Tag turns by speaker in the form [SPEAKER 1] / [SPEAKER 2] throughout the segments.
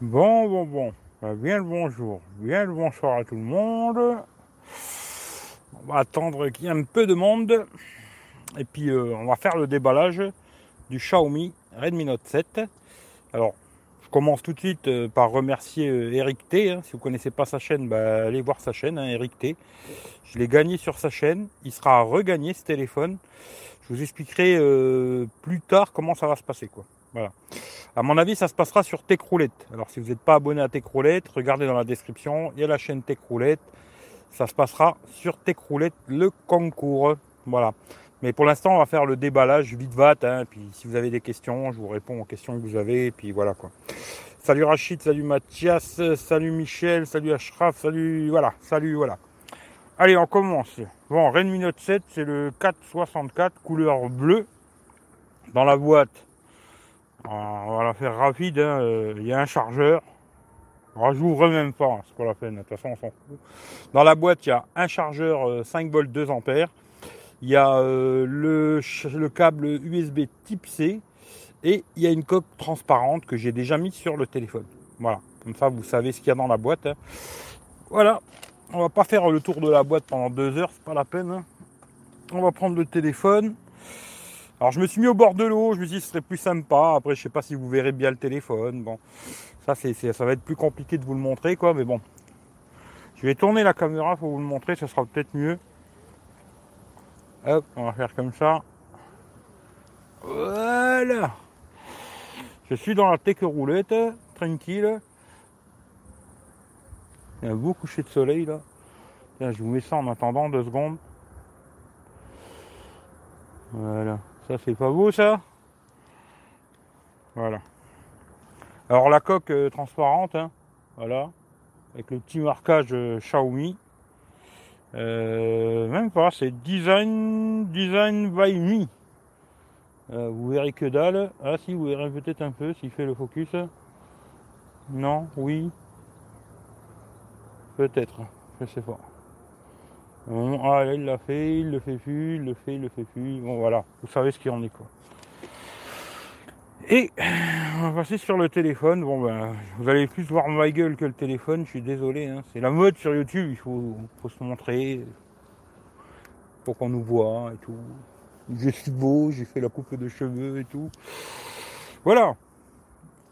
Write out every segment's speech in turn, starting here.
[SPEAKER 1] Bon, bon, bon. Bah, Bien le bonjour, bien le bonsoir à tout le monde. On va attendre qu'il y ait un peu de monde. Et puis, euh, on va faire le déballage du Xiaomi Redmi Note 7. Alors, je commence tout de suite euh, par remercier euh, Eric T. hein. Si vous ne connaissez pas sa chaîne, bah, allez voir sa chaîne, hein, Eric T. Je l'ai gagné sur sa chaîne. Il sera regagné ce téléphone. Je vous expliquerai plus tard comment ça va se passer. Quoi. Voilà. À mon avis, ça se passera sur Techroulette. Alors, si vous n'êtes pas abonné à Techroulette, regardez dans la description. Il y a la chaîne Techroulette. Ça se passera sur Techroulette le concours. Voilà. Mais pour l'instant, on va faire le déballage vite vat. Hein. Puis, si vous avez des questions, je vous réponds aux questions que vous avez. Puis voilà quoi. Salut Rachid, salut Mathias, salut Michel, salut Ashraf, salut voilà, salut voilà. Allez, on commence. Bon, Redmi Note 7, c'est le 464 couleur bleue dans la boîte. On va la faire rapide. hein, euh, Il y a un chargeur. N'ouvre même pas, hein, c'est pas la peine. De toute façon, on s'en fout. Dans la boîte, il y a un chargeur euh, 5 volts 2 ampères. Il y a euh, le câble USB Type C et il y a une coque transparente que j'ai déjà mise sur le téléphone. Voilà, comme ça vous savez ce qu'il y a dans la boîte. hein. Voilà, on va pas faire le tour de la boîte pendant deux heures, c'est pas la peine. hein. On va prendre le téléphone. Alors je me suis mis au bord de l'eau, je me suis dit ce serait plus sympa. Après je sais pas si vous verrez bien le téléphone. Bon, ça c'est ça va être plus compliqué de vous le montrer quoi, mais bon. Je vais tourner la caméra pour vous le montrer, ça sera peut-être mieux. Hop, on va faire comme ça. Voilà. Je suis dans la tech roulette, tranquille. Il y a un beau coucher de soleil là. Tiens, je vous mets ça en attendant deux secondes. Voilà. Ça c'est pas beau ça? Voilà. Alors la coque euh, transparente, hein, voilà. Avec le petit marquage euh, Xiaomi. Euh, même pas, c'est design, design by me. Vous verrez que dalle. Ah si, vous verrez peut-être un peu s'il fait le focus. Non, oui. Peut-être, je sais pas. Ah là, il l'a fait, il le fait plus, il le fait, il le fait plus. Bon voilà, vous savez ce qu'il en est quoi. Et on va passer sur le téléphone. Bon ben, vous allez plus voir ma gueule que le téléphone, je suis désolé. hein. C'est la mode sur YouTube, il faut, faut se montrer. Pour qu'on nous voit et tout. Je suis beau, j'ai fait la coupe de cheveux et tout. Voilà.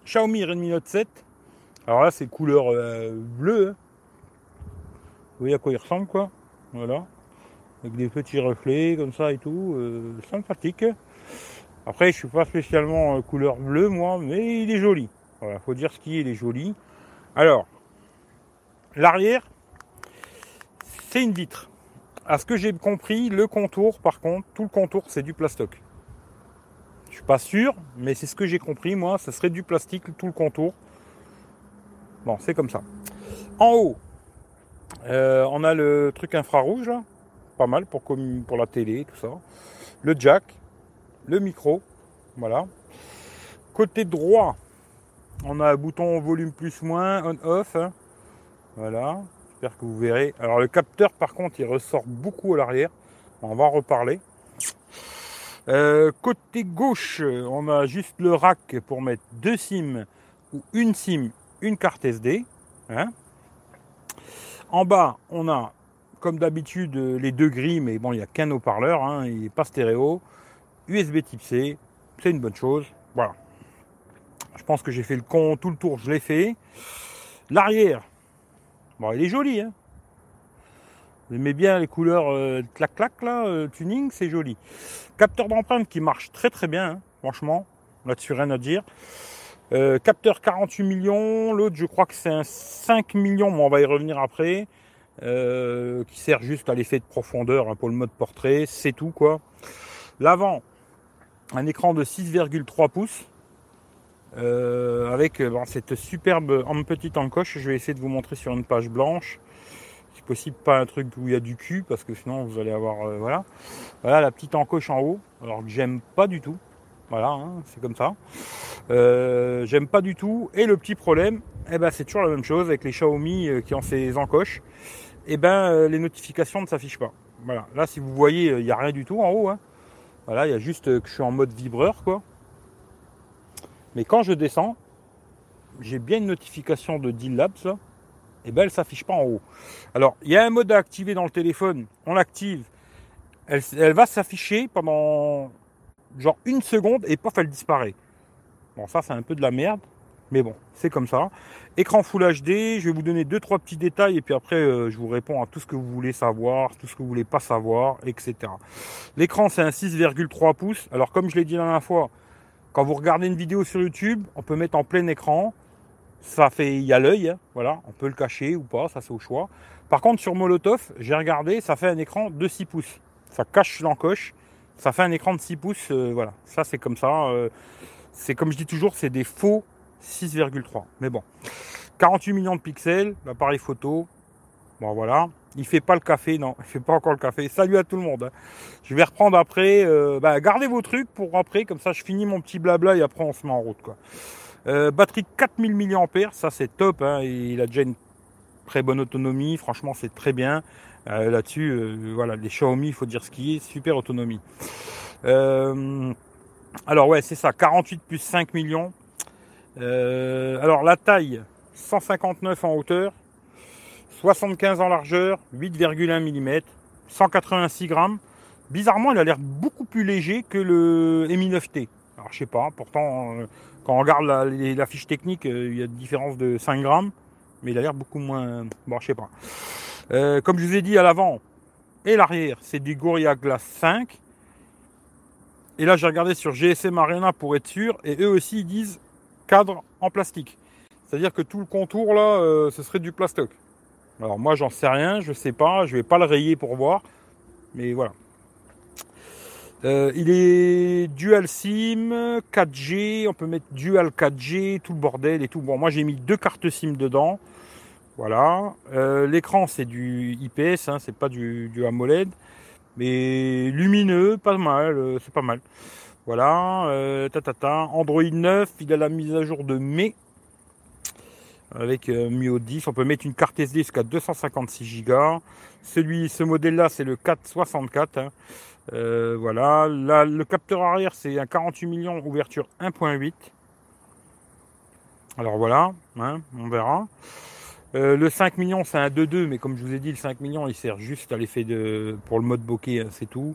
[SPEAKER 1] Xiaomi Redmi Note 7. Alors là, c'est couleur euh, bleue. hein. Vous voyez à quoi il ressemble, quoi. Voilà. Avec des petits reflets comme ça et tout. euh, sympathique. Après, je suis pas spécialement euh, couleur bleue, moi, mais il est joli. Voilà, faut dire ce qui est, il est joli. Alors, l'arrière, c'est une vitre. À ce que j'ai compris, le contour, par contre, tout le contour, c'est du plastoc. Je suis pas sûr, mais c'est ce que j'ai compris, moi, ça serait du plastique, tout le contour. Bon, c'est comme ça. En haut, euh, on a le truc infrarouge. Pas mal pour la télé, tout ça. Le jack, le micro, voilà. Côté droit, on a un bouton volume plus moins, on-off. hein. Voilà, j'espère que vous verrez. Alors le capteur par contre il ressort beaucoup à l'arrière. On va en reparler. Euh, côté gauche, on a juste le rack pour mettre deux SIM ou une SIM, une carte SD. hein. En bas, on a comme d'habitude les deux grilles, mais bon, il n'y a qu'un haut-parleur, hein, il n'est pas stéréo. USB type C, c'est une bonne chose. Voilà. Je pense que j'ai fait le con, tout le tour, je l'ai fait. L'arrière, bon, il est joli. Hein. Vous aimez bien les couleurs euh, clac-clac, là, euh, tuning, c'est joli. Capteur d'empreinte qui marche très très bien, hein, franchement. Là-dessus, rien à dire. Euh, capteur 48 millions, l'autre je crois que c'est un 5 millions, mais on va y revenir après. Euh, qui sert juste à l'effet de profondeur hein, pour le mode portrait, c'est tout quoi. L'avant, un écran de 6,3 pouces euh, avec cette superbe petite encoche. Je vais essayer de vous montrer sur une page blanche. Si possible, pas un truc où il y a du cul parce que sinon vous allez avoir voilà. Voilà la petite encoche en haut, alors que j'aime pas du tout. Voilà, hein, c'est comme ça. Euh, j'aime pas du tout. Et le petit problème, eh ben, c'est toujours la même chose avec les Xiaomi euh, qui ont ces encoches. Eh ben, euh, les notifications ne s'affichent pas. Voilà. Là, si vous voyez, il n'y a rien du tout en haut. hein. Voilà, il y a juste que je suis en mode vibreur, quoi. Mais quand je descends, j'ai bien une notification de Deal Labs, et ben elle s'affiche pas en haut. Alors, il y a un mode à activer dans le téléphone, on l'active, elle va s'afficher pendant genre une seconde et paf, elle disparaît. Bon, ça, c'est un peu de la merde, mais bon, c'est comme ça. Écran Full HD, je vais vous donner deux trois petits détails et puis après euh, je vous réponds à tout ce que vous voulez savoir, tout ce que vous voulez pas savoir, etc. L'écran c'est un 6,3 pouces. Alors comme je l'ai dit la dernière fois, quand vous regardez une vidéo sur YouTube, on peut mettre en plein écran. Ça fait, il y a l'œil, hein, voilà, on peut le cacher ou pas, ça c'est au choix. Par contre sur Molotov, j'ai regardé, ça fait un écran de 6 pouces. Ça cache l'encoche, ça fait un écran de 6 pouces, euh, voilà. Ça c'est comme ça. Euh, c'est comme je dis toujours, c'est des faux 6,3. Mais bon. 48 millions de pixels, l'appareil photo. Bon voilà. Il fait pas le café, non, il fait pas encore le café. Salut à tout le monde. Je vais reprendre après. Euh, bah, gardez vos trucs pour après, comme ça je finis mon petit blabla et après on se met en route. Quoi. Batterie 4000 mAh, ça c'est top. Hein, il a déjà une très bonne autonomie. Franchement, c'est très bien. Euh, là-dessus, voilà, les Xiaomi, il faut dire ce qui est, super autonomie. alors ouais, c'est ça, 48 plus 5 millions. Euh, alors la taille, 159 en hauteur, 75 en largeur, 8,1 mm, 186 grammes. Bizarrement, il a l'air beaucoup plus léger que le Mi 9T. Alors je sais pas, pourtant euh, quand on regarde la, fiche technique, euh, il y a une différence de 5 grammes, mais il a l'air beaucoup moins. Bon, je sais pas. Comme je vous ai dit à l'avant et l'arrière, c'est du Gorilla Glass 5. Et là, j'ai regardé sur GSM Arena pour être sûr, et eux aussi ils disent cadre en plastique. C'est-à-dire que tout le contour là, euh, ce serait du plastoc. Alors moi j'en sais rien, je sais pas, je vais pas le rayer pour voir, mais voilà. Euh, il est dual SIM, 4G, on peut mettre dual 4G, tout le bordel et tout. Bon, moi j'ai mis deux cartes SIM dedans. Voilà. Euh, l'écran c'est du IPS, hein, c'est pas du, du, AMOLED, mais lumineux, pas mal, c'est pas mal. Voilà, euh, Android 9, il a la mise à jour de mai avec euh, Mio 10. On peut mettre une carte SD jusqu'à 256 Go. Celui, ce modèle-là, c'est le 464. Hein. Euh, voilà, Là, le capteur arrière, c'est un 48 millions, ouverture 1.8. Alors voilà, hein, on verra. Euh, le 5 millions, c'est un 2.2, mais comme je vous ai dit, le 5 millions, il sert juste à l'effet de pour le mode bokeh, hein, c'est tout.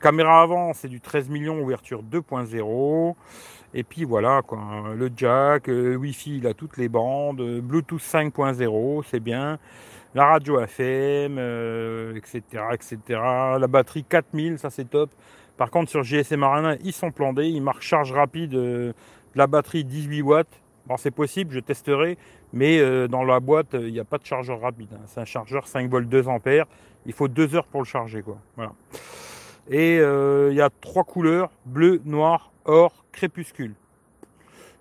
[SPEAKER 1] Caméra avant, c'est du 13 millions, ouverture 2.0. Et puis voilà, quoi. Le jack, le Wi-Fi, il a toutes les bandes. Bluetooth 5.0, c'est bien. La radio FM, etc., etc. La batterie 4000, ça c'est top. Par contre, sur GSM Arena, ils sont plandés. Ils marquent charge rapide euh, de la batterie 18 watts. Bon, c'est possible, je testerai, mais euh, dans la boîte, il n'y a pas de chargeur rapide. Hein. C'est un chargeur 5 volts 2 ampères. Il faut 2 heures pour le charger, quoi. Voilà. Et euh, il y a trois couleurs bleu, noir, or, crépuscule.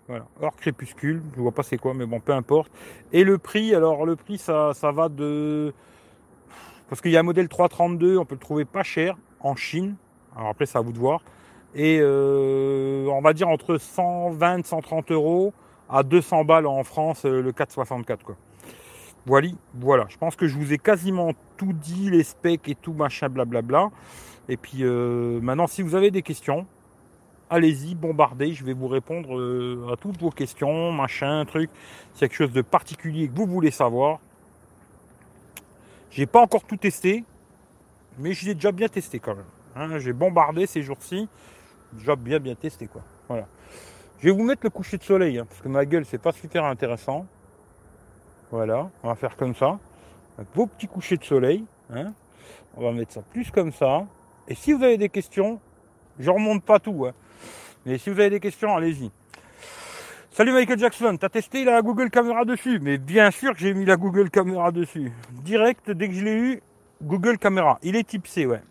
[SPEAKER 1] Voilà, or crépuscule, je vois pas c'est quoi, mais bon, peu importe. Et le prix, alors le prix, ça, ça va de. Parce qu'il y a un modèle 332, on peut le trouver pas cher en Chine. Alors après, c'est à vous de voir. Et euh, on va dire entre 120, 130 euros à 200 balles en France, euh, le 464 quoi. Voilà, voilà. Je pense que je vous ai quasiment tout dit, les specs et tout machin, blablabla. Et puis euh, maintenant, si vous avez des questions, allez-y, bombardez. Je vais vous répondre euh, à toutes vos questions, machin, truc. C'est quelque chose de particulier que vous voulez savoir. J'ai pas encore tout testé, mais je l'ai déjà bien testé quand même. Hein. J'ai bombardé ces jours-ci. Déjà bien bien testé quoi. Voilà. Je vais vous mettre le coucher de soleil, hein, parce que ma gueule, c'est pas super intéressant. Voilà, on va faire comme ça. vos petits couchers de soleil. Hein. On va mettre ça plus comme ça. Et si vous avez des questions, je remonte pas tout. Hein. Mais si vous avez des questions, allez-y. Salut Michael Jackson, t'as testé la Google Caméra dessus? Mais bien sûr que j'ai mis la Google Caméra dessus. Direct, dès que je l'ai eu, Google Caméra. Il est type C, ouais.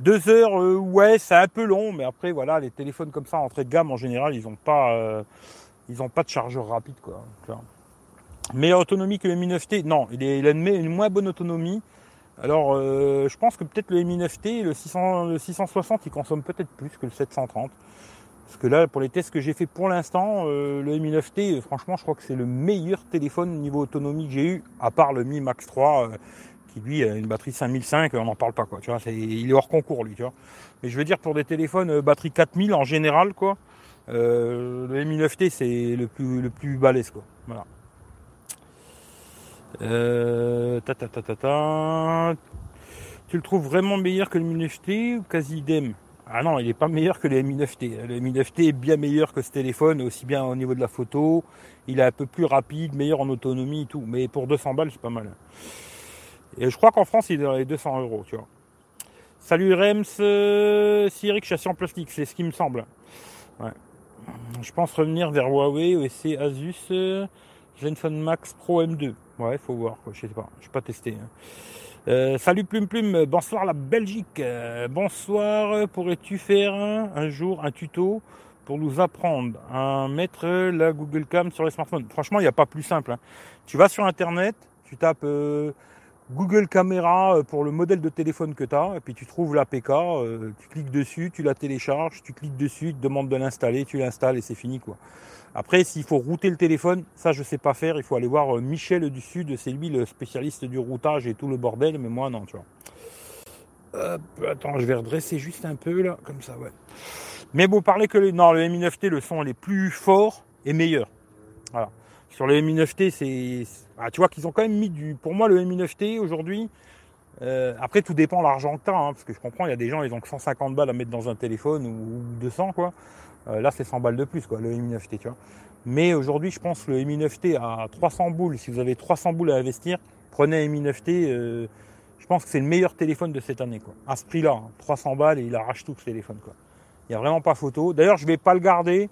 [SPEAKER 1] Deux heures, euh, ouais, c'est un peu long, mais après, voilà, les téléphones comme ça, entrée de gamme, en général, ils n'ont pas, euh, ils pas de chargeur rapide, quoi. Meilleure autonomie que le Mi 9T Non, il, est, a une, moins bonne autonomie. Alors, euh, je pense que peut-être le Mi 9T, le, 600, le 660, il consomme peut-être plus que le 730. Parce que là, pour les tests que j'ai fait pour l'instant, le Mi 9T, franchement, je crois que c'est le meilleur téléphone niveau autonomie que j'ai eu, à part le Mi Max 3, qui lui a une batterie 5005, on n'en parle pas quoi. Tu vois, il est hors concours lui, tu vois. Mais je veux dire pour des téléphones euh, batterie 4000 en général quoi, Euh, le Mi 9T c'est le plus le plus balèze quoi. Voilà. Euh, ta, ta. Tu le trouves vraiment meilleur que le Mi 9T ou quasi idem? Ah non, il n'est pas meilleur que le Mi 9T. Le Mi 9T est bien meilleur que ce téléphone, aussi bien au niveau de la photo. Il est un peu plus rapide, meilleur en autonomie et tout. Mais pour 200 balles, c'est pas mal. Et je crois qu'en France, il est dans les 200 euros, tu vois. Salut Rems, euh, Cyrix, châssis en plastique, c'est ce qui me semble. Ouais. Je pense revenir vers Huawei, OSC, Asus, euh, Zenfone Max Pro M2. Ouais, faut voir, quoi. je sais pas, je pas testé. Hein. Euh, salut Plume Plume, bonsoir la Belgique. Euh, bonsoir, pourrais-tu faire un jour un tuto pour nous apprendre à mettre la Google Cam sur les smartphones? Franchement, il n'y a pas plus simple. Hein. Tu vas sur Internet, tu tapes euh, Google Caméra euh, pour le modèle de téléphone que tu as, et puis tu trouves l'APK, euh, tu cliques dessus, tu la télécharges, tu cliques dessus, tu te demandes de l'installer, tu l'installes et c'est fini quoi. Après, s'il faut router le téléphone, ça je sais pas faire, il faut aller voir euh, Michel du Sud, c'est lui le spécialiste du routage et tout le bordel, mais moi non, tu vois. attends, je vais redresser juste un peu là, comme ça, ouais. Mais bon, parler que le, non, le Mi 9T, le son est plus fort et meilleur. Voilà. Sur le Mi 9T, c'est. Ah, tu vois qu'ils ont quand même mis du. Pour moi, le Mi 9T aujourd'hui. Euh, après, tout dépend de l'argent que tu as, hein, parce que je comprends, il y a des gens, ils ont que 150 balles à mettre dans un téléphone ou 200, quoi. Euh, là, c'est 100 balles de plus, quoi, le Mi 9T, tu vois. Mais aujourd'hui, je pense que le Mi 9T à 300 boules, si vous avez 300 boules à investir, prenez un Mi 9T. Euh, je pense que c'est le meilleur téléphone de cette année, quoi. À ce prix-là, 300 hein, balles et il arrache tout ce téléphone, quoi. Il n'y a vraiment pas photo. D'ailleurs, je ne vais pas le garder.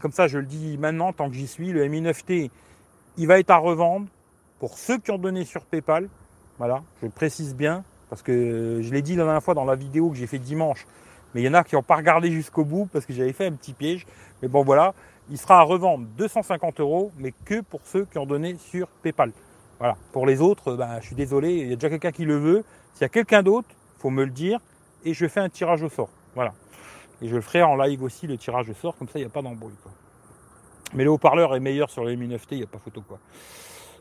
[SPEAKER 1] Comme ça, je le dis maintenant, tant que j'y suis, le Mi 9T, il va être à revendre pour ceux qui ont donné sur PayPal. Voilà, je le précise bien, parce que je l'ai dit la dernière fois dans la vidéo que j'ai fait dimanche. Mais il y en a qui n'ont pas regardé jusqu'au bout parce que j'avais fait un petit piège. Mais bon, voilà, il sera à revendre 250 euros, mais que pour ceux qui ont donné sur PayPal. Voilà. Pour les autres, ben, je suis désolé, il y a déjà quelqu'un qui le veut. S'il y a quelqu'un d'autre, faut me le dire et je fais un tirage au sort. Voilà. Et je le ferai en live aussi, le tirage au sort, comme ça il n'y a pas d'embrouille. Mais le haut-parleur est meilleur sur le Mi 9T, il n'y a pas photo quoi.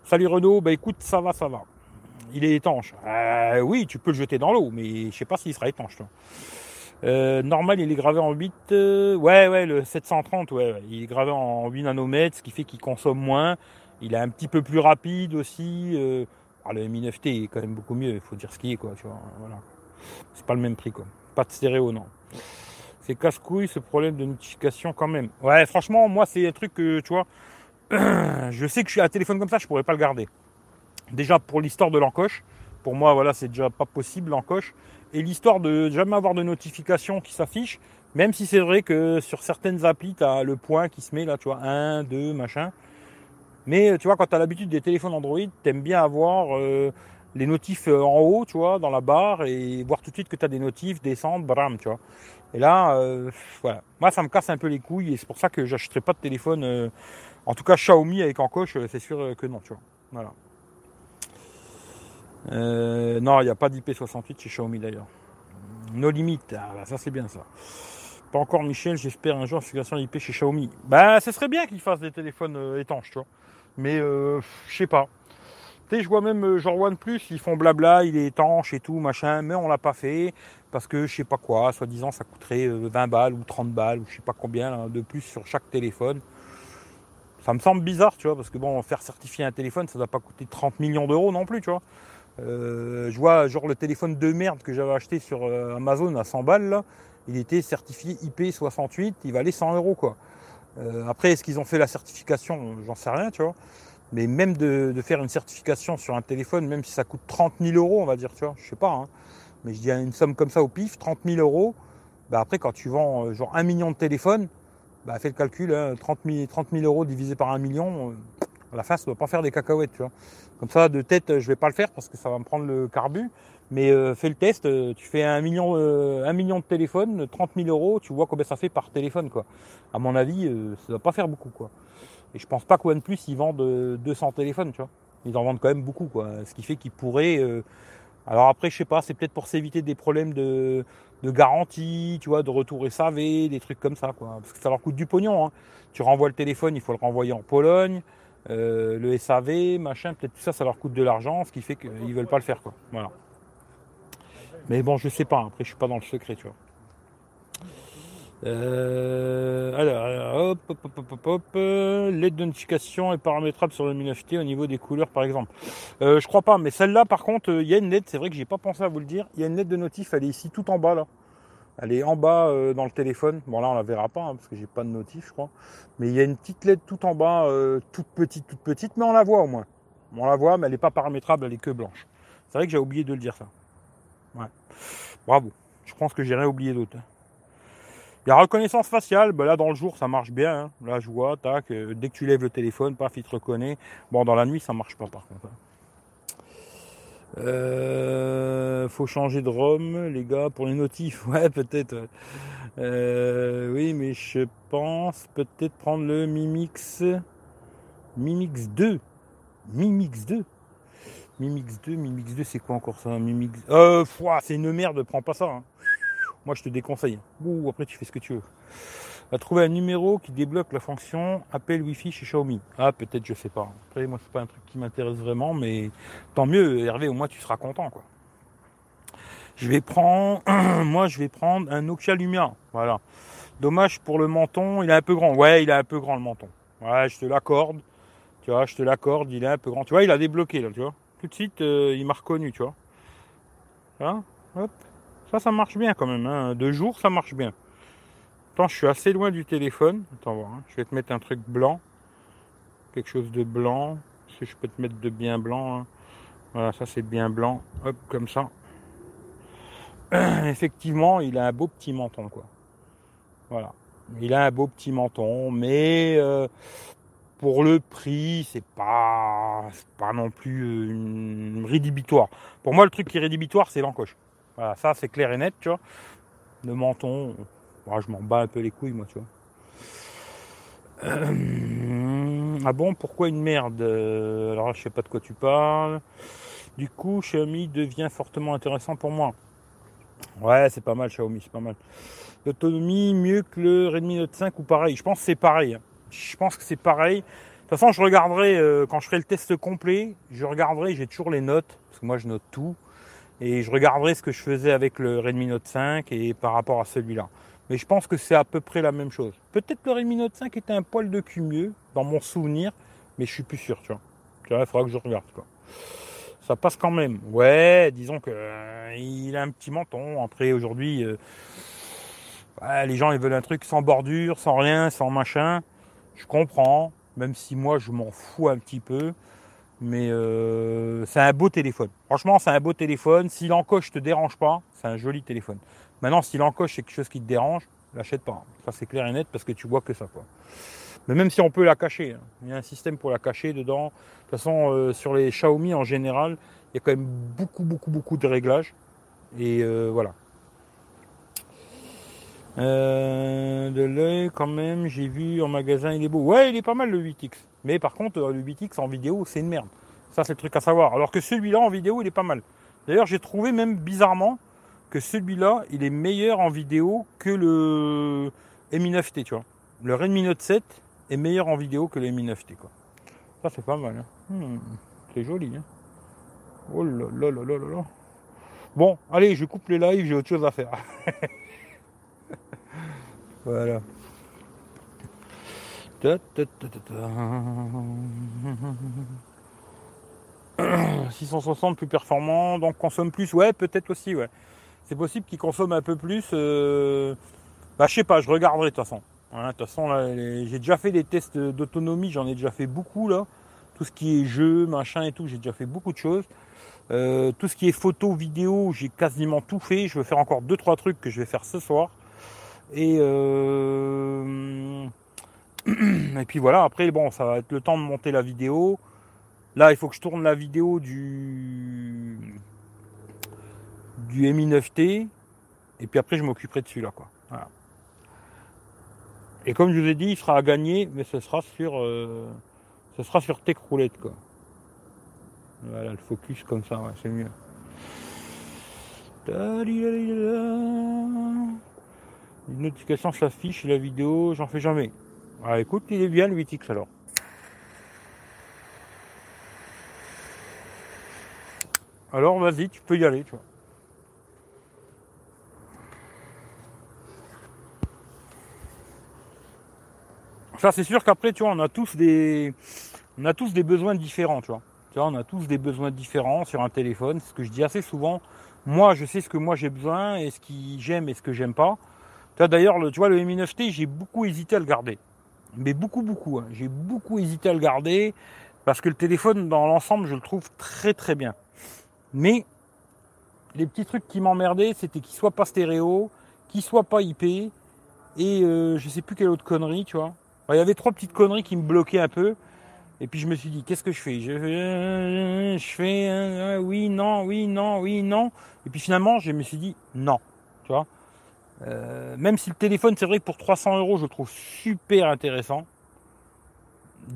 [SPEAKER 1] Salut Renault, bah écoute, ça va, ça va. Il est étanche. Euh, oui, tu peux le jeter dans l'eau, mais je sais pas s'il sera étanche. Euh, normal, il est gravé en 8. Euh, ouais, ouais, le 730, ouais, il est gravé en 8 nanomètres, ce qui fait qu'il consomme moins. Il est un petit peu plus rapide aussi. Ah, le Mi 9T est quand même beaucoup mieux, il faut dire ce qui est, quoi. Voilà. C'est pas le même prix, quoi. Pas de stéréo, non c'est casse-couille ce problème de notification quand même. Ouais, franchement, moi, c'est un truc que, tu vois, je sais que je suis à un téléphone comme ça, je pourrais pas le garder. Déjà, pour l'histoire de l'encoche, pour moi, voilà, c'est déjà pas possible l'encoche. Et l'histoire de jamais avoir de notification qui s'affiche, même si c'est vrai que sur certaines applis, tu as le point qui se met là, tu vois, 1, 2, machin. Mais tu vois, quand tu as l'habitude des téléphones Android, tu aimes bien avoir euh, les notifs euh, en haut, tu vois, dans la barre, et voir tout de suite que tu as des notifs, descendre, bram, tu vois. Et là, euh, voilà. Moi, ça me casse un peu les couilles et c'est pour ça que j'achèterai pas de téléphone. Euh, en tout cas, Xiaomi avec encoche, c'est sûr que non, tu vois. Voilà. non, il n'y a pas d'IP68 chez Xiaomi d'ailleurs. No limites, ah, bah, ça c'est bien ça. Pas encore Michel, j'espère un jour une IP chez Xiaomi. Bah, ce serait bien qu'ils fassent des téléphones étanches, tu vois. Mais je sais pas. Je vois même genre OnePlus, ils font blabla, il est étanche et tout, machin, mais on l'a pas fait parce que je sais pas quoi, soi-disant ça coûterait 20 euh, balles ou 30 balles ou je sais pas combien de plus sur chaque téléphone. Ça me semble bizarre, tu vois, parce que bon, faire certifier un téléphone, ça doit pas coûter 30 millions d'euros non plus, tu vois. Euh, je vois genre le téléphone de merde que j'avais acheté sur euh, Amazon à 100 balles, il était certifié IP68, il valait 100 euros quoi. après, est-ce qu'ils ont fait la certification? J'en sais rien, tu vois. Mais même de, de, faire une certification sur un téléphone, même si ça coûte 30 000 euros, on va dire, tu vois, je sais pas. Hein mais je dis une somme comme ça au pif, 30 000 euros, bah après quand tu vends euh, genre un million de téléphones, bah fais le calcul, 30, 000, euros divisé par un million, euh, à la fin ça doit pas faire des cacahuètes, tu vois. Comme ça de tête je vais pas le faire parce que ça va me prendre le carbu, mais euh, fais le test, tu fais un million, un million de téléphones, 30 000 euros, tu vois combien ça fait par téléphone quoi. À mon avis, ça doit pas faire beaucoup quoi. Et je pense pas qu'OnePlus ils vendent 200 téléphones, tu vois. Ils en vendent quand même beaucoup quoi. Ce qui fait qu'ils pourraient alors après, je sais pas, c'est peut-être pour s'éviter des problèmes de, garantie, tu vois, de retour SAV, des trucs comme ça, quoi. Parce que ça leur coûte du pognon. Hein. Tu renvoies le téléphone, il faut le renvoyer en Pologne. Euh, le SAV, machin, peut-être tout ça, ça leur coûte de l'argent, ce qui fait qu'ils veulent pas le faire, quoi. Voilà. Mais bon, je sais pas. Après, je suis pas dans le secret, tu vois. Euh, alors, hop, hop, hop, hop, hop, euh, L'aide de notification est paramétrable sur le MiFT au niveau des couleurs, par exemple. Euh, je crois pas, mais celle-là, par contre, il y a une LED. C'est vrai que j'ai pas pensé à vous le dire. Il y a une LED de notif. Elle est ici, tout en bas là. Elle est en bas dans le téléphone. Bon là, on la verra pas hein, parce que j'ai pas de notif, je crois. Mais il y a une petite LED tout en bas, toute petite, toute petite, mais on la voit au moins. On la voit, mais elle n'est pas paramétrable. Elle est que blanche. C'est vrai que j'ai oublié de le dire ça. Bravo. Je pense que j'ai rien oublié d'autre. La reconnaissance faciale, ben là dans le jour ça marche bien. Hein. Là je vois, tac, euh, dès que tu lèves le téléphone, paf, il te reconnaît. Bon, dans la nuit ça marche pas par contre. Hein. Euh, faut changer de ROM, les gars, pour les notifs. Ouais, peut-être. Euh, oui, mais je pense peut-être prendre le Mimix. Mimix 2. Mimix 2. Mimix 2, Mimix 2, c'est quoi encore ça Mimix? Euh, c'est une merde, prends pas ça. Hein. Moi, je te déconseille. Ou après, tu fais ce que tu veux. Va trouver un numéro qui débloque la fonction appel Wi-Fi chez Xiaomi. Ah, peut-être, je sais pas. Après, moi, c'est pas un truc qui m'intéresse vraiment, mais tant mieux, Hervé, au moins, tu seras content, quoi. Je vais prendre, moi, je vais prendre un Nokia Lumia. Voilà. Dommage pour le menton, il est un peu grand. Ouais, il est un peu grand le menton. Ouais, je te l'accorde. Tu vois, je te l'accorde, il est un peu grand. Tu vois, il a débloqué là, tu vois. Tout de suite, euh, il m'a reconnu, tu vois. Hein? Hop. Ça, ça marche bien quand même. Hein. De jour, ça marche bien. Attends, je suis assez loin du téléphone. Attends, voir. Hein. Je vais te mettre un truc blanc. Quelque chose de blanc. Si je peux te mettre de bien blanc. Hein. Voilà, ça c'est bien blanc. Hop, comme ça. Effectivement, il a un beau petit menton, quoi. Voilà. Il a un beau petit menton, mais euh, pour le prix, c'est pas, pas non plus euh, une rédhibitoire. Pour moi, le truc qui est rédhibitoire, c'est l'encoche. Voilà, ça c'est clair et net, tu vois. Le menton, moi, je m'en bats un peu les couilles, moi, tu vois. Euh, ah bon, pourquoi une merde? Alors, je sais pas de quoi tu parles. Du coup, Xiaomi devient fortement intéressant pour moi. Ouais, c'est pas mal, Xiaomi, c'est pas mal. L'autonomie mieux que le Redmi Note 5 ou pareil? Je pense que c'est pareil. Hein. Je pense que c'est pareil. De toute façon, je regarderai, euh, quand je ferai le test complet, je regarderai, j'ai toujours les notes, parce que moi je note tout et je regarderai ce que je faisais avec le Redmi Note 5 et par rapport à celui-là. Mais je pense que c'est à peu près la même chose. Peut-être le Redmi Note 5 était un poil de cul mieux dans mon souvenir, mais je suis plus sûr, tu vois. Tu vois, il faudra que je regarde, quoi. Ça passe quand même. Ouais, disons que euh, il a un petit menton. Après, aujourd'hui, euh, les gens ils veulent un truc sans bordure, sans rien, sans machin. Je comprends, même si moi je m'en fous un petit peu. Mais euh, c'est un beau téléphone. Franchement, c'est un beau téléphone. Si l'encoche te dérange pas, c'est un joli téléphone. Maintenant, si l'encoche c'est quelque chose qui te dérange, l'achète pas. Ça c'est clair et net parce que tu vois que ça. Mais même si on peut la cacher, hein. il y a un système pour la cacher dedans. De toute façon, euh, sur les Xiaomi en général, il y a quand même beaucoup, beaucoup, beaucoup de réglages. Et euh, voilà. de l'œil quand même, j'ai vu en magasin, il est beau. Ouais, il est pas mal le 8X. Mais par contre, le 8X en vidéo, c'est une merde. Ça, c'est le truc à savoir. Alors que celui-là en vidéo, il est pas mal. D'ailleurs, j'ai trouvé même bizarrement que celui-là, il est meilleur en vidéo que le Mi 9T, tu vois. Le Redmi Note 7 est meilleur en vidéo que le Mi 9T, quoi. Ça, c'est pas mal. Hein. Hmm, c'est joli. Hein. Oh là là là là là Bon, allez, je coupe les lives, j'ai autre chose à faire. voilà. 660 plus performant, donc consomme plus. Ouais, peut-être aussi, ouais. C'est possible qu'il consomme un peu plus. Euh... Bah, je sais pas, je regarderai de toute façon. De toute façon, j'ai déjà fait des tests d'autonomie, j'en ai déjà fait beaucoup là. Tout ce qui est jeu, machin et tout, j'ai déjà fait beaucoup de choses. Euh, tout ce qui est photo, vidéo, j'ai quasiment tout fait. Je vais faire encore deux trois trucs que je vais faire ce soir. Et euh, et puis voilà, après, bon, ça va être le temps de monter la vidéo. Là, il faut que je tourne la vidéo du, du Mi 9T. Et puis après, je m'occuperai de celui-là, quoi. Et comme je vous ai dit, il sera à gagner, mais ce sera sur, euh, ce sera sur Tech Roulette, quoi. Voilà, le focus comme ça, c'est mieux. Une notification s'affiche la vidéo, j'en fais jamais. Ah, écoute, il est bien le 8X alors. Alors vas-y, tu peux y aller, tu vois. Ça, c'est sûr qu'après, tu vois, on a tous des, on a tous des besoins différents, tu vois. Tu vois, on a tous des besoins différents sur un téléphone. Ce que je dis assez souvent. Moi, je sais ce que moi j'ai besoin et ce que j'aime et ce que j'aime pas. Tu d'ailleurs, tu vois, le Mi 9T, j'ai beaucoup hésité à le garder. Mais beaucoup, beaucoup. Hein. J'ai beaucoup hésité à le garder parce que le téléphone, dans l'ensemble, je le trouve très, très bien. Mais les petits trucs qui m'emmerdaient, c'était qu'il soit pas stéréo, qu'il soit pas IP et euh, je sais plus quelle autre connerie, tu vois. Il y avait trois petites conneries qui me bloquaient un peu. Et puis je me suis dit, qu'est-ce que je fais? Je, je fais euh, oui, non, oui, non, oui, non. Et puis finalement, je me suis dit, non. Tu vois euh, Même si le téléphone, c'est vrai que pour 300 euros, je le trouve super intéressant.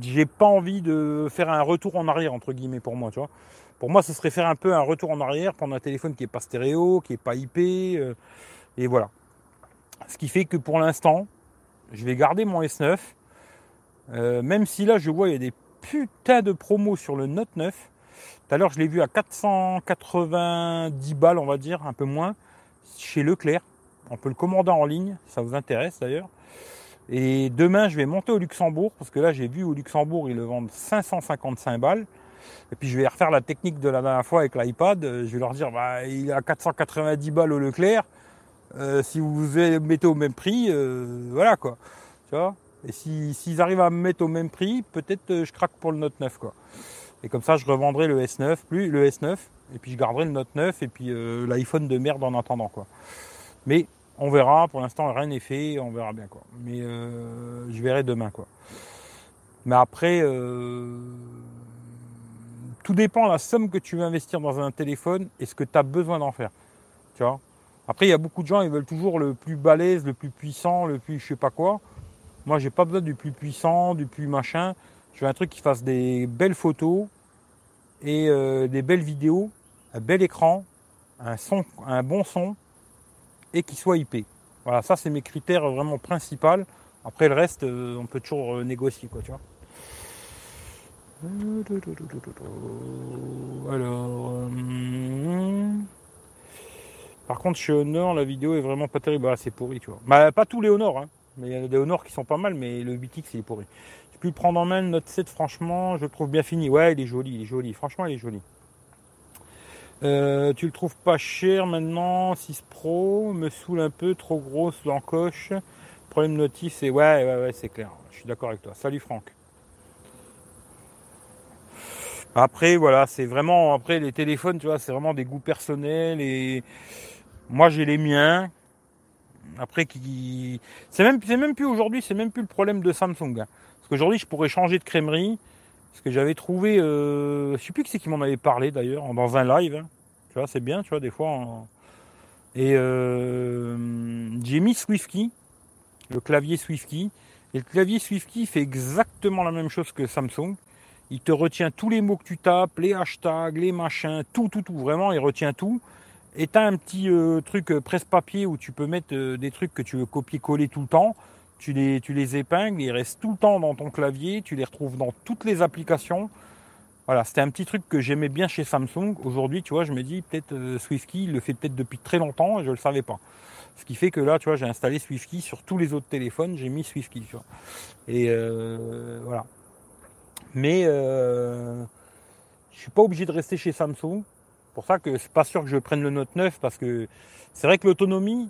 [SPEAKER 1] J'ai pas envie de faire un retour en arrière, entre guillemets, pour moi, tu vois. Pour moi, ce serait faire un peu un retour en arrière, prendre un téléphone qui est pas stéréo, qui est pas IP. Euh, et voilà. Ce qui fait que pour l'instant, je vais garder mon S9. même si là, je vois, il y a des putain de promo sur le Note 9. Tout à l'heure, je l'ai vu à 490 balles, on va dire, un peu moins, chez Leclerc. On peut le commander en ligne, ça vous intéresse d'ailleurs. Et demain, je vais monter au Luxembourg, parce que là, j'ai vu au Luxembourg, ils le vendent 555 balles. Et puis, je vais refaire la technique de la dernière fois avec l'iPad. Je vais leur dire, bah, il est à 490 balles au Leclerc. Euh, si vous vous mettez au même prix, euh, voilà quoi. Tu vois? Et s'ils arrivent à me mettre au même prix, peut-être euh, je craque pour le Note 9 quoi. Et comme ça, je revendrai le S9, plus le S9, et puis je garderai le Note 9 et puis l'iPhone de merde en attendant quoi. Mais on verra. Pour l'instant, rien n'est fait. On verra bien quoi. Mais euh, je verrai demain quoi. Mais après, tout dépend de la somme que tu veux investir dans un téléphone et ce que tu as besoin d'en faire. Tu vois? Après, il y a beaucoup de gens, ils veulent toujours le plus balèze, le plus puissant, le plus je sais pas quoi. Moi, j'ai pas besoin du plus puissant, du plus machin. Je veux un truc qui fasse des belles photos et euh, des belles vidéos, un bel écran, un bon son et qui soit IP. Voilà, ça c'est mes critères vraiment principaux. Après le reste, euh, on peut toujours euh, négocier quoi, tu vois. Alors, par contre, chez Honor, la vidéo est vraiment pas terrible. Ah, c'est pourri, tu vois. Bah, pas tous les Honor, hein. Mais il y a des Honor qui sont pas mal, mais le 8X il est pourri. Je peux le prendre en main, Note 7, franchement, je le trouve bien fini. Ouais, il est joli, il est joli. Franchement, il est joli. Euh, tu le trouves pas cher maintenant 6 Pro me saoule un peu, trop grosse l'encoche. Problème notif, c'est ouais, ouais, ouais, c'est clair. Je suis d'accord avec toi. Salut Franck. Après, voilà, c'est vraiment, après les téléphones, tu vois, c'est vraiment des goûts personnels et moi j'ai les miens après, qui, c'est même, plus aujourd'hui, c'est même plus le problème de Samsung. Hein. Parce qu'aujourd'hui, je pourrais changer de crèmerie. Parce que j'avais trouvé, euh, je sais plus qui c'est qui m'en avait parlé d'ailleurs, dans un live. Hein. Tu vois, c'est bien, tu vois, des fois. Et euh, j'ai mis SwiftKey, le clavier SwiftKey. Et le clavier SwiftKey fait exactement la même chose que Samsung. Il te retient tous les mots que tu tapes, les hashtags, les machins, tout, tout, tout. Vraiment, il retient tout. Et tu as un petit euh, truc euh, presse-papier où tu peux mettre des trucs que tu veux copier-coller tout le temps. Tu les, tu les épingles, ils restent tout le temps dans ton clavier, tu les retrouves dans toutes les applications. Voilà, c'était un petit truc que j'aimais bien chez Samsung. Aujourd'hui, tu vois, je me dis peut-être SwiftKey, il le fait peut-être depuis très longtemps je ne le savais pas. Ce qui fait que là, tu vois, j'ai installé SwiftKey sur tous les autres téléphones, j'ai mis SwiftKey. Et voilà. Mais je suis pas obligé de rester chez Samsung pour ça que c'est pas sûr que je prenne le Note 9 parce que c'est vrai que l'autonomie,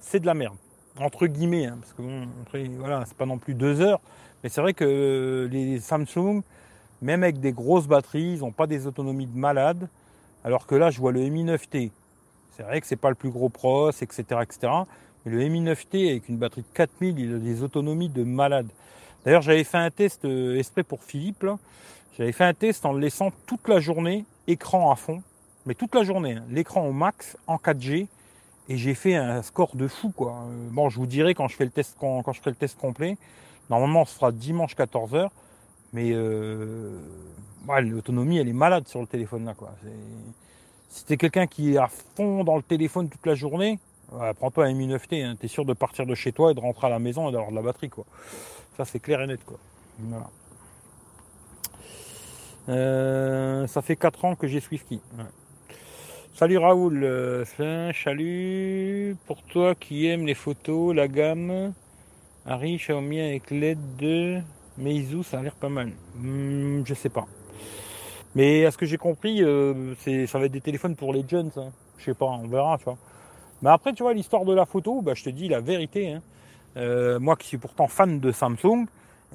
[SPEAKER 1] c'est de la merde. Entre guillemets, hein, parce que bon, après, voilà, c'est pas non plus deux heures. Mais c'est vrai que les Samsung, même avec des grosses batteries, ils n'ont pas des autonomies de malade. Alors que là, je vois le Mi 9T. C'est vrai que c'est pas le plus gros pros, etc., etc. Mais le Mi 9T avec une batterie de 4000, il a des autonomies de malade. D'ailleurs, j'avais fait un test euh, esprit pour Philippe. J'avais fait un test en le laissant toute la journée écran à fond mais toute la journée, hein. l'écran au max en 4G, et j'ai fait un score de fou quoi. Euh, bon, je vous dirai quand je fais le test quand, je ferai le test complet. Normalement, ce sera dimanche 14h, mais euh, l'autonomie elle est malade sur le téléphone là quoi. Si t'es quelqu'un qui est à fond dans le téléphone toute la journée, prends-toi un Mi 9T, hein. t'es sûr de partir de chez toi et de rentrer à la maison et d'avoir de la batterie quoi. Ça c'est clair et net quoi. Voilà. Euh, ça fait 4 ans que j'ai SwiftKey. Salut Raoul, euh, salut pour toi qui aime les photos, la gamme Harry, Xiaomi avec l'aide de Meizu, ça a l'air pas mal. Hmm, je sais pas. Mais à ce que j'ai compris, euh, c'est, ça va être des téléphones pour les jeunes. Hein. Je sais pas, on verra. Mais après, tu vois, l'histoire de la photo, bah, je te dis la vérité. Hein. Euh, moi qui suis pourtant fan de Samsung,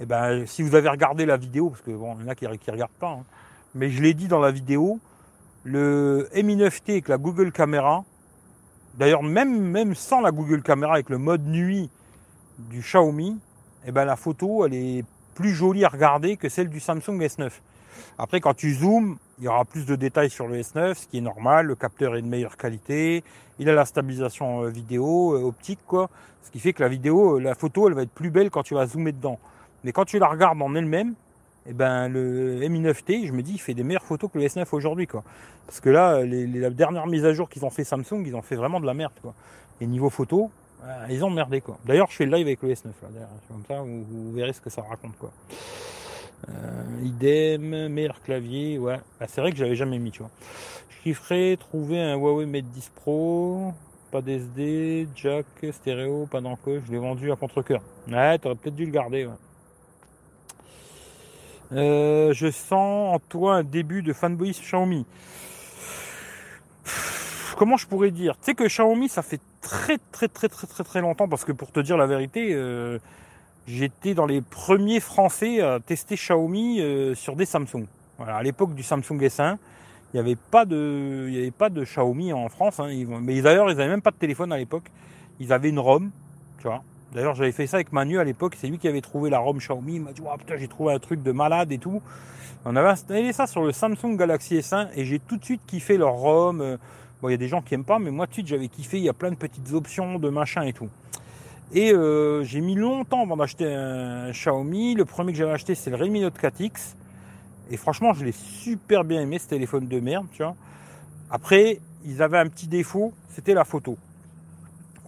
[SPEAKER 1] eh ben, si vous avez regardé la vidéo, parce que bon, il y en a qui ne regardent pas, hein, mais je l'ai dit dans la vidéo, le Mi 9T avec la Google Caméra, d'ailleurs même, sans la Google Caméra avec le mode nuit du Xiaomi, eh ben, la photo elle est plus jolie à regarder que celle du Samsung S9. Après, quand tu zoomes, il y aura plus de détails sur le S9, ce qui est normal. Le capteur est de meilleure qualité. Il a la stabilisation euh, vidéo, euh, optique. Ce qui fait que la vidéo, euh, la photo, elle va être plus belle quand tu vas zoomer dedans. Mais quand tu la regardes en elle-même, eh ben, le Mi 9T, je me dis, il fait des meilleures photos que le S9 aujourd'hui, quoi. Parce que là, les, la dernière mise à jour qu'ils ont fait Samsung, ils ont fait vraiment de la merde, quoi. Et niveau photo, ils ont merdé, quoi. D'ailleurs, je fais le live avec le S9, là, comme ça, vous verrez ce que ça raconte, quoi. Euh, idem, meilleur clavier, ouais. Bah, c'est vrai que j'avais jamais mis, tu vois. Je kifferais trouver un Huawei Mate 10 Pro, pas d'SD, jack, stéréo, pas d'encoche, je l'ai vendu à contre-coeur. Ouais, t'aurais peut-être dû le garder, ouais. Euh, je sens en toi un début de fanboy Xiaomi. Comment je pourrais dire? Tu sais que Xiaomi, ça fait très très très très très très longtemps parce que pour te dire la vérité, euh, j'étais dans les premiers Français à tester Xiaomi euh, sur des Samsung. Voilà, à l'époque du Samsung S1, il n'y avait pas de, avait pas de Xiaomi en France. Hein. mais d'ailleurs, ils n'avaient même pas de téléphone à l'époque. Ils avaient une ROM, tu vois. D'ailleurs, j'avais fait ça avec Manu à l'époque. C'est lui qui avait trouvé la ROM Xiaomi. Il m'a dit, oh, putain, j'ai trouvé un truc de malade et tout. On avait installé ça sur le Samsung Galaxy S1 et j'ai tout de suite kiffé leur ROM. Bon, il y a des gens qui aiment pas, mais moi, tout de suite, j'avais kiffé. Il y a plein de petites options de machin et tout. Et euh, j'ai mis longtemps avant d'acheter un Xiaomi. Le premier que j'avais acheté, c'est le Redmi Note 4X. Et franchement, je l'ai super bien aimé, ce téléphone de merde, tu vois. Après, ils avaient un petit défaut, c'était la photo.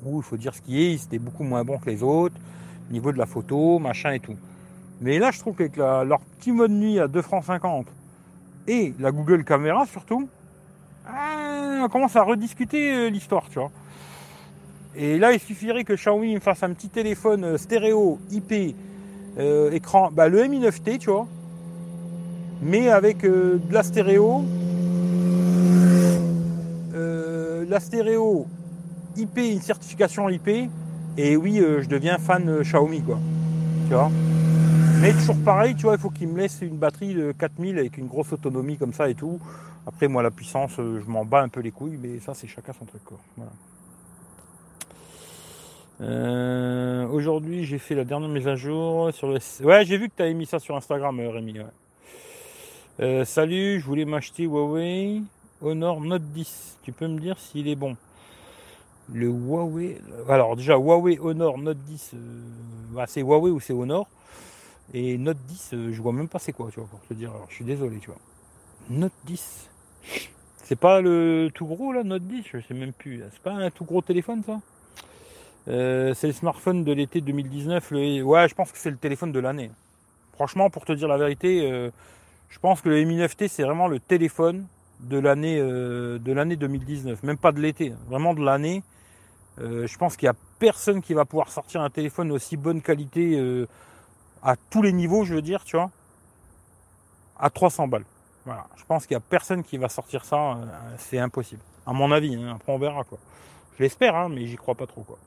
[SPEAKER 1] Il faut dire ce qui est, c'était beaucoup moins bon que les autres, au niveau de la photo, machin et tout. Mais là, je trouve qu'avec leur petit mode nuit à 2 francs 50 et la Google Caméra surtout, ah, on commence à rediscuter euh, l'histoire, tu vois. Et là, il suffirait que Xiaomi me fasse un petit téléphone euh, stéréo IP euh, écran, bah, le Mi 9T, tu vois, mais avec de la stéréo, la stéréo IP, une certification IP, et oui, je deviens fan Xiaomi, quoi. Tu vois? Mais toujours pareil, tu vois, il faut qu'il me laisse une batterie de 4000 avec une grosse autonomie comme ça et tout. Après, moi, la puissance, je m'en bats un peu les couilles, mais ça, c'est chacun son truc, quoi. Euh, aujourd'hui, j'ai fait la dernière mise à jour sur le. Ouais, j'ai vu que tu avais mis ça sur Instagram, euh, Rémi. Euh, salut, je voulais m'acheter Huawei Honor Note 10. Tu peux me dire s'il est bon? Le Huawei. Alors, déjà, Huawei Honor Note 10, bah, c'est Huawei ou c'est Honor? Et Note 10, je vois même pas c'est quoi, tu vois, pour te dire. Alors, je suis désolé, tu vois. Note 10. C'est pas le tout gros là, Note 10, je sais même plus. C'est pas un tout gros téléphone ça? Euh, c'est le smartphone de l'été 2019. Ouais, je pense que c'est le téléphone de l'année. Franchement, pour te dire la vérité, euh, je pense que le Mi 9T, c'est vraiment le téléphone de l'année euh, de l'année 2019. Même pas de l'été, hein. vraiment de l'année. Je pense qu'il n'y a personne qui va pouvoir sortir un téléphone aussi bonne qualité à tous les niveaux, je veux dire, tu vois, à 300 balles. Voilà. Je pense qu'il n'y a personne qui va sortir ça. c'est impossible. À mon avis. Hein. Après, on verra quoi. Je l'espère, hein, mais j'y crois pas trop quoi.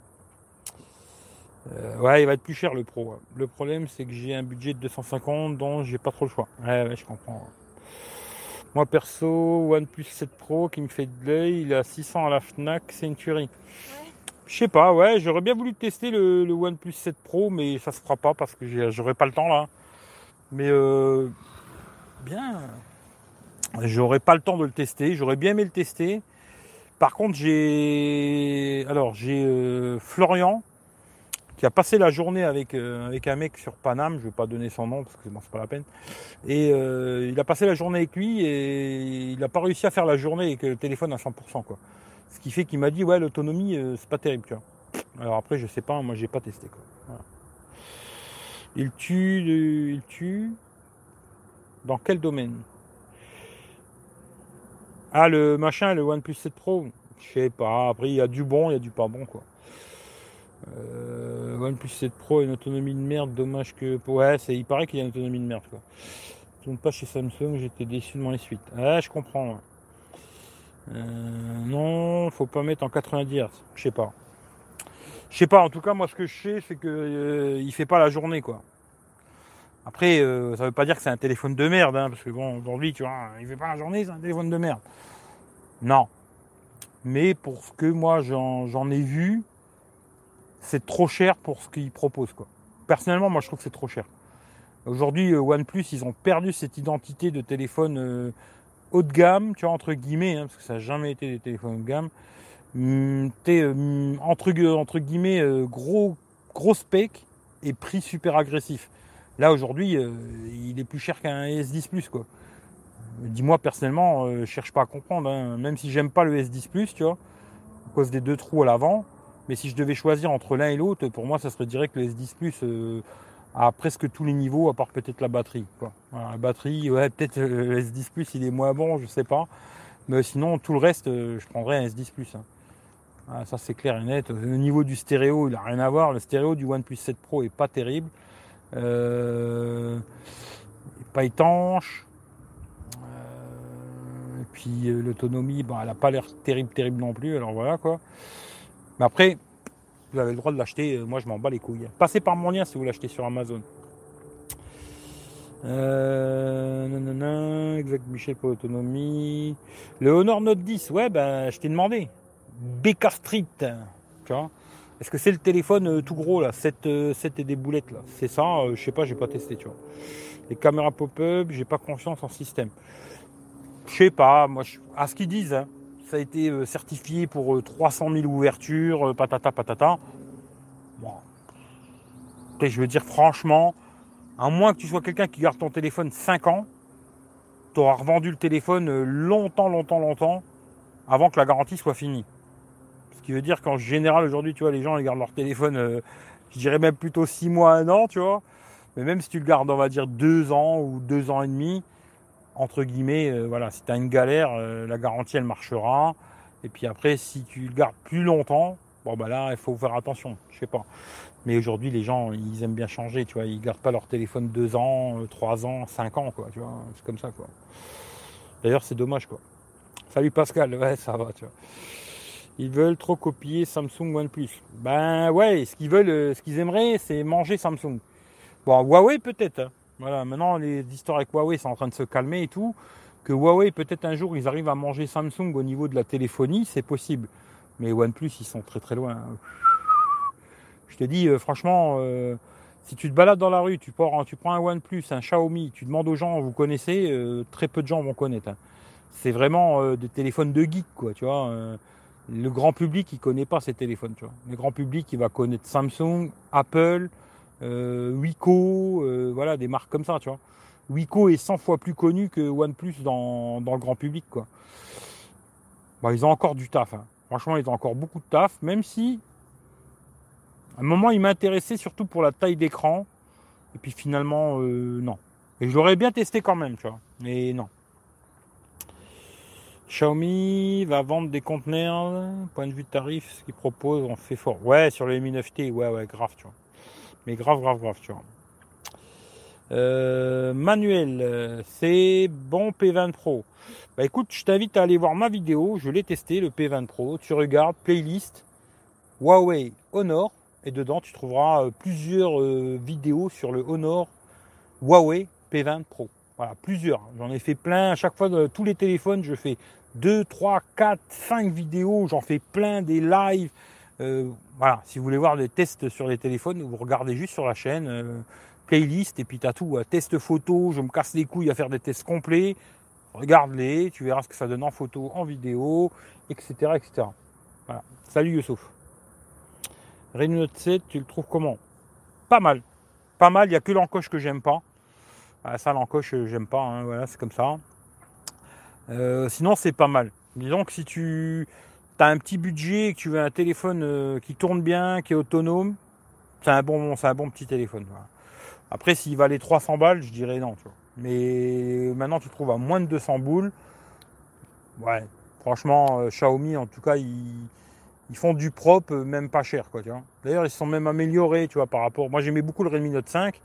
[SPEAKER 1] Euh, ouais, il va être plus cher le Pro. Le problème, c'est que j'ai un budget de 250, donc j'ai pas trop le choix. Ouais, ouais, je comprends. Moi perso, OnePlus 7 Pro qui me fait de l'œil, il est à 600 à la Fnac, c'est une tuerie. Je sais pas, ouais, j'aurais bien voulu tester le, OnePlus 7 Pro, mais ça se fera pas parce que j'aurais pas le temps là. Mais euh, bien, j'aurais pas le temps de le tester. J'aurais bien aimé le tester. Par contre, j'ai alors j'ai euh, Florian qui a passé la journée avec, euh, avec un mec sur Paname, je vais pas donner son nom parce que bon, c'est pas la peine. Et il a passé la journée avec lui et il n'a pas réussi à faire la journée avec le téléphone à 100%. Quoi. Ce qui fait qu'il m'a dit ouais l'autonomie euh, c'est pas terrible. Tu vois. Alors après je sais pas, moi j'ai pas testé. Quoi. Il tue, il tue. Dans quel domaine? Ah le machin, le OnePlus 7 Pro, je sais pas. Après il y a du bon, il y a du pas bon quoi. Euh, OnePlus 7 Pro une autonomie de merde, dommage que. Ouais, il paraît qu'il y a une autonomie de merde quoi. Je tourne pas chez Samsung, j'étais déçu de mon S8. Ah, je comprends. Euh, non, faut pas mettre en 90 Hz. Je sais pas. Je sais pas, en tout cas, moi ce que je sais, c'est que euh, il fait pas la journée quoi. Après, euh, ça veut pas dire que c'est un téléphone de merde, hein, parce que bon, aujourd'hui, tu vois, il fait pas la journée, c'est un téléphone de merde. Non. Mais pour ce que moi j'en ai vu, c'est trop cher pour ce qu'ils proposent. Quoi. Personnellement, moi je trouve que c'est trop cher. Aujourd'hui, euh, OnePlus, ils ont perdu cette identité de téléphone euh, haut de gamme, tu vois, entre guillemets, hein, parce que ça n'a jamais été des téléphones haut de gamme. Hum, hum, entre, entre, guillemets, euh, gros, gros spec et prix super agressif. Là, aujourd'hui, il est plus cher qu'un S10 Plus, quoi. Dis-moi, personnellement, je cherche pas à comprendre, hein. même si j'aime pas le S10 Plus, tu vois, à cause des deux trous à l'avant. Mais si je devais choisir entre l'un et l'autre, pour moi, ça serait direct le S10 Plus euh, à presque tous les niveaux, à part peut-être la batterie. la batterie, peut-être euh, le S10 Plus, il est moins bon, je sais pas. Mais sinon, tout le reste, euh, je prendrais un S10 Plus. Hein. Ah, ça, c'est clair et net. Au niveau du stéréo, il n'a rien à voir. Le stéréo du OnePlus 7 Pro est pas terrible. pas étanche. et puis l'autonomie, bah, elle n'a pas l'air terrible, terrible non plus. Alors voilà quoi. Mais après, vous avez le droit de l'acheter. Euh, moi, je m'en bats les couilles. Passez par mon lien si vous l'achetez sur Amazon. Euh, nanana, exact Michel pour l'autonomie. Le Honor Note 10, ouais, ben, je t'ai demandé. Baker Street, tu vois. Est-ce que c'est le téléphone euh, tout gros là 7, 7 euh, et des boulettes là? C'est ça Je sais pas, j'ai pas testé, tu vois. Les caméras pop-up, j'ai pas confiance en système. Je sais pas, moi, à ce qu'ils disent, hein, ça a été euh, certifié pour 300 euh, 000 ouvertures, euh, patata patata. Bon. je veux dire franchement, à moins que tu sois quelqu'un qui garde ton téléphone 5 ans, tu auras revendu le téléphone longtemps, longtemps, longtemps, avant que la garantie soit finie. Ce qui veut dire qu'en général, aujourd'hui, tu vois, les gens, ils gardent leur téléphone, je dirais même plutôt 6 mois, 1 an, tu vois. Mais même si tu le gardes, on va dire 2 ans ou 2 ans et demi, entre guillemets, euh, voilà, si tu as une galère, euh, la garantie elle marchera. Et puis après, si tu le gardes plus longtemps, bon bah là, il faut faire attention, je sais pas. Mais aujourd'hui, les gens, ils aiment bien changer, tu vois, ils gardent pas leur téléphone 2 ans, 3 euh, ans, 5 ans, quoi, tu vois, c'est comme ça, quoi. D'ailleurs, c'est dommage, quoi. Salut Pascal, ouais, ça va, tu vois. Ils veulent trop copier Samsung OnePlus. Ben ouais, ce qu'ils veulent, ce qu'ils aimeraient, c'est manger Samsung. Bon, Huawei peut-être, hein. Voilà, maintenant les histoires avec Huawei sont en train de se calmer et tout. Que Huawei, peut-être un jour, ils arrivent à manger Samsung au niveau de la téléphonie, c'est possible. Mais OnePlus, ils sont très très loin. Je te dis, euh, franchement, euh, si tu te balades dans la rue, tu prends, un OnePlus, un Xiaomi, tu demandes aux gens, vous connaissez, euh, très peu de gens vont connaître. Hein. C'est vraiment des téléphones de geek, quoi, le grand public, il connaît pas ces téléphones. Le grand public, il va connaître Samsung, Apple, Wiko, euh, voilà, des marques comme ça, tu vois. Wiko est 100 fois plus connu que OnePlus dans, le grand public, quoi. Ils ont encore du taf. Hein. Franchement, ils ont encore beaucoup de taf, même si à un moment, ils m'intéressaient surtout pour la taille d'écran. Et puis finalement, euh, non. Et je l'aurais bien testé quand même, tu vois. Mais non. Xiaomi va vendre des conteneurs. Point de vue tarif, ce qu'ils proposent, on fait fort. Ouais, sur le Mi 9T, ouais, ouais, grave, tu vois. Mais grave, grave, grave, tu vois. Euh, Manuel, c'est bon P20 Pro. Bah écoute, je t'invite à aller voir ma vidéo. Je l'ai testé, le P20 Pro. Tu regardes playlist Huawei Honor. Et dedans, tu trouveras euh, plusieurs euh, vidéos sur le Honor Huawei P20 Pro. Voilà, plusieurs. J'en ai fait plein. À chaque fois, tous les téléphones, je fais 2, 3, 4, 5 vidéos. J'en fais plein, des lives. Euh, voilà, si vous voulez voir des tests sur les téléphones, vous regardez juste sur la chaîne, euh, playlist, et puis tu as tout. test photo, je me casse les couilles à faire des tests complets. Regarde-les, tu verras ce que ça donne en photo, en vidéo, etc. etc. Voilà. Salut Youssouf. Reno Note 7, tu le trouves comment? Pas mal. Pas mal, il n'y a que l'encoche que j'aime pas. Ah, ça, l'encoche, j'aime pas, hein, voilà, c'est comme ça. Euh, sinon, c'est pas mal. Disons que si tu un petit budget et que tu veux un téléphone euh, qui tourne bien, qui est autonome, c'est un bon, c'est un bon petit téléphone. Après, s'il valait 300 balles, je dirais non. Mais maintenant, tu trouves à moins de 200 boules. Ouais, franchement, euh, Xiaomi, en tout cas, ils, font du propre, même pas cher, quoi. D'ailleurs, ils sont même améliorés, tu vois, par rapport. Moi, j'aimais beaucoup le Redmi Note 5,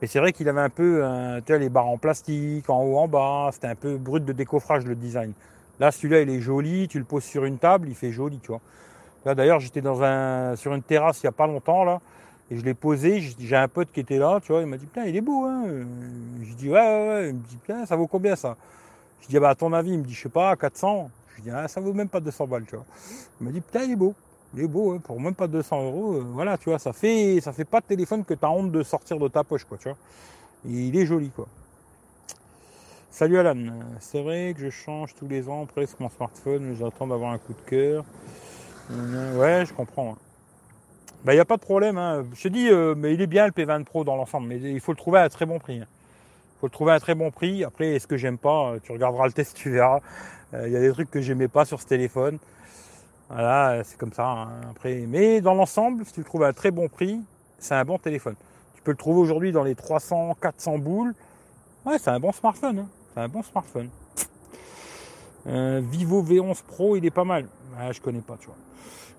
[SPEAKER 1] mais c'est vrai qu'il avait un peu, les barres en plastique, en haut, en bas. C'était un peu brut de décoffrage le design. Là, celui-là, il est joli. Tu le poses sur une table, il fait joli, tu vois. Là, d'ailleurs, j'étais sur une terrasse il n'y a pas longtemps, là. Et je l'ai posé, j'ai un pote qui était là, tu vois, il m'a dit, putain, il est beau, hein. Je dis, ouais, ouais, ouais. Il me dit, putain, ça vaut combien ça? Je dis, bah, à ton avis, il me dit, je sais pas, 400. Je dis, ah, ça vaut même pas 200 balles, tu vois. Il m'a dit, putain, il est beau. Il est beau, hein, pour même pas 200 euros. Euh, voilà, tu vois, ça fait, ça fait pas de téléphone que tu as honte de sortir de ta poche, quoi, tu vois. il est joli, quoi. Salut Alan, c'est vrai que je change tous les ans presque mon smartphone, j'attends d'avoir un coup de cœur. Euh, ouais, je comprends. Hein. Bah, il n'y a pas de problème. Hein. Je te dis, euh, mais il est bien le P20 Pro dans l'ensemble, mais il faut le trouver à un très bon prix. Il faut le trouver à un très bon prix. Après, est-ce que j'aime pas Tu regarderas le test, tu verras. Il y a des trucs que j'aimais pas sur ce téléphone. Voilà, c'est comme ça. Hein. Après, mais dans l'ensemble, si tu le trouves à un très bon prix, c'est un bon téléphone. Tu peux le trouver aujourd'hui dans les 300, 400 boules. Ouais, c'est un bon smartphone. Hein. Bon smartphone. Euh, Vivo V11 Pro, il est pas mal. Ah, je connais pas, tu vois.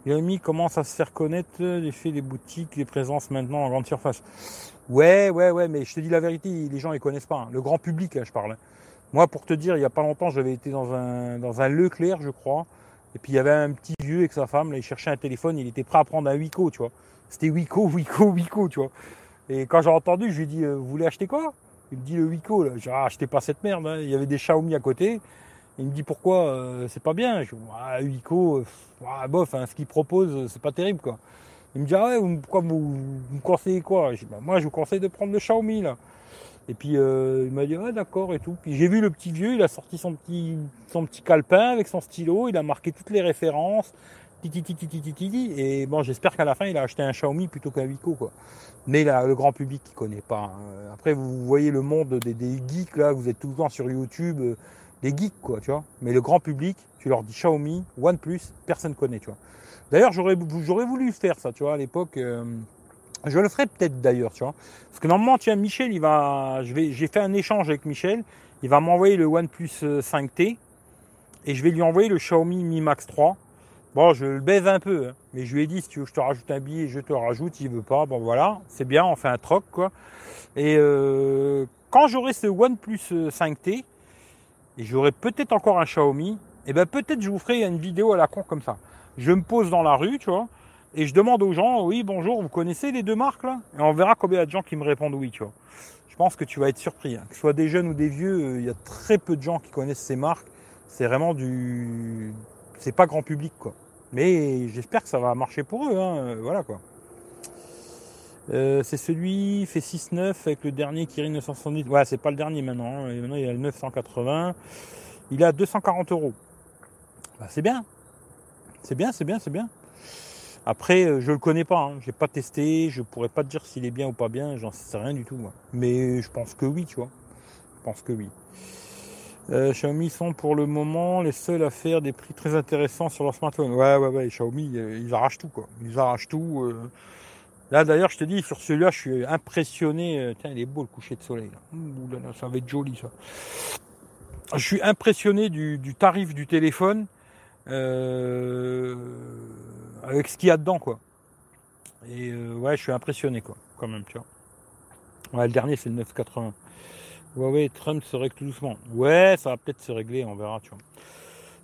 [SPEAKER 1] Xiaomi commence à se faire connaître l'effet des boutiques, les présences maintenant en grande surface? Ouais, ouais, ouais, mais je te dis la vérité, les gens ils connaissent pas. Hein. Le grand public, je parle. Moi, pour te dire, il y a pas longtemps, j'avais été dans un, dans un Leclerc, je crois. Et puis il y avait un petit vieux avec sa femme, là, il cherchait un téléphone, il était prêt à prendre un Wiko, tu vois. C'était Wiko, Wiko, Wiko, tu vois. Et quand j'ai entendu, je lui ai dit, euh, vous voulez acheter quoi? Il me dit le Wiko, là. J'ai acheté pas cette merde, hein. il y avait des Xiaomi à côté. Il me dit pourquoi euh, c'est pas bien? Je dis, ah, Wiko, euh, ah, bof, hein, ce qu'il propose, c'est pas terrible, quoi. Il me dit, ah ouais, pourquoi vous, me conseillez quoi? Je dis, bah, Moi, je vous conseille de prendre le Xiaomi, là. Et puis euh, il m'a dit ouais d'accord et tout. Puis j'ai vu le petit vieux, il a sorti son petit son petit calepin avec son stylo, il a marqué toutes les références. Et bon, j'espère qu'à la fin, il a acheté un Xiaomi plutôt qu'un Vico, quoi. Mais le grand public, il connaît pas. Hein. Après, vous voyez le monde des, geeks, là, vous êtes tout le temps sur YouTube, euh, des geeks, quoi, tu vois. Mais le grand public, tu leur dis Xiaomi, OnePlus, personne connaît, tu vois. D'ailleurs, j'aurais, j'aurais voulu faire ça, tu vois, à l'époque. Euh, je le ferai peut-être d'ailleurs, tu vois. Parce que normalement, tiens, Michel, il va, je vais, j'ai fait un échange avec Michel. Il va m'envoyer le OnePlus 5T et je vais lui envoyer le Xiaomi Mi Max 3. Bon, je le baise un peu, hein. mais je lui ai dit si tu veux que je te rajoute un billet, je te rajoute. Il veut pas. Bon, voilà, c'est bien, on fait un troc, quoi. Et euh, quand j'aurai ce OnePlus 5T et j'aurai peut-être encore un Xiaomi, et eh ben peut-être je vous ferai une vidéo à la con comme ça. Je me pose dans la rue, tu vois et je demande aux gens, oui, bonjour, vous connaissez les deux marques là? Et on verra combien il y a de gens qui me répondent oui, tu vois. Je pense que tu vas être surpris. Hein. Que ce soit des jeunes ou des vieux, euh, il y a très peu de gens qui connaissent ces marques. C'est vraiment du. C'est pas grand public, quoi. Mais j'espère que ça va marcher pour eux, hein. Euh, voilà quoi. Euh, c'est celui fait 6.9 avec le dernier Kirin 970. Ouais, c'est pas le dernier maintenant. Hein. Maintenant, il a le 980. Il à 240 euros. Bah, c'est bien. C'est bien, c'est bien, c'est bien. Après, euh, je le connais pas, hein. j'ai pas testé, je pourrais pas te dire s'il est bien ou pas bien, j'en sais rien du tout. Mais je pense que oui, tu vois. Je pense que oui. Euh, Xiaomi sont pour le moment les seuls à faire des prix très intéressants sur leur smartphone. Ouais, ouais, ouais, Xiaomi, euh, ils arrachent tout, quoi. Ils arrachent tout. Là, d'ailleurs, je te dis, sur celui-là, je suis impressionné. Tiens, il est beau le coucher de soleil. Là. ça va être joli, ça. Je suis impressionné du, du tarif du téléphone. Euh, avec ce qu'il y a dedans, quoi. Et euh, ouais, je suis impressionné, quoi, quand même, tu vois. Ouais, le dernier, c'est le 980. Ouais, Trump se règle tout doucement. Ouais, ça va peut-être se régler, on verra, tu vois.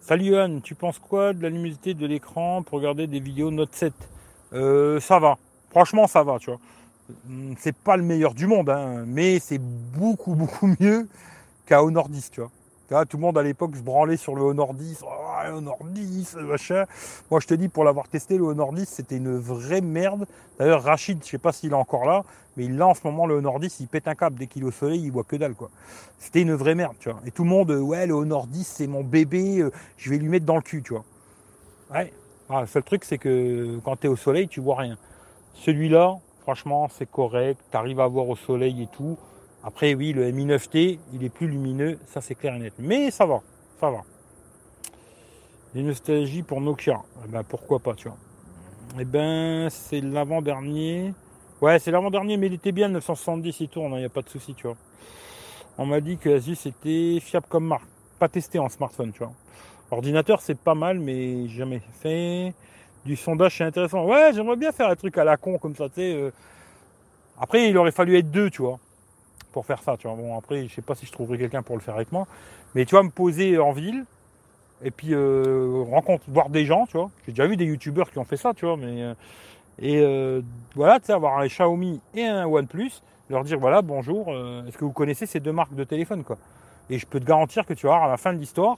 [SPEAKER 1] Salut Johan, tu penses quoi de la luminosité de l'écran pour regarder des vidéos Note 7 euh, Ça va. Franchement, ça va, tu vois. Hum, c'est pas le meilleur du monde, hein, mais c'est beaucoup, beaucoup mieux qu'à Honor 10, tu vois tout le monde à l'époque se branlait sur le Honor 10. Oh, le Honor 10, machin. Moi, je te dis, pour l'avoir testé, le Honor 10, c'était une vraie merde. D'ailleurs, Rachid, je sais pas s'il est encore là, mais il a en ce moment le Honor 10, il pète un câble. Dès qu'il est au soleil, il voit que dalle. C'était une vraie merde, tu vois. Et tout le monde, ouais, le Honor 10, c'est mon bébé, euh, je vais lui mettre dans le cul, tu vois. Ouais. Ah, le seul truc, c'est que quand tu es au soleil, tu vois rien. Celui-là, franchement, c'est correct. Tu arrives à voir au soleil et tout. Après, oui, le Mi 9T, il est plus lumineux, ça c'est clair et net. Mais ça va, ça va. Des nostalgies pour Nokia. Eh ben, pourquoi pas, tu vois. Eh ben, c'est l'avant-dernier. Ouais, c'est l'avant-dernier, mais il était bien, 970, il tourne, il hein, n'y a pas de souci, tu vois. On m'a dit que Asus était fiable comme marque. Pas testé en smartphone, tu vois. Ordinateur, c'est pas mal, mais jamais fait. du sondage, c'est intéressant. Ouais, j'aimerais bien faire un truc à la con comme ça, tu sais. euh. Après, il aurait fallu être deux, tu vois, pour faire ça, tu vois. Bon, après, je sais pas si je trouverai quelqu'un pour le faire avec moi. Mais tu vois, me poser en ville, et puis euh, rencontre, voir des gens, tu vois. J'ai déjà vu des youtubeurs qui ont fait ça, tu vois, mais. euh, et euh, voilà, tu sais, avoir un Xiaomi et un OnePlus, leur dire voilà, bonjour, euh, est-ce que vous connaissez ces deux marques de téléphone, quoi. Et je peux te garantir que tu vas à la fin de l'histoire,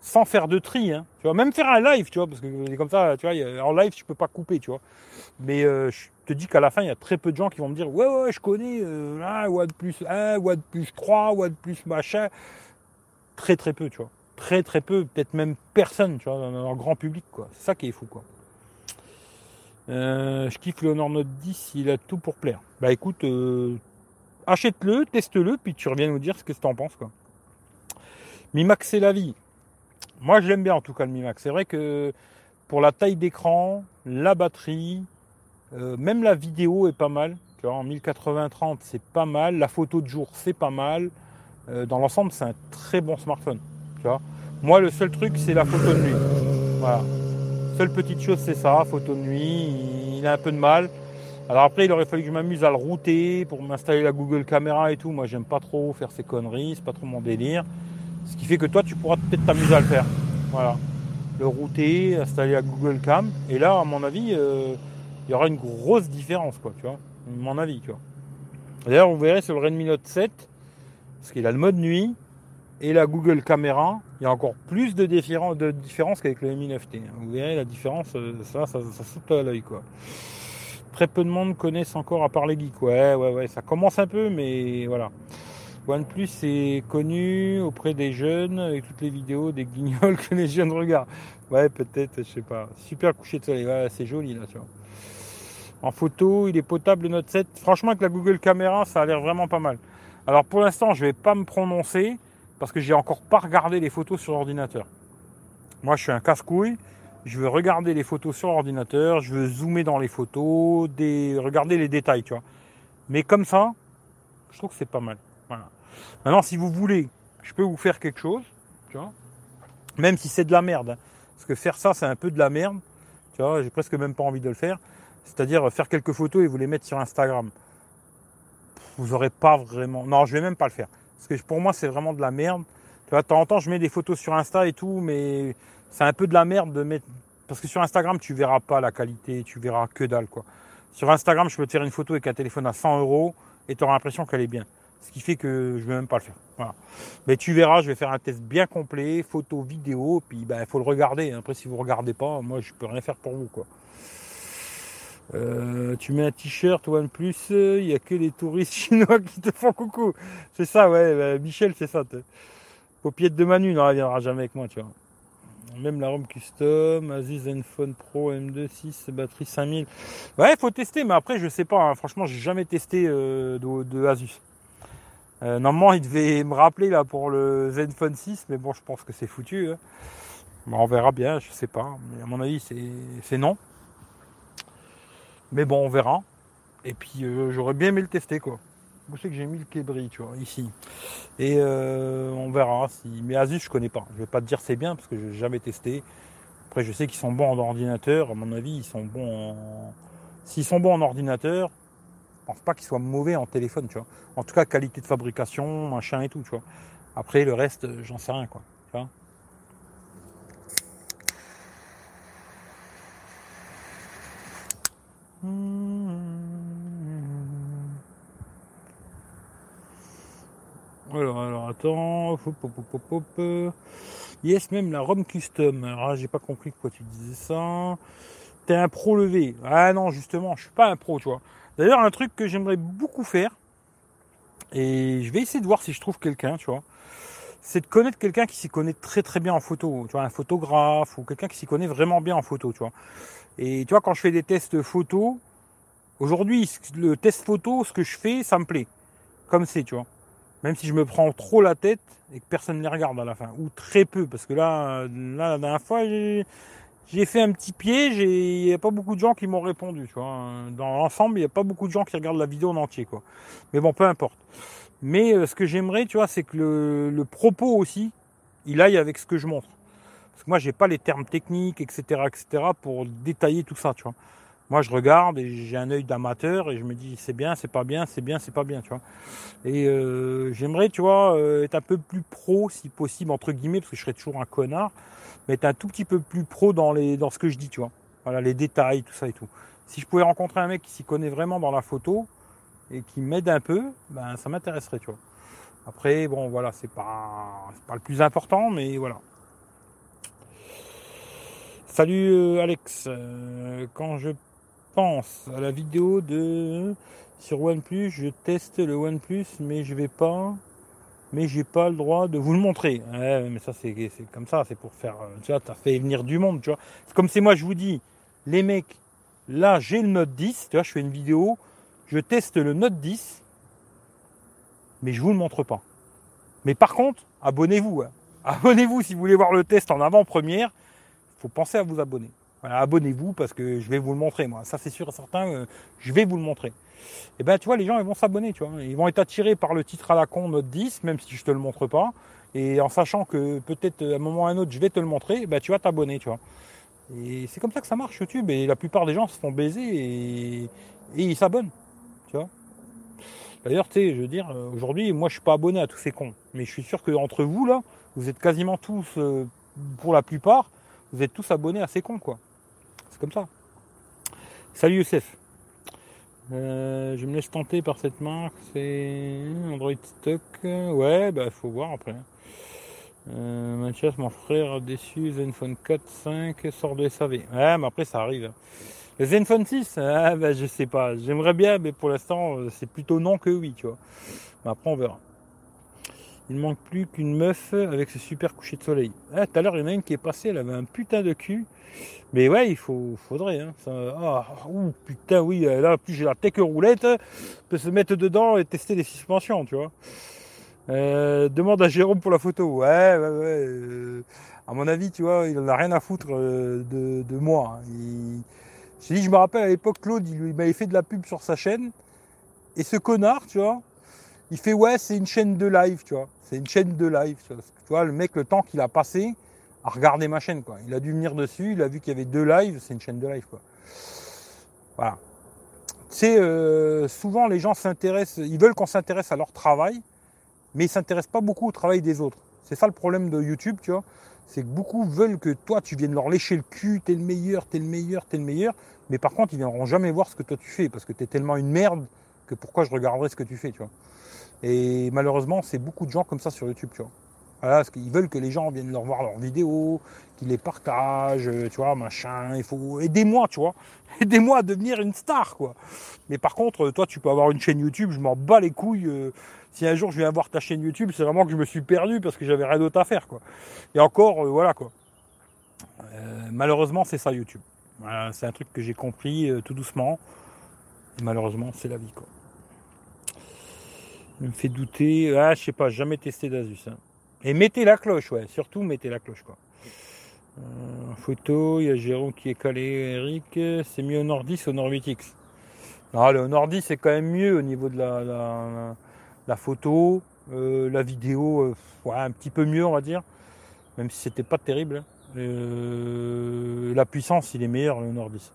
[SPEAKER 1] sans faire de tri, hein, tu vois, même faire un live, tu vois, parce que comme ça, tu vois, en live, tu peux pas couper, tu vois. Mais je te dis qu'à la fin, il y a très peu de gens qui vont me dire ouais, ouais, je connais ah, OnePlus 1, OnePlus 3, OnePlus machin. Très, très peu, tu vois. Très, très peu, peut-être même personne, tu vois, dans, dans le grand public, quoi. C'est ça qui est fou, quoi. Euh, je kiffe le Honor Note 10, il a tout pour plaire. Bah écoute, euh, achète-le, teste-le, puis tu reviens nous dire ce que tu en penses, quoi. Mi Max, c'est la vie. Moi, je l'aime bien en tout cas le Mi Max. C'est vrai que pour la taille d'écran, la batterie, euh, même la vidéo est pas mal. Tu vois, en 1080-30, c'est pas mal. La photo de jour, c'est pas mal. Dans l'ensemble, c'est un très bon smartphone. Moi, le seul truc, c'est la photo de nuit. Voilà. Seule petite chose, c'est ça, photo de nuit. Il a un peu de mal. Alors après, il aurait fallu que je m'amuse à le router pour m'installer la Google Caméra et tout. Moi, j'aime pas trop faire ces conneries, c'est pas trop mon délire. Ce qui fait que toi, tu pourras peut-être t'amuser à le faire. Voilà. Le router, installer la Google Cam. Et là, à mon avis, euh, il y aura une grosse différence, quoi, tu vois. Mon avis, tu vois. D'ailleurs, vous verrez sur le Redmi Note 7, parce qu'il a le mode nuit et la Google Caméra, il y a encore plus de, différen- de différence qu'avec le Mi 9T. Vous verrez la différence, euh, ça, ça, saute à l'œil, quoi. Très peu de monde connaissent encore à part les geeks. Ouais, ouais, ouais, ça commence un peu, mais voilà. OnePlus est connu auprès des jeunes avec toutes les vidéos des guignols que les jeunes regardent. Ouais, peut-être, je sais pas. Super coucher de soleil, c'est joli là, tu vois. En photo, il est potable le Note 7. Franchement, avec la Google Caméra, ça a l'air vraiment pas mal. Alors pour l'instant, je vais pas me prononcer parce que j'ai encore pas regardé les photos sur l'ordinateur. Moi, je suis un casse-couille. Je veux regarder les photos sur l'ordinateur, je veux zoomer dans les photos, regarder les détails, tu vois. Mais comme ça, je trouve que c'est pas mal. Voilà. Maintenant, si vous voulez, je peux vous faire quelque chose, tu vois. Même si c'est de la merde. hein. Parce que faire ça, c'est un peu de la merde. Tu vois, j'ai presque même pas envie de le faire. C'est-à-dire faire quelques photos et vous les mettre sur Instagram. Vous n'aurez pas vraiment. Non, je vais même pas le faire. Parce que pour moi, c'est vraiment de la merde. Tu vois, de temps je mets des photos sur Insta et tout, mais c'est un peu de la merde de mettre. Parce que sur Instagram, tu verras pas la qualité, tu verras que dalle, quoi. Sur Instagram, je peux te faire une photo avec un téléphone à 100 euros et tu auras l'impression qu'elle est bien. Ce qui fait que je vais même pas le faire. Mais tu verras, je vais faire un test bien complet, photo, vidéo, puis il ben, faut le regarder. Après, si vous regardez pas, moi, je peux rien faire pour vous, quoi. Euh, tu mets un t-shirt OnePlus, il n'y a que les touristes chinois qui te font coucou. C'est ça, ouais, bah, Michel, c'est ça. Paupiette de Manu, non, elle viendra jamais avec moi, tu vois. Même la ROM custom, Asus Zenfone Pro M2 6, batterie 5000. Ouais, faut tester, mais après, je sais pas. hein. Franchement, j'ai jamais testé euh, de, Asus. Euh, normalement, il devait me rappeler là pour le Zenfone 6, mais bon, je pense que c'est foutu. hein. On verra bien, je sais pas. Mais à mon avis, c'est non. Mais bon, on verra. Et puis, euh, j'aurais bien aimé le tester, quoi. Où c'est que j'ai mis le Kebri, tu vois, ici. Et euh, on verra. Si... Mais Asus, je connais pas. Je vais pas te dire c'est bien parce que je n'ai jamais testé. Après, je sais qu'ils sont bons en ordinateur. À mon avis, ils sont bons en. S'ils sont bons en ordinateur, je pense pas qu'ils soient mauvais en téléphone, tu vois. En tout cas, qualité de fabrication, machin et tout, tu vois. Après, le reste, j'en sais rien, quoi. Alors, alors attends. Yes, même la ROM custom. Alors j'ai pas compris pourquoi tu disais ça. T'es un pro levé. Ah non, justement, je suis pas un pro, tu vois. D'ailleurs, un truc que j'aimerais beaucoup faire, et je vais essayer de voir si je trouve quelqu'un, tu vois, c'est de connaître quelqu'un qui s'y connaît très très bien en photo, tu vois, un photographe ou quelqu'un qui s'y connaît vraiment bien en photo, tu vois. Et tu vois, quand je fais des tests photo, aujourd'hui, le test photo, ce que je fais, ça me plaît. Comme c'est, tu vois. Même si je me prends trop la tête et que personne ne les regarde à la fin, ou très peu, parce que là, là la dernière fois, j'ai fait un petit piège et il n'y a pas beaucoup de gens qui m'ont répondu. Tu vois. Dans l'ensemble, il n'y a pas beaucoup de gens qui regardent la vidéo en entier. Quoi. Mais bon, peu importe. Mais euh, ce que j'aimerais, tu vois, c'est que le propos aussi, il aille avec ce que je montre. Parce que moi, j'ai pas les termes techniques, etc., etc., pour détailler tout ça, tu vois. Moi, je regarde et j'ai un œil d'amateur et je me dis c'est bien, c'est pas bien, c'est bien, c'est pas bien, tu vois. Et euh, j'aimerais, tu vois, euh, être un peu plus pro, si possible, entre guillemets, parce que je serais toujours un connard, mais être un tout petit peu plus pro dans, les, dans ce que je dis, tu vois. Voilà, les détails, tout ça et tout. Si je pouvais rencontrer un mec qui s'y connaît vraiment dans la photo et qui m'aide un peu, ben ça m'intéresserait, tu vois. Après, bon, voilà, c'est pas, pas le plus important, mais voilà. Salut euh, Alex. quand je pense à la vidéo de sur OnePlus, je teste le OnePlus, mais je vais pas, mais j'ai pas le droit de vous le montrer. mais ça c'est comme ça, c'est pour faire, tu vois, fait venir du monde, tu vois. C'est comme si moi je vous dis, les mecs, là j'ai le Note 10, tu vois, je fais une vidéo, je teste le Note 10, mais je vous le montre pas. Mais par contre, abonnez-vous. Hein. Abonnez-vous si vous voulez voir le test en avant-première. Faut penser à vous abonner abonnez-vous parce que je vais vous le montrer, moi. Ça, c'est sûr et certain, euh, je vais vous le montrer. Et ben, tu vois, les gens, ils vont s'abonner, tu vois. Ils vont être attirés par le titre à la con Note 10, même si je te le montre pas. Et en sachant que peut-être à un moment ou un autre, je vais te le montrer, ben, tu vas t'abonner, tu vois. Et c'est comme ça que ça marche YouTube. Et la plupart des gens se font baiser et, ils s'abonnent, tu vois. D'ailleurs, tu sais, je veux dire, euh, aujourd'hui, moi, je suis pas abonné à tous ces cons. Mais je suis sûr qu'entre vous, là, vous êtes quasiment tous, euh, pour la plupart, vous êtes tous abonnés à ces cons, quoi comme ça. Salut Youssef. Euh, je me laisse tenter par cette marque. C'est Android Stock. Ouais, bah faut voir après. Euh, Mathias, mon frère déçu. Zenfone 4, 5 sort de SAV. Ouais, mais après ça arrive. Le Zenfone 6, ah, bah, je sais pas. J'aimerais bien, mais pour l'instant, euh, c'est plutôt non que oui, tu vois. Mais après, on verra. Il manque plus qu'une meuf avec ce super coucher de soleil. Ah, tout à l'heure, il y en a une qui est passée, elle avait un putain de cul. Mais ouais, il faut, faudrait. Hein. Ah, putain, oui, là, plus j'ai la tech roulette, peut se mettre dedans et tester les suspensions, tu vois. Euh, demande à Jérôme pour la photo. Ouais, ouais, ouais. Euh, à mon avis, tu vois, il en a rien à foutre euh, de, moi. Hein. Je, je me rappelle à l'époque, Claude, il, il m'avait fait de la pub sur sa chaîne. Et ce connard, tu vois, il fait ouais, c'est une chaîne de live, tu vois. C'est une chaîne de live. Tu vois, le mec, le temps qu'il a passé à regarder ma chaîne, quoi. Il a dû venir dessus, il a vu qu'il y avait deux lives, c'est une chaîne de live, quoi. Voilà. Tu sais, euh, souvent les gens s'intéressent, ils veulent qu'on s'intéresse à leur travail, mais ils s'intéressent pas beaucoup au travail des autres. C'est ça le problème de YouTube, tu vois. C'est que beaucoup veulent que toi, tu viennes leur lécher le cul, t'es le meilleur, t'es le meilleur, t'es le meilleur. Mais par contre, ils viendront jamais voir ce que toi tu fais, parce que t'es tellement une merde que pourquoi je regarderais ce que tu fais, tu vois. Et malheureusement, c'est beaucoup de gens comme ça sur YouTube, tu vois. Voilà, parce qu'ils veulent que les gens viennent leur voir leurs vidéos, qu'ils les partagent, tu vois, machin. Il faut aider-moi, tu vois. Aidez-moi à devenir une star, quoi. Mais par contre, toi, tu peux avoir une chaîne YouTube, je m'en bats les couilles. Euh, si un jour je viens voir ta chaîne YouTube, c'est vraiment que je me suis perdu parce que j'avais rien d'autre à faire, quoi. Et encore, euh, voilà, quoi. Euh, malheureusement, c'est ça YouTube. c'est un truc que j'ai compris tout doucement. Et malheureusement, c'est la vie, quoi me fait douter. Ah, je sais pas, jamais testé d'Asus. Hein. Et mettez la cloche, ouais, surtout mettez la cloche, quoi. Euh, photo, il y a Jérôme qui est calé, Eric. C'est mieux au Nord 10 au Nord 8X. Non, le Nord 10 c'est quand même mieux au niveau de la, la, photo, euh, la vidéo, euh, un petit peu mieux, on va dire. Même si c'était pas terrible. Hein. la puissance, il est meilleur, le Nord 10.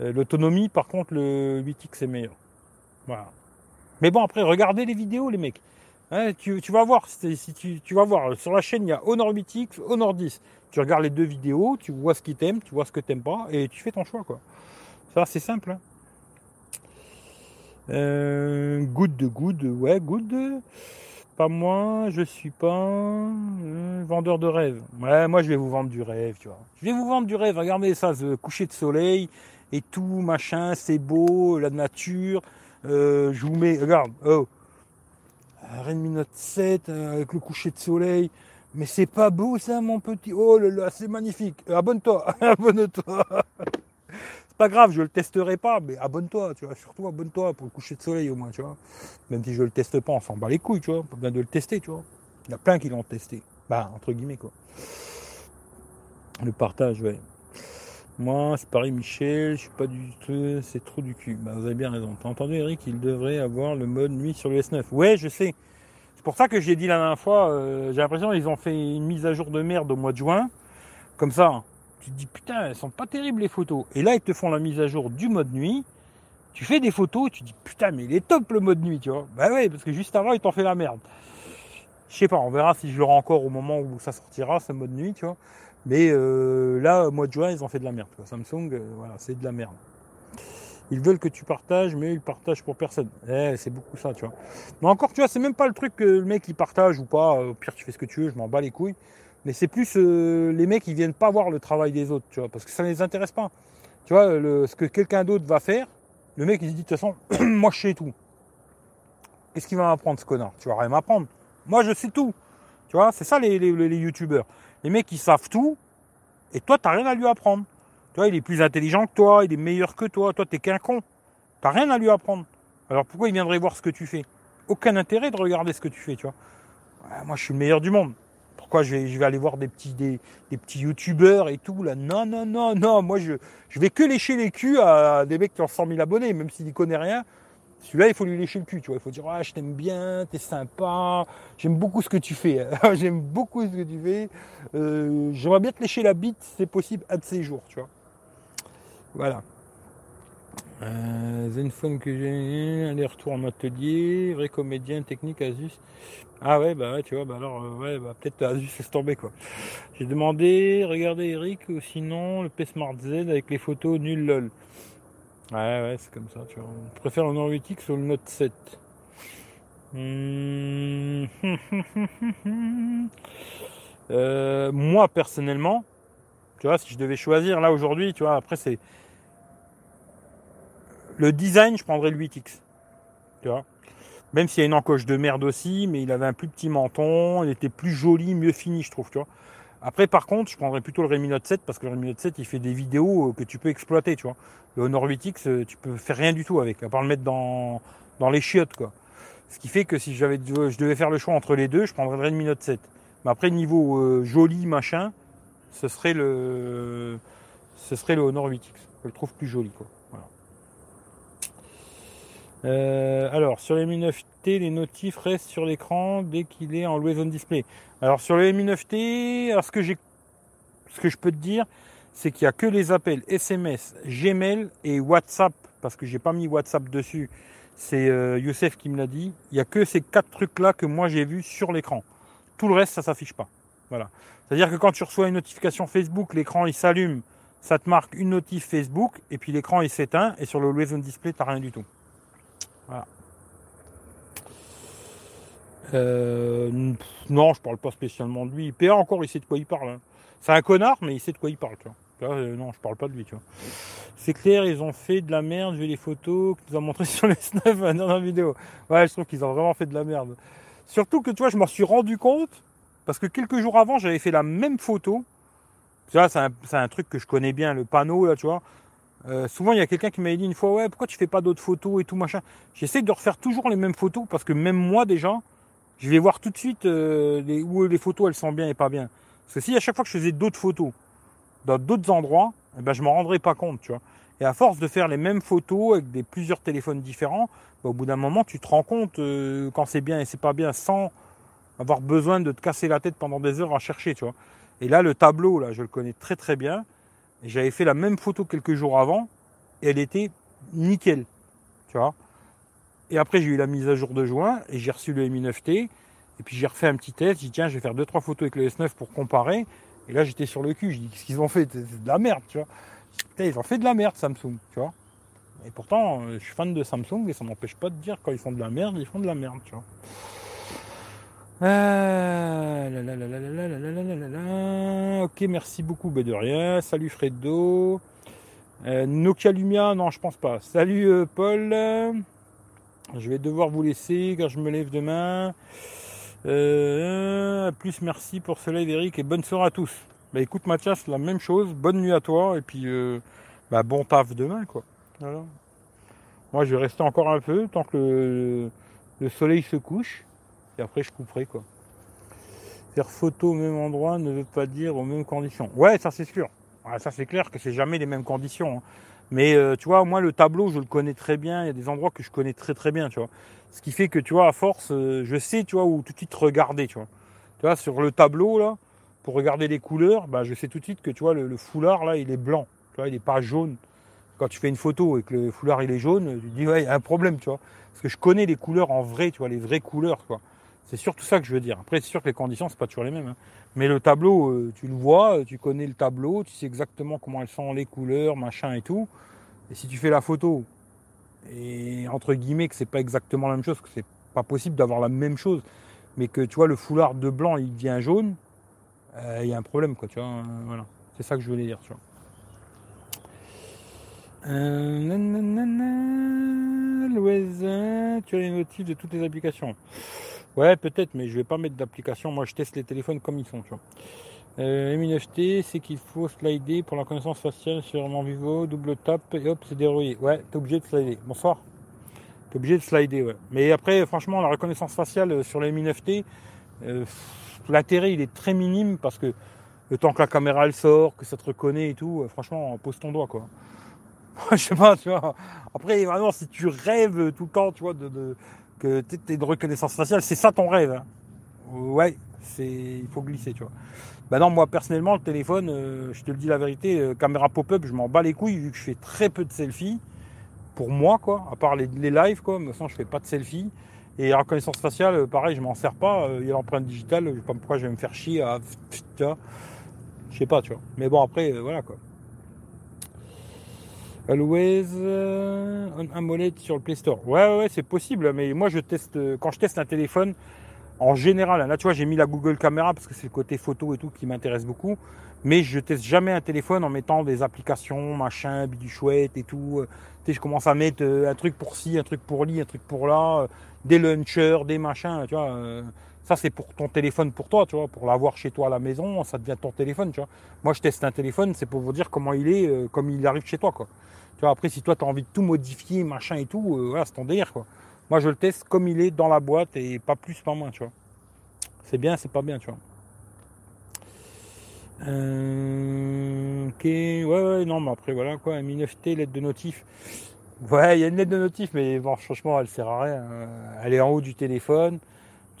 [SPEAKER 1] L'autonomie, par contre, le 8X est meilleur. Voilà. Mais bon, après, regardez les vidéos, les mecs. Hein, tu, vas voir, si tu, vas voir, sur la chaîne, il y a Honor 8X, Honor 10. Tu regardes les deux vidéos, tu vois ce qui t'aime, tu vois ce que t'aimes pas, et tu fais ton choix, quoi. Ça, c'est simple. Hein. Euh, good good, ouais, good. Pas moi, je suis pas un vendeur de rêve. Ouais, moi je vais vous vendre du rêve, tu vois. Je vais vous vendre du rêve. Regardez ça, coucher de soleil et tout, machin, c'est beau, la nature. Euh, je vous mets, regarde, oh, Redmi Note 7 euh, avec le coucher de soleil. Mais c'est pas beau ça, mon petit. Oh là là, c'est magnifique. Abonne-toi, abonne-toi. c'est pas grave, je le testerai pas, mais abonne-toi, tu vois. Surtout abonne-toi pour le coucher de soleil au moins, tu vois. Même si je le teste pas, on s'en bat les couilles, tu vois. Pas besoin de le tester, tu vois. Il y a plein qui l'ont testé. Bah, entre guillemets, quoi. Le partage, ouais. Moi, c'est pareil, Michel, je suis pas du tout, c'est trop du cul. Bah, vous avez bien raison. T'as entendu, Eric, il devrait avoir le mode nuit sur le S9. Ouais, je sais. C'est pour ça que j'ai dit la dernière fois, euh, j'ai l'impression qu'ils ont fait une mise à jour de merde au mois de juin. comme ça. Tu te dis putain, elles sont pas terribles les photos. Et là, ils te font la mise à jour du mode nuit. Tu fais des photos tu te dis putain, mais il est top le mode nuit, tu vois. Bah ouais, parce que juste avant, il t'en fait la merde. Je sais pas, on verra si je l'aurai encore au moment où ça sortira, ce mode nuit, tu vois. Mais euh, là, au mois de juin, ils ont fait de la merde. quoi. Samsung, euh, voilà, c'est de la merde. Ils veulent que tu partages, mais ils partagent pour personne. Eh, c'est beaucoup ça, tu vois. Mais encore, tu vois, c'est même pas le truc que le mec il partage ou pas. Au pire, tu fais ce que tu veux, je m'en bats les couilles. Mais c'est plus euh, les mecs qui viennent pas voir le travail des autres, tu vois, parce que ça ne les intéresse pas. Tu vois, le- ce que quelqu'un d'autre va faire, le mec il se dit de toute façon, moi je sais tout. Qu'est-ce qu'il va m'apprendre ce connard? Tu vas rien m'apprendre. Moi je sais tout. Tu vois, c'est ça les, les, les youtubeurs. Les mecs ils savent tout, et toi t'as rien à lui apprendre. Tu vois, il est plus intelligent que toi, il est meilleur que toi, toi t'es qu'un con. T'as rien à lui apprendre. Alors pourquoi il viendrait voir ce que tu fais? Aucun intérêt de regarder ce que tu fais, tu vois. Moi je suis le meilleur du monde. Pourquoi je vais, aller voir des petits, des, petits youtubeurs et tout là? Non, non, non, non. Moi je, je vais que lécher les culs à des mecs qui ont 100 000 abonnés, même s'il n'y connaît rien. Celui-là, il faut lui lécher le cul, tu vois. Il faut dire, ah, je t'aime bien, t'es sympa, j'aime beaucoup ce que tu fais. j'aime beaucoup ce que tu fais. Euh, J'aimerais bien te lécher la bite, c'est possible, un de ces jours, tu vois. Voilà. Euh, Zenphone que j'ai, aller-retour en atelier, vrai comédien, technique, Asus. Ah ouais, bah ouais, tu vois, bah alors, euh, ouais, bah peut-être Asus laisse tomber quoi. J'ai demandé, regardez Eric, ou sinon le P Smart Z avec les photos nul lol. Ouais, ouais, c'est comme ça, tu vois. Je préfère le Nord 8X ou le Note 7. Hmm. Euh, moi, personnellement, tu vois, si je devais choisir là aujourd'hui, tu vois, après c'est. Le design, je prendrais le 8X. Tu vois. Même s'il y a une encoche de merde aussi, mais il avait un plus petit menton, il était plus joli, mieux fini, je trouve, tu vois. Après, par contre, je prendrais plutôt le Redmi Note 7 parce que le Redmi Note 7, il fait des vidéos euh, que tu peux exploiter, tu vois. Le Honor 8X, euh, tu peux faire rien du tout avec, à part le mettre dans, les chiottes, quoi. Ce qui fait que si je devais faire le choix entre les deux, je prendrais le Redmi Note 7. Mais après, niveau euh, joli, machin, ce serait le, ce serait le Honor 8X. Je le trouve plus joli, quoi. Euh, alors, sur les Mi 9T, les notifs restent sur l'écran dès qu'il est en always display. Alors, sur les Mi 9T, alors ce que j'ai, ce que je peux te dire, c'est qu'il n'y a que les appels SMS, Gmail et WhatsApp, parce que j'ai pas mis WhatsApp dessus. C'est euh, Youssef qui me l'a dit. Il n'y a que ces quatre trucs-là que moi j'ai vus sur l'écran. Tout le reste, ça s'affiche pas. Voilà. C'est-à-dire que quand tu reçois une notification Facebook, l'écran il s'allume, ça te marque une notif Facebook, et puis l'écran il s'éteint, et sur le Always Display, tu rien du tout. Voilà. Euh, non, je parle pas spécialement de lui. PA encore, il sait de quoi il parle. hein. C'est un connard, mais il sait de quoi il parle. Euh, non, je parle pas de lui. Tu vois. C'est clair, ils ont fait de la merde. J'ai les photos nous as montrées sur les Snap dans la vidéo. Ouais, je trouve qu'ils ont vraiment fait de la merde. Surtout que tu vois, je m'en suis rendu compte parce que quelques jours avant, j'avais fait la même photo. Vois, c'est un, un truc que je connais bien, le panneau là, tu vois. Euh, souvent, il y a quelqu'un qui m'avait dit une fois, ouais, pourquoi tu fais pas d'autres photos et tout machin. J'essaie de refaire toujours les mêmes photos parce que même moi déjà, je vais voir tout de suite euh, où les photos elles sont bien et pas bien. Parce que si à chaque fois que je faisais d'autres photos dans d'autres endroits, eh ben, je m'en rendrais pas compte, tu vois. Et à force de faire les mêmes photos avec des plusieurs téléphones différents, bah, au bout d'un moment, tu te rends compte euh, quand c'est bien et c'est pas bien sans avoir besoin de te casser la tête pendant des heures à chercher, tu vois. Et là, le tableau, là, je le connais très très bien. J'avais fait la même photo quelques jours avant et elle était nickel, tu vois. Et après, j'ai eu la mise à jour de juin et j'ai reçu le Mi 9T. Et puis j'ai refait un petit test. J'ai dit, tiens, je vais faire deux trois photos avec le S9 pour comparer. Et là, j'étais sur le cul. Je dis, qu'est-ce qu'ils ont fait? C'est de la merde, tu vois. Ils ont fait de la merde, Samsung, tu vois. Et pourtant, euh, je suis fan de Samsung et ça m'empêche pas de dire quand ils font de la merde, ils font de la merde, tu vois. Ok, merci beaucoup, bah de rien. Salut Fredo. Euh, Nokia Lumia, non, je pense pas. Salut Paul. Je vais devoir vous laisser quand je me lève demain. Plus merci pour ce live Eric et bonne soirée à tous. Bah écoute Mathias, la même chose, bonne nuit à toi et puis bah, bon taf demain quoi. Moi je vais rester encore un peu tant que le soleil se couche après je couperai quoi. Faire photo au même endroit ne veut pas dire aux mêmes conditions. Ouais, ça c'est sûr. Ça c'est clair que c'est jamais les mêmes conditions. hein. Mais euh, tu vois, moi le tableau, je le connais très bien. Il y a des endroits que je connais très très bien, tu vois. Ce qui fait que tu vois, à force, euh, je sais, tu vois, où tout de suite regarder, tu vois. Tu vois, sur le tableau là, pour regarder les couleurs, bah, je sais tout de suite que tu vois, le, foulard là, il est blanc. Tu vois, il n'est pas jaune. Quand tu fais une photo et que le foulard il est jaune, tu dis ouais, il y a un problème, tu vois. Parce que je connais les couleurs en vrai, tu vois, les vraies couleurs, quoi. C'est surtout ça que je veux dire. Après, c'est sûr que les conditions, c'est pas toujours les mêmes. Hein. Mais le tableau, euh, tu le vois, euh, tu connais le tableau, tu sais exactement comment elles sont, les couleurs, machin et tout. Et si tu fais la photo, et entre guillemets que c'est pas exactement la même chose, que c'est pas possible d'avoir la même chose, mais que tu vois le foulard de blanc il devient jaune, euh, il y a un problème quoi, voilà, c'est ça que je voulais dire, tu. Euh, tu as les notifs de toutes les applications. Ouais, peut-être, mais je vais pas mettre d'application. Moi, je teste les téléphones comme ils sont, tu vois. Euh, M9T, c'est qu'il faut slider pour la connaissance faciale sur mon Vivo, double tap et hop, c'est dérouillé. Ouais, t'es obligé de slider. Bonsoir. T'es obligé de slider, ouais. Mais après, franchement, la reconnaissance faciale euh, sur les M9T, euh, l'intérêt il est très minime parce que le temps que la caméra elle sort, que ça te reconnaît et tout, franchement, pose ton doigt, quoi. je sais pas, tu vois. Après, vraiment, si tu rêves tout le temps, tu vois, de que tu es de reconnaissance faciale, c'est ça ton rêve. Hein. Ouais, c'est, il faut glisser, tu vois. Bah non, moi personnellement, le téléphone, euh, je te le dis la vérité, euh, caméra pop-up, je m'en bats les couilles vu que je fais très peu de selfies. Pour moi, quoi, à part les, lives, quoi, mais sinon je fais pas de selfies. Et reconnaissance faciale, euh, pareil, je m'en sers pas. Il y a l'empreinte digitale, je sais pas pourquoi je vais me faire chier à. Je sais pas, tu vois. Mais bon, après, voilà, quoi. Always un AMOLED sur le Play Store. Ouais, ouais, c'est possible, mais moi je teste, quand je teste un téléphone, en général, là tu vois, j'ai mis la Google Caméra parce que c'est le côté photo et tout qui m'intéresse beaucoup. Mais je teste jamais un téléphone en mettant des applications, machin, du chouette et tout. Tu sais, je commence à mettre euh, un truc pour ci, un truc pour li, un truc pour là, euh, des launchers, des machins, tu vois. Euh, ça c'est pour ton téléphone pour toi, tu vois, pour l'avoir chez toi à la maison, ça devient ton téléphone, tu vois. Moi je teste un téléphone, c'est pour vous dire comment il est, comme il arrive chez toi, quoi. Tu vois, après si toi tu as envie de tout modifier, machin et tout, voilà, c'est ton délire, quoi. Moi, je le teste comme il est dans la boîte et pas plus, pas moins, tu vois. C'est bien, c'est pas bien, tu vois. Euh, ok, ouais, ouais, non, mais après, voilà, quoi, un 9T, lettre de notif. Ouais, il y a une lettre de notif, mais bon, franchement, elle sert à rien. Elle est en haut du téléphone,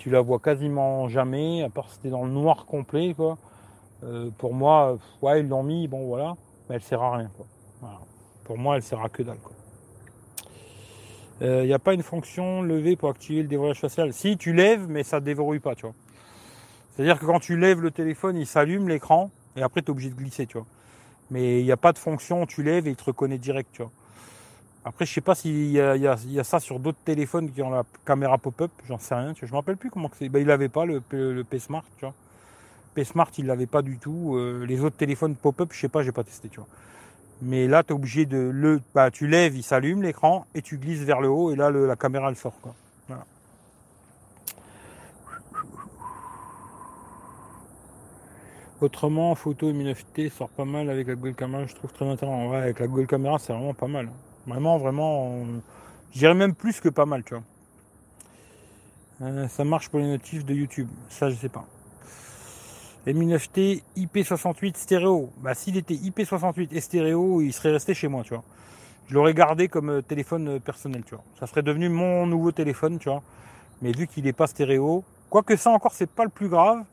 [SPEAKER 1] tu la vois quasiment jamais, à part si c'était dans le noir complet, quoi. Euh, pour moi, ouais, ils l'ont mis, bon, voilà, mais elle sert à rien, quoi. Pour moi, elle sert à que dalle, quoi. Il euh, n'y a pas une fonction levée pour activer le déverrouillage facial? Si, tu lèves, mais ça ne déverrouille pas, tu vois. C'est-à-dire que quand tu lèves le téléphone, il s'allume l'écran, et après, tu es obligé de glisser, tu vois. Mais il n'y a pas de fonction, tu lèves et il te reconnaît direct, tu vois. Après, je sais pas s'il y, y, a ça sur d'autres téléphones qui ont la caméra pop-up, j'en sais rien. Je me rappelle plus comment c'est. Ben, il l'avait pas, le, P-Smart, tu vois. P-Smart, il l'avait pas du tout. Euh, les autres téléphones pop-up, je sais pas, j'ai pas testé. Mais là, tu es obligé de le. Bah, tu lèves, il s'allume l'écran et tu glisses vers le haut et là, la caméra elle sort. Autrement, photo et 9T sort pas mal avec la Google Camera, je trouve très intéressant. Avec la Google Camera, c'est vraiment pas mal. Vraiment, vraiment, je dirais même plus que pas mal, tu vois. Euh, ça marche pour les notifs de YouTube, ça je sais pas. M9T IP68 stéréo. Bah, s'il était IP68 et stéréo, il serait resté chez moi, tu vois. Je l'aurais gardé comme euh, téléphone euh, personnel, tu vois. Ça serait devenu mon nouveau téléphone, tu vois. Mais vu qu'il n'est pas stéréo, quoique ça encore, c'est pas le plus grave,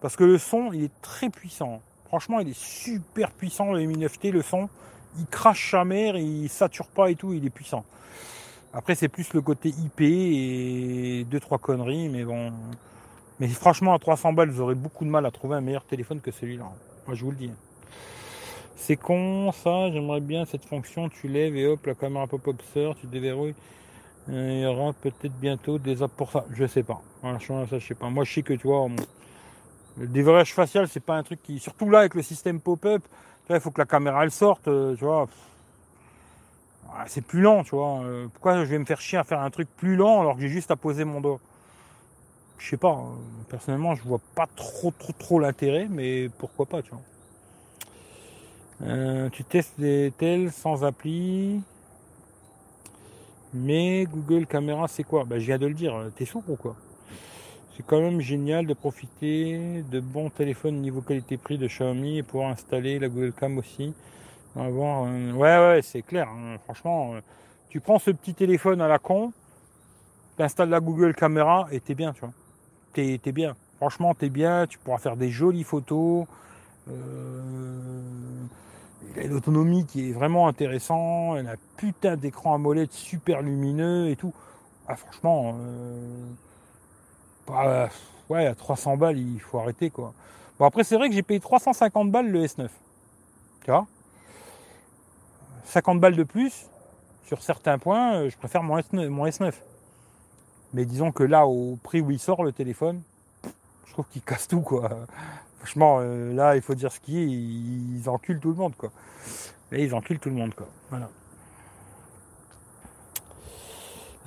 [SPEAKER 1] parce que le son, il est très puissant. Franchement, il est super puissant, le M9T, le son. Il crache sa mère, il sature pas et tout, il est puissant. Après, c'est plus le côté IP et deux, trois conneries, mais bon, mais franchement, à 300 balles, vous aurez beaucoup de mal à trouver un meilleur téléphone que celui-là. Moi, je vous le dis. C'est con, ça. J'aimerais bien cette fonction. Tu lèves et hop, la caméra pop-up sort, tu déverrouilles. Euh, il y aura peut-être bientôt des apps pour ça. Je sais pas. Ça, je sais pas. Moi, je sais que tu vois, le déverrouillage facial, c'est pas un truc qui. Surtout là, avec le système pop-up, il faut que la caméra elle sorte, euh, tu vois. C'est plus lent, tu vois. Euh, pourquoi je vais me faire chier à faire un truc plus lent alors que j'ai juste à poser mon doigt? Je sais pas, hein. personnellement, je vois pas trop, trop, trop l'intérêt, mais pourquoi pas, tu vois. Euh, tu testes des tels sans appli, mais Google Caméra, c'est quoi? Bah, Je viens de le dire, t'es sourd ou quoi? C'est quand même génial de profiter de bons téléphones niveau qualité-prix de Xiaomi et pouvoir installer la Google Cam aussi. Avoir, ouais, ouais, c'est clair, hein. franchement, euh, tu prends ce petit téléphone à la con, tu installes la Google Caméra et t'es bien, tu vois t'es bien. Franchement, t'es bien, tu pourras faire des jolies photos. Euh, il a une autonomie qui est vraiment intéressant. Il a un putain d'écran à molette super lumineux et tout. Ah, franchement, euh, bah, ouais, à 300 balles, il faut arrêter quoi. Bon, après, c'est vrai que j'ai payé 350 balles le S9. Tu vois? 50 balles de plus, sur certains points, euh, je préfère mon S9, mon S9. Mais disons que là, au prix où il sort le téléphone, je trouve qu'il casse tout quoi. Franchement, euh, là, il faut dire ce qui est, ils enculent tout le monde quoi. Là, ils enculent tout le monde quoi. Voilà.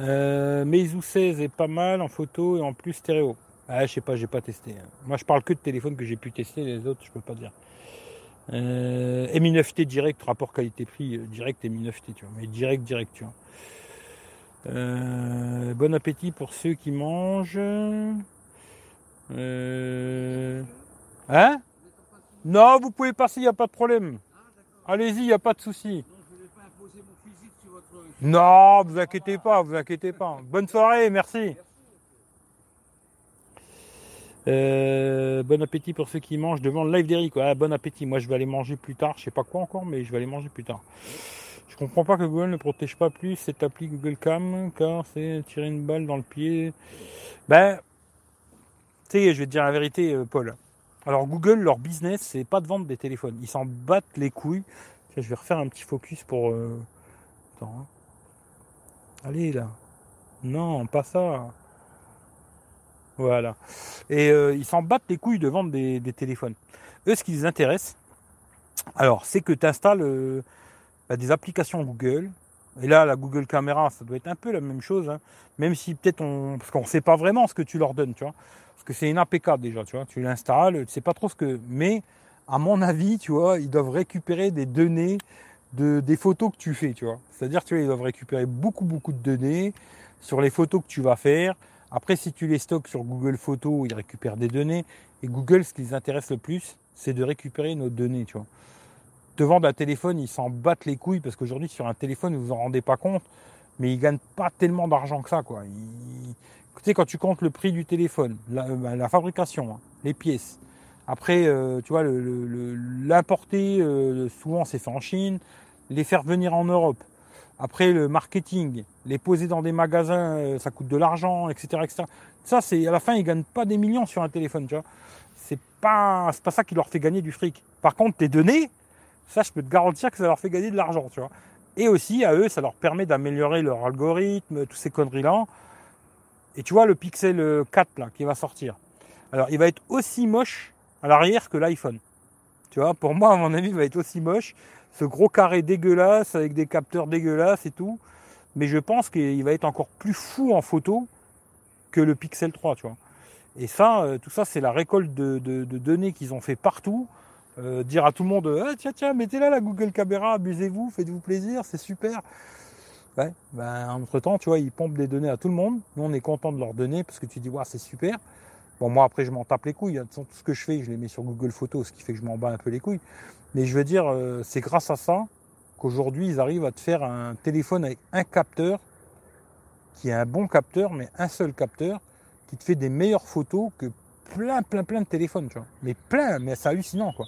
[SPEAKER 1] Euh, Meizu 16 est pas mal en photo et en plus stéréo. Ah, je sais pas, j'ai pas testé. Hein. Moi, je parle que de téléphone que j'ai pu tester, les autres, je peux pas dire. Euh, Mi 9T direct, rapport qualité-prix euh, direct Mi 9T, tu vois. Mais direct, direct, tu vois. Euh, bon appétit pour ceux qui mangent. Euh, hein? Non, vous pouvez passer, il n'y a pas de problème. Allez-y, il n'y a pas de souci. Non, vous inquiétez pas, vous inquiétez pas. Bonne soirée, merci. Euh, bon appétit pour ceux qui mangent devant le live d'Eric. Ah, bon appétit. Moi, je vais aller manger plus tard. Je sais pas quoi encore, mais je vais aller manger plus tard. Je comprends pas que Google ne protège pas plus cette appli Google Cam, car c'est tirer une balle dans le pied. Ben, tu sais, je vais te dire la vérité, euh, Paul. Alors, Google, leur business, c'est pas de vendre des téléphones. Ils s'en battent les couilles. Je vais refaire un petit focus pour. Euh... Attends. Hein. Allez, là. Non, pas ça. Voilà. Et euh, ils s'en battent les couilles de vendre des, téléphones. Eux, ce qui les intéresse, alors, c'est que tu installes euh, bah, des applications Google. Et là, la Google Caméra, ça doit être un peu la même chose. Hein. même si peut-être on. Parce qu'on ne sait pas vraiment ce que tu leur donnes, tu vois. Parce que c'est une APK déjà, tu vois. Tu l'installes, tu ne sais pas trop ce que. Mais, à mon avis, tu vois, ils doivent récupérer des données de, des photos que tu fais, tu vois. C'est-à-dire, tu vois, ils doivent récupérer beaucoup, beaucoup de données sur les photos que tu vas faire, après, si tu les stockes sur Google Photos, ils récupèrent des données. Et Google, ce qui les intéresse le plus, c'est de récupérer nos données, tu vois. Te vendre un téléphone, ils s'en battent les couilles parce qu'aujourd'hui, sur un téléphone, vous vous en rendez pas compte, mais ils gagnent pas tellement d'argent que ça, quoi. Tu sais, quand tu comptes le prix du téléphone, la, euh, fabrication, hein, les pièces, après, euh, tu vois, l'importer, euh, souvent c'est fait en Chine, les faire venir en Europe, après, le marketing, les poser dans des magasins, euh, ça coûte de l'argent, etc., etc. Ça, c'est à la fin, ils gagnent pas des millions sur un téléphone, tu vois. C'est pas, pas ça qui leur fait gagner du fric. Par contre, tes données, ça, je peux te garantir que ça leur fait gagner de l'argent, tu vois. Et aussi, à eux, ça leur permet d'améliorer leur algorithme, tous ces conneries-là. Et tu vois, le Pixel 4, là, qui va sortir. Alors, il va être aussi moche à l'arrière que l'iPhone. Tu vois, pour moi, à mon avis, il va être aussi moche ce gros carré dégueulasse avec des capteurs dégueulasses et tout. Mais je pense qu'il va être encore plus fou en photo que le Pixel 3, tu vois. Et ça, euh, tout ça, c'est la récolte de, données qu'ils ont fait partout. Euh, dire à tout le monde, ah, tiens, tiens, mettez là la Google Caméra, amusez-vous, faites-vous plaisir, c'est super. Ouais, ben, entre temps, tu vois, ils pompent des données à tout le monde. Nous, on est content de leur donner parce que tu dis, ouais, c'est super. Bon, moi, après, je m'en tape les couilles. Hein. Tout ce que je fais, je les mets sur Google Photos, ce qui fait que je m'en bats un peu les couilles. Mais je veux dire, euh, c'est grâce à ça qu'aujourd'hui, ils arrivent à te faire un téléphone avec un capteur, qui est un bon capteur, mais un seul capteur, qui te fait des meilleures photos que plein, plein, plein de téléphones, tu vois. Mais plein, mais c'est hallucinant, quoi.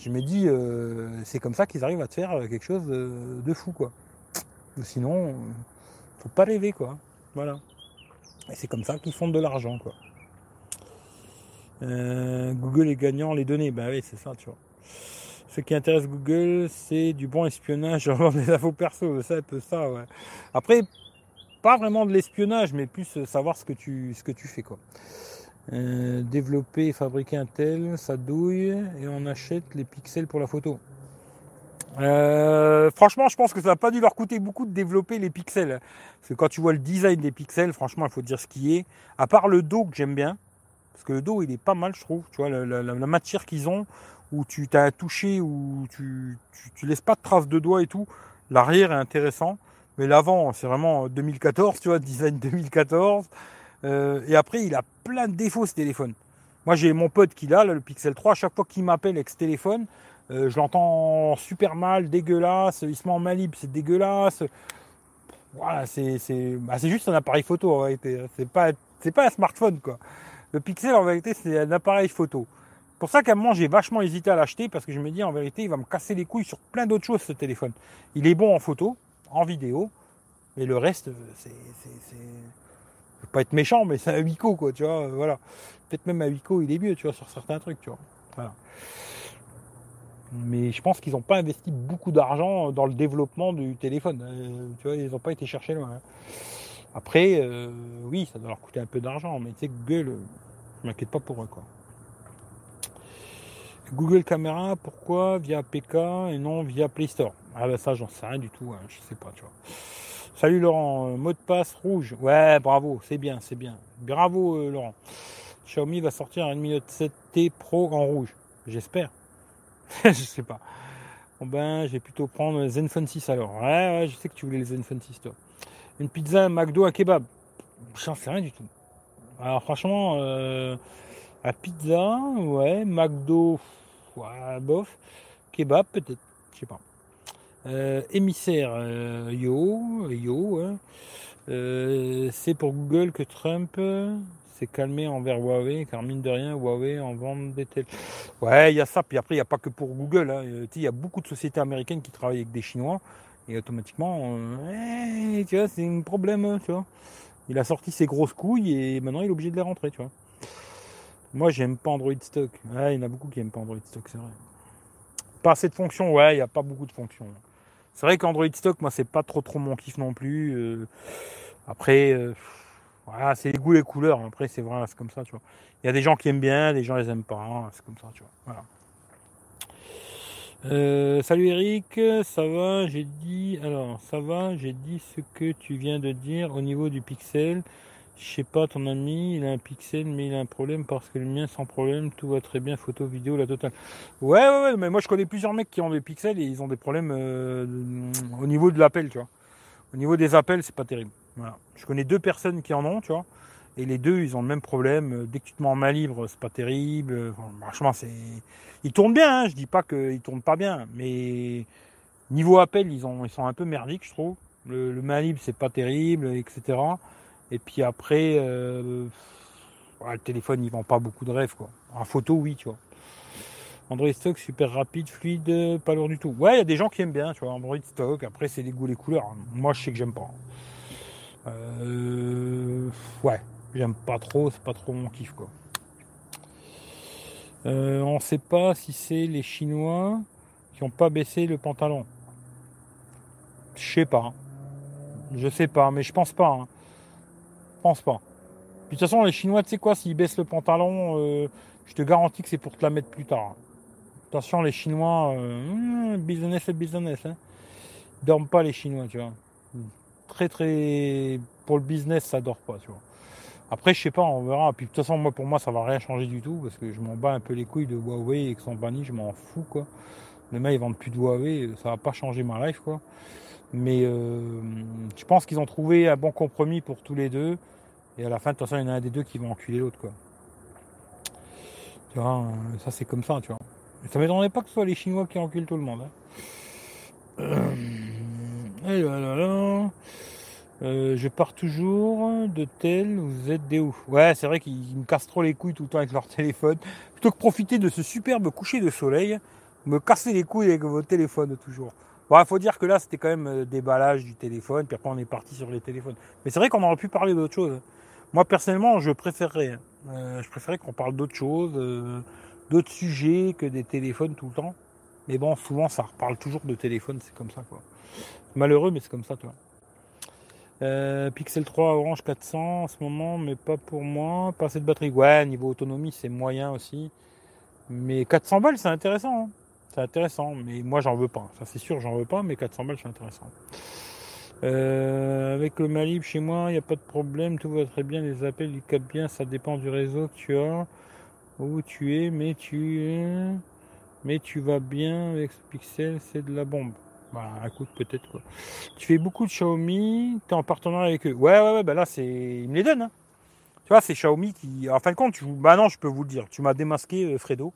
[SPEAKER 1] Je me dis, euh, c'est comme ça qu'ils arrivent à te faire quelque chose de, fou, quoi. Sinon, faut pas rêver, quoi. Voilà. Et c'est comme ça qu'ils font de l'argent, quoi. Euh, Google est gagnant les données. Ben oui, c'est ça, tu vois. Ce qui intéresse Google, c'est du bon espionnage, genre des infos perso, c'est un peu ça, ouais. Après, pas vraiment de l'espionnage, mais plus savoir ce que tu, ce que tu fais, quoi. Euh, développer et fabriquer un tel, ça douille, et on achète les pixels pour la photo. Euh, franchement, je pense que ça n'a pas dû leur coûter beaucoup de développer les pixels. Parce que quand tu vois le design des pixels, franchement, il faut dire ce qui est. À part le dos que j'aime bien, parce que le dos, il est pas mal, je trouve. Tu vois, la, matière qu'ils ont, où tu t'as touché, où tu, tu, laisses pas de traces de doigts et tout. L'arrière est intéressant. Mais l'avant, c'est vraiment 2014, tu vois, design 2014. Euh, et après, il a plein de défauts ce téléphone. Moi, j'ai mon pote qui l'a, le Pixel 3. À chaque fois qu'il m'appelle avec ce téléphone, euh, je l'entends super mal, dégueulasse. Il se met en libre, c'est dégueulasse. Voilà, c'est bah, juste un appareil photo en réalité. C'est pas, c'est pas un smartphone, quoi. Le Pixel, en vérité, c'est un appareil photo. Pour ça qu'à un moment, j'ai vachement hésité à l'acheter parce que je me dis, en vérité, il va me casser les couilles sur plein d'autres choses, ce téléphone. Il est bon en photo, en vidéo, mais le reste, c'est. c'est je veux pas être méchant, mais c'est un Wico, quoi, tu vois, voilà. Peut-être même un Wico, il est mieux, tu vois, sur certains trucs, tu vois. Mais je pense qu'ils n'ont pas investi beaucoup d'argent dans le développement du téléphone. Euh, tu vois, ils n'ont pas été chercher loin. Hein. Après, euh, oui, ça doit leur coûter un peu d'argent, mais tu sais, Google, je m'inquiète pas pour eux, quoi. Google Caméra, pourquoi? Via PK et non via Play Store Ah ben ça, j'en sais rien du tout, hein, je sais pas, tu vois. Salut Laurent, euh, mot de passe rouge. Ouais, bravo, c'est bien, c'est bien. Bravo Laurent. Xiaomi va sortir un Mi Note 7T Pro en rouge. J'espère. je sais pas. Bon ben, je vais plutôt prendre Zenfone 6 alors. Ouais, ouais, je sais que tu voulais le Zenfone 6 toi. Une pizza, un McDo, un kebab. J'en sais rien du tout. Alors franchement, euh, la pizza, ouais, McDo, bof. Kebab peut-être, je sais pas. Euh, émissaire, euh, yo, yo. Hein. c'est pour Google que Trump s'est calmé envers Huawei, car mine de rien, Huawei en vend des téléphones. Ouais, il y a ça. Puis après, il n'y a pas que pour Google. Hein. Il y a beaucoup de sociétés américaines qui travaillent avec des Chinois. Et automatiquement, euh, tu vois, c'est un problème, tu vois. Il a sorti ses grosses couilles et maintenant il est obligé de les rentrer, tu vois. Moi, j'aime pas Android Stock. Ouais, il y en a beaucoup qui aiment pas Android Stock, c'est vrai. Pas assez de fonctions, ouais, il n'y a pas beaucoup de fonctions. C'est vrai qu'Android Stock, moi, c'est pas trop trop mon kiff non plus. Euh. après, euh, voilà, c'est les goûts et les couleurs. Après, c'est vrai, c'est comme ça, tu vois. Il y a des gens qui aiment bien, des gens les aiment pas. C'est comme ça, tu vois. Voilà. Euh, salut Eric, ça va, j'ai dit, alors ça va, j'ai dit ce que tu viens de dire au niveau du pixel. Je sais pas, ton ami, il a un pixel, mais il a un problème parce que le mien, sans problème, tout va très bien, photo, vidéo, la totale. Ouais, ouais, ouais, mais moi je connais plusieurs mecs qui ont des pixels et ils ont des problèmes euh, au niveau de l'appel, tu vois. Au niveau des appels, c'est pas terrible. Voilà. Je connais deux personnes qui en ont, tu vois. Et les deux, ils ont le même problème. Dès que tu te mets en main libre, c'est pas terrible. franchement, c'est. Ils tournent bien, hein. je dis pas qu'ils tournent pas bien, mais niveau appel, ils, ont, ils sont un peu merdiques, je trouve. Le, main libre, c'est pas terrible, etc. Et puis après, euh, le téléphone, ils vend pas beaucoup de rêves, quoi. En photo, oui, tu vois. Android Stock, super rapide, fluide, pas lourd du tout. Ouais, il y a des gens qui aiment bien, tu vois, Android Stock. Après, c'est les goûts, les couleurs. Moi, je sais que j'aime pas. Euh, ouais, j'aime pas trop, c'est pas trop mon kiff, quoi. Euh, on sait pas si c'est les Chinois qui ont pas baissé le pantalon. Je sais pas. Je sais pas, mais je pense pas. Hein. Je pense pas. de toute façon, les Chinois, tu sais quoi, s'ils baissent le pantalon, euh, je te garantis que c'est pour te la mettre plus tard. Attention, les Chinois, euh, hmm, business et business. Hein. Ils dorment pas les Chinois, tu vois. Très très pour le business, ça dort pas, tu vois. Après, je sais pas, on verra. Puis de toute façon, moi pour moi, ça va rien changer du tout parce que je m'en bats un peu les couilles de Huawei et que sont bannis, je m'en fous quoi. Les ils vendent plus de Huawei, ça va pas changer ma life quoi. Mais euh, je pense qu'ils ont trouvé un bon compromis pour tous les deux. Et à la fin, de toute façon, il y en a un des deux qui va enculer l'autre quoi. Tu vois, euh, ça c'est comme ça, tu vois. Ça m'étonnerait pas que ce soit les Chinois qui enculent tout le monde. Hein. Et là, euh, je pars toujours de tel, vous êtes des ouf. Ouais, c'est vrai qu'ils me cassent trop les couilles tout le temps avec leur téléphone. Plutôt que profiter de ce superbe coucher de soleil, me casser les couilles avec votre téléphone toujours. Bon, faut dire que là, c'était quand même euh, déballage du téléphone, puis après on est parti sur les téléphones. Mais c'est vrai qu'on aurait pu parler d'autre chose. Moi, personnellement, je préférerais. Hein. Euh, je préférerais qu'on parle d'autre chose, d'autres sujets que des téléphones tout le temps. Mais bon, souvent, ça reparle toujours de téléphone, c'est comme ça, quoi. Malheureux, mais c'est comme ça, toi. Euh, Pixel 3 Orange 400 en ce moment, mais pas pour moi. Pas de batterie. Ouais, niveau autonomie, c'est moyen aussi. Mais 400 balles, c'est intéressant. Hein. C'est intéressant, mais moi, j'en veux pas. Ça, c'est sûr, j'en veux pas, mais 400 balles, c'est intéressant. Euh, avec le Malib chez moi, il n'y a pas de problème, tout va très bien, les appels, ils captent bien, ça dépend du réseau que tu as, où tu es, mais tu es, mais tu vas bien avec ce Pixel, c'est de la bombe. Bah écoute, peut-être quoi. Tu fais beaucoup de Xiaomi, tu es en partenariat avec eux. Ouais, ouais, ouais, bah là, c'est. Ils me les donnent. Hein. Tu vois, c'est Xiaomi qui. En fin de compte, tu... bah non, je peux vous le dire. Tu m'as démasqué, euh, Fredo.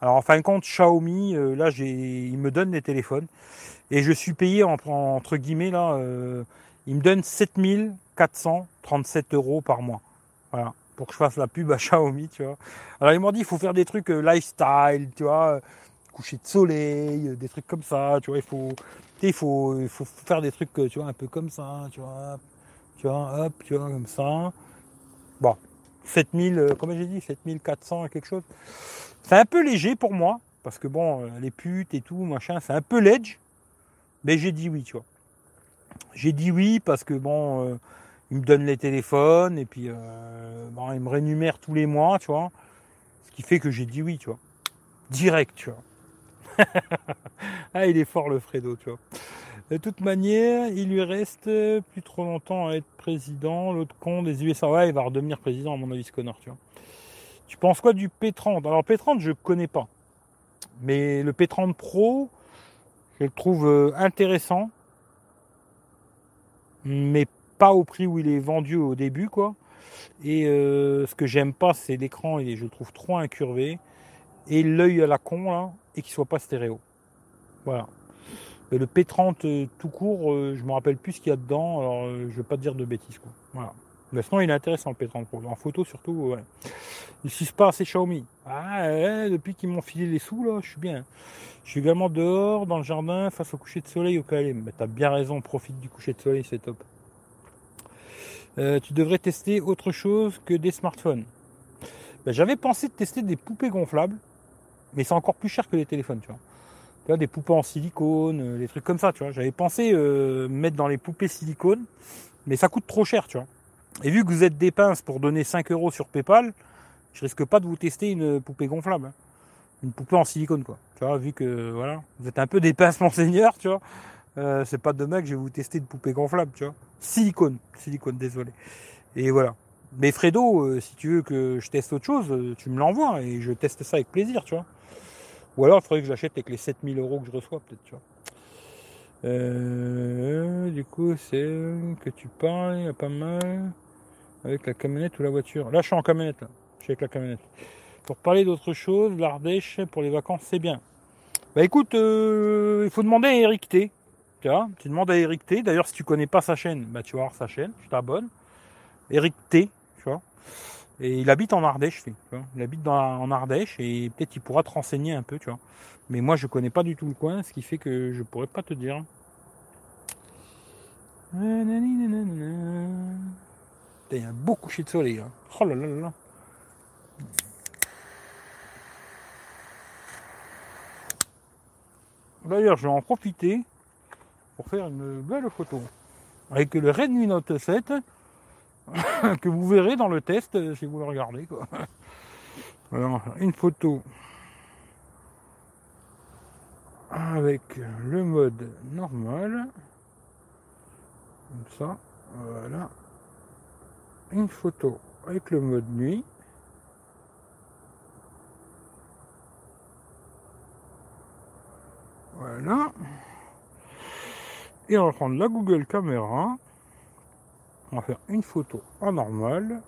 [SPEAKER 1] Alors en fin de compte, Xiaomi, euh, là, j'ai, ils me donnent des téléphones. Et je suis payé entre guillemets là. Euh, ils me donnent 7437 euros par mois. Voilà. pour que je fasse la pub à Xiaomi, tu vois. Alors ils m'ont dit il faut faire des trucs euh, lifestyle, tu vois, coucher de soleil, euh, des trucs comme ça, tu vois, il faut, il faut, il faut faire des trucs, tu vois, un peu comme ça, tu vois, tu vois, hop, tu vois, comme ça. Bon, 7000, comment j'ai dit, 7400 quelque chose. C'est un peu léger pour moi, parce que bon, les putes et tout, machin, c'est un peu ledge, mais j'ai dit oui, tu vois. J'ai dit oui parce que bon, euh, il me donne les téléphones et puis euh, bon, il me rémunère tous les mois, tu vois. Ce qui fait que j'ai dit oui, tu vois. Direct, tu vois. ah, il est fort le Fredo, tu vois. De toute manière, il lui reste plus trop longtemps à être président. L'autre con des USA, il va redevenir président, à mon avis, ce connard, tu vois. Tu penses quoi du P30 Alors, P30, je connais pas. Mais le P30 Pro, je le trouve euh, intéressant mais pas au prix où il est vendu au début, quoi. Et euh, ce que j'aime pas, c'est l'écran, je le trouve trop incurvé, et l'œil à la con, là, et qu'il soit pas stéréo. Voilà. le P30 euh, tout court, euh, je me rappelle plus ce qu'il y a dedans, alors je vais pas te dire de bêtises, quoi. Voilà. Mais sinon, il est intéressant le P30 Pro. En photo, surtout, ouais. Il suce pas assez Xiaomi. Ah, depuis qu'ils m'ont filé les sous, là, je suis bien. Je suis également dehors, dans le jardin, face au coucher de soleil au KLM. Mais t'as bien raison, profite du coucher de soleil, c'est top. Euh, tu devrais tester autre chose que des smartphones. Ben, j'avais pensé de tester des poupées gonflables, mais c'est encore plus cher que les téléphones, tu vois. Tu vois, des poupées en silicone, euh, des trucs comme ça, tu vois. J'avais pensé euh, mettre dans les poupées silicone, mais ça coûte trop cher, tu vois. Et vu que vous êtes des pinces pour donner 5 euros sur PayPal, je risque pas de vous tester une poupée gonflable. Hein. Une poupée en silicone, quoi. Tu vois, vu que, voilà, vous êtes un peu des pinces, monseigneur, tu vois. Euh, c'est pas demain que je vais vous tester une poupée gonflable, tu vois. Silicone, silicone, désolé. Et voilà. Mais Fredo, euh, si tu veux que je teste autre chose, euh, tu me l'envoies et je teste ça avec plaisir, tu vois. Ou alors, il faudrait que j'achète avec les 7000 euros que je reçois, peut-être, tu vois. du coup, c'est que tu parles, il y a pas mal. Avec la camionnette ou la voiture Là, je suis en camionnette. Là. Je suis avec la camionnette. Pour parler d'autre chose, l'Ardèche pour les vacances, c'est bien. Bah écoute, euh, il faut demander à Eric T. Tu, vois, tu demandes à Eric T. D'ailleurs, si tu connais pas sa chaîne, bah tu vas voir sa chaîne. Je t'abonne. Eric T. Tu vois. Et il habite en Ardèche, tu vois. Il habite en Ardèche et peut-être il pourra te renseigner un peu, tu vois. Mais moi, je connais pas du tout le coin, ce qui fait que je pourrais pas te dire. Il y a un beau coucher de soleil. Hein. Oh là là là D'ailleurs, je vais en profiter pour faire une belle photo avec le Redmi Note 7 que vous verrez dans le test si vous le regardez. Quoi. Alors, une photo avec le mode normal. Comme ça. Voilà une photo avec le mode nuit. Voilà. Et on va prendre la Google Caméra. On va faire une photo en normal.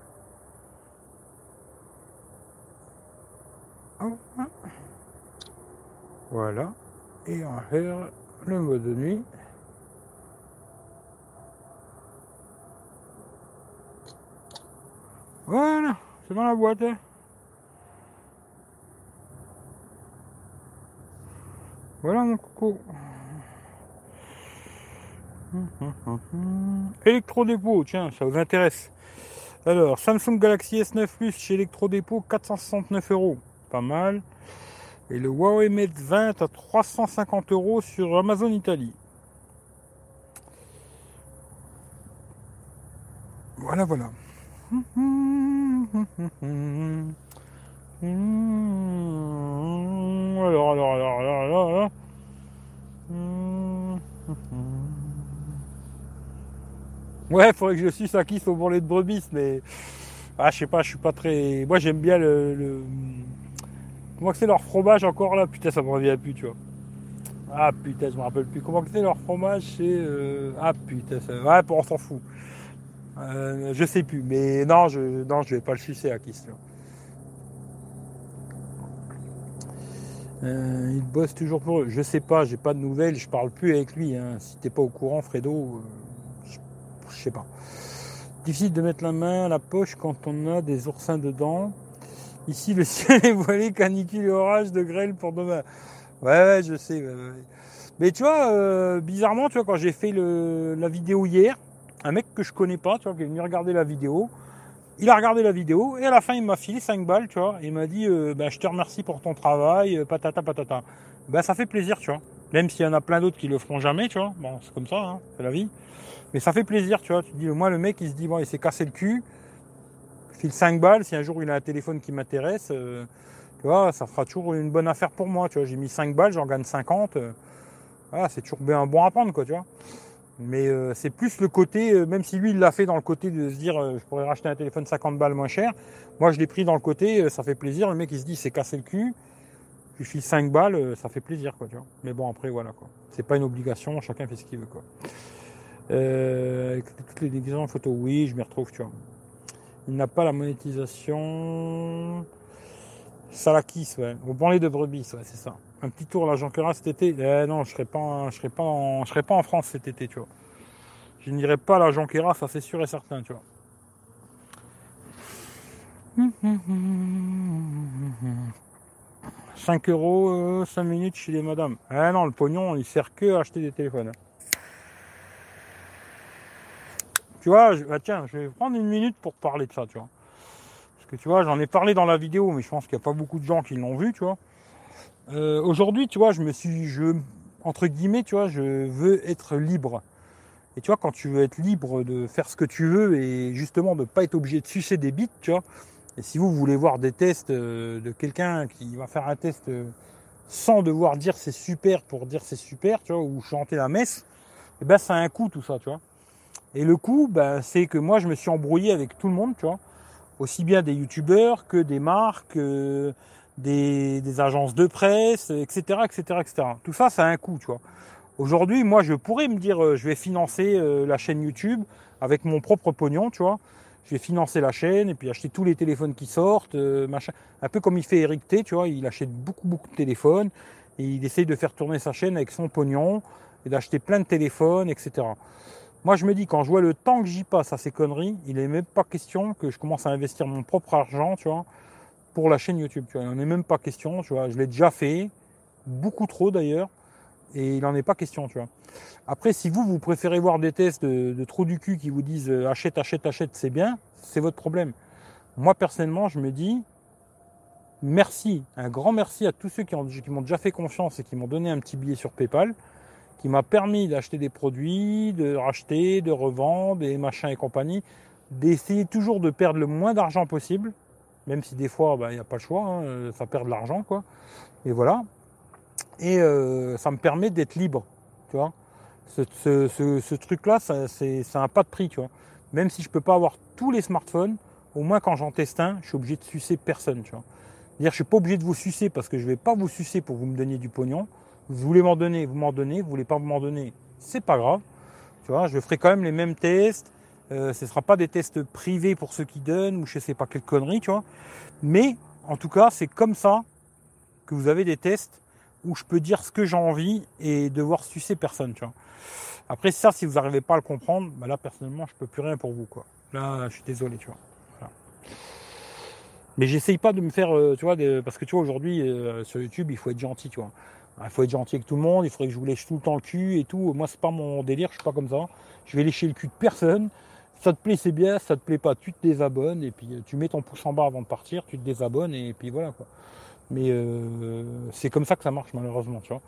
[SPEAKER 1] Voilà. Et on va faire le mode nuit. Voilà, c'est dans la boîte. Hein. Voilà mon coco. Électrodépôt, tiens, ça vous intéresse. Alors, Samsung Galaxy S9 Plus chez Electrodépôt, 469 euros. Pas mal. Et le Huawei Mate 20 à 350 euros sur Amazon Italie. Voilà, voilà. Alors, alors, alors, alors, alors. Ouais, faudrait que je suce un kiss au bourrelet de brebis, mais. Ah, je sais pas, je suis pas très. Moi, j'aime bien le. Comment que c'est leur fromage encore là? Putain, ça me revient plus, tu vois. Ah putain, je me rappelle plus. Comment que c'est leur fromage C'est. Euh, ah putain, ça... ouais, on s'en fout. Euh, je sais plus, mais non, je non, je vais pas le sucer à Kiss. Euh, il bosse toujours pour eux. Je sais pas, j'ai pas de nouvelles, je parle plus avec lui. Hein. Si t'es pas au courant, Fredo, euh, je, sais pas. Difficile de mettre la main à la poche quand on a des oursins dedans. Ici, le ciel est voilé, canicule et orage de grêle pour demain. Ouais, ouais, je sais. Mais tu vois, euh, bizarrement, tu vois, quand j'ai fait la vidéo hier, un mec que je connais pas, tu vois, qui est venu regarder la vidéo, il a regardé la vidéo et à la fin il m'a filé 5 balles, tu vois, et il m'a dit euh, bah, je te remercie pour ton travail, euh, patata patata. Ben ça fait plaisir, tu vois. Même s'il y en a plein d'autres qui le feront jamais, tu vois. Bon, c'est comme ça, hein, c'est la vie. Mais ça fait plaisir, tu vois. Tu dis, moi, le mec, il se dit, bon, il s'est cassé le cul, il file 5 balles, si un jour il a un téléphone qui m'intéresse, euh, tu vois, ça fera toujours une bonne affaire pour moi, tu vois. J'ai mis 5 balles, j'en gagne 50. voilà, c'est toujours bien bon à prendre, quoi, tu vois. Mais euh, c'est plus le côté, euh, même si lui il l'a fait dans le côté de se dire euh, je pourrais racheter un téléphone 50 balles moins cher, moi je l'ai pris dans le côté, ça fait plaisir, le mec il se dit c'est cassé le cul, je file 5 balles, ça fait plaisir quoi, tu vois. Mais bon après voilà quoi. C'est pas une obligation, chacun fait ce qu'il veut quoi. Euh, toutes les déguisements en photo, oui, je m'y retrouve, tu vois. Il n'a pas la monétisation. Salakis, ouais. Au banlieue de brebis, ouais, c'est ça un petit tour à la Jonquera cet été. Eh non, je serai pas, je serai pas, en, je serai pas en France cet été, tu vois. Je n'irai pas à la Jonquera, ça c'est sûr et certain, tu vois. 5 euros, 5 euh, minutes chez les madames. Eh non, le pognon, il sert que à acheter des téléphones. Tu vois, bah tiens, je vais prendre une minute pour parler de ça, tu vois. Parce que tu vois, j'en ai parlé dans la vidéo, mais je pense qu'il n'y a pas beaucoup de gens qui l'ont vu, tu vois. Euh, aujourd'hui, tu vois, je me suis, je, entre guillemets, tu vois, je veux être libre. Et tu vois, quand tu veux être libre de faire ce que tu veux et justement de ne pas être obligé de sucer des bits, tu vois. Et si vous voulez voir des tests euh, de quelqu'un qui va faire un test euh, sans devoir dire c'est super pour dire c'est super, tu vois, ou chanter la messe, et eh ben ça a un coût tout ça, tu vois. Et le coût, ben, c'est que moi je me suis embrouillé avec tout le monde, tu vois. Aussi bien des youtubeurs que des marques, des, agences de presse, etc., etc., etc. Tout ça, ça a un coût, tu vois. Aujourd'hui, moi, je pourrais me dire, euh, je vais financer euh, la chaîne YouTube avec mon propre pognon, tu vois. Je vais financer la chaîne et puis acheter tous les téléphones qui sortent, euh, machin. Un peu comme il fait Eric T, tu vois. Il achète beaucoup, beaucoup de téléphones et il essaye de faire tourner sa chaîne avec son pognon et d'acheter plein de téléphones, etc. Moi, je me dis, quand je vois le temps que j'y passe à ces conneries, il n'est même pas question que je commence à investir mon propre argent, tu vois pour la chaîne YouTube. Tu vois. Il n'en est même pas question. Tu vois. Je l'ai déjà fait, beaucoup trop d'ailleurs, et il n'en est pas question. Tu vois. Après, si vous, vous préférez voir des tests de, de trop du cul qui vous disent euh, achète, achète, achète, c'est bien, c'est votre problème. Moi, personnellement, je me dis merci, un grand merci à tous ceux qui, m'ont déjà fait confiance et qui m'ont donné un petit billet sur PayPal, qui m'a permis d'acheter des produits, de racheter, de revendre, des machins et compagnie, d'essayer toujours de perdre le moins d'argent possible même si des fois, bah, il n'y a pas le choix, hein, euh, ça perd de l'argent, quoi. Et voilà. Et euh, ça me permet d'être libre, tu vois. Ce, truc-là, c'est un pas de prix, tu vois. Même si je ne peux pas avoir tous les smartphones, au moins quand j'en teste un, je suis obligé de sucer personne, tu vois. Dire, je suis pas obligé de vous sucer parce que je ne vais pas vous sucer pour vous me donner du pognon. Vous voulez m'en donner, vous m'en donnez. Vous voulez pas m'en donner, c'est pas grave. Tu vois, je ferai quand même les mêmes tests. Euh, ce ne sera pas des tests privés pour ceux qui donnent ou je sais pas quelle connerie, tu vois. Mais en tout cas, c'est comme ça que vous avez des tests où je peux dire ce que j'ai envie et devoir sucer personne, tu vois. Après ça, si vous n'arrivez pas à le comprendre, bah là personnellement, je peux plus rien pour vous, quoi. Là, je suis désolé, tu vois. Mais j'essaye pas de me faire, euh, tu vois, parce que tu vois aujourd'hui euh, sur YouTube, il faut être gentil, tu vois. Il faut être gentil avec tout le monde, il faudrait que je vous lèche tout le temps le cul et tout. Moi, c'est pas mon délire, je suis pas comme ça. Je vais lécher le cul de personne ça te plaît, c'est bien, ça te plaît pas, tu te désabonnes et puis euh, tu mets ton pouce en bas avant de partir, tu te désabonnes et puis voilà quoi. Mais euh, c'est comme ça que ça marche malheureusement, tu vois.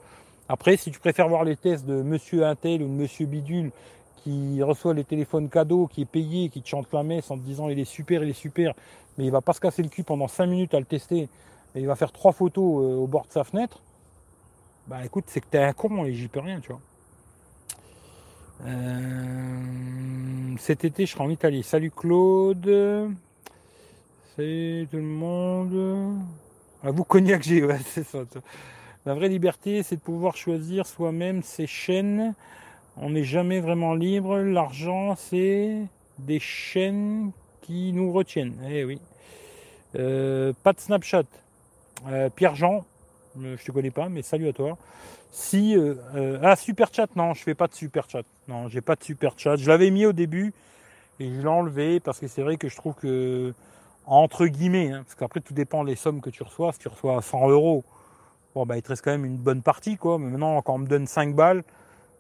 [SPEAKER 1] Après, si tu préfères voir les tests de Monsieur Intel ou de Monsieur Bidule qui reçoit les téléphones cadeaux, qui est payé, qui te chante la messe en te disant il est super, il est super, mais il va pas se casser le cul pendant 5 minutes à le tester et il va faire trois photos euh, au bord de sa fenêtre, bah écoute, c'est que t'es un con et j'y peux rien, tu vois. Euh, cet été, je serai en Italie. Salut Claude. Salut tout le monde. Ah, vous cognac j'ai, c'est ça. La vraie liberté, c'est de pouvoir choisir soi-même ses chaînes. On n'est jamais vraiment libre. L'argent, c'est des chaînes qui nous retiennent. Eh oui. Euh, pas de Snapchat. Euh, Pierre-Jean, je te connais pas, mais salut à toi. Si euh, euh, ah super chat non, je fais pas de super chat. Non, j'ai pas de super chat. Je l'avais mis au début Et je l'ai enlevé parce que c'est vrai que je trouve que, entre guillemets, hein, parce qu'après tout dépend des sommes que tu reçois. Si tu reçois 100 euros, bon, bah, il te reste quand même une bonne partie. Quoi. Mais maintenant, quand on me donne 5 balles,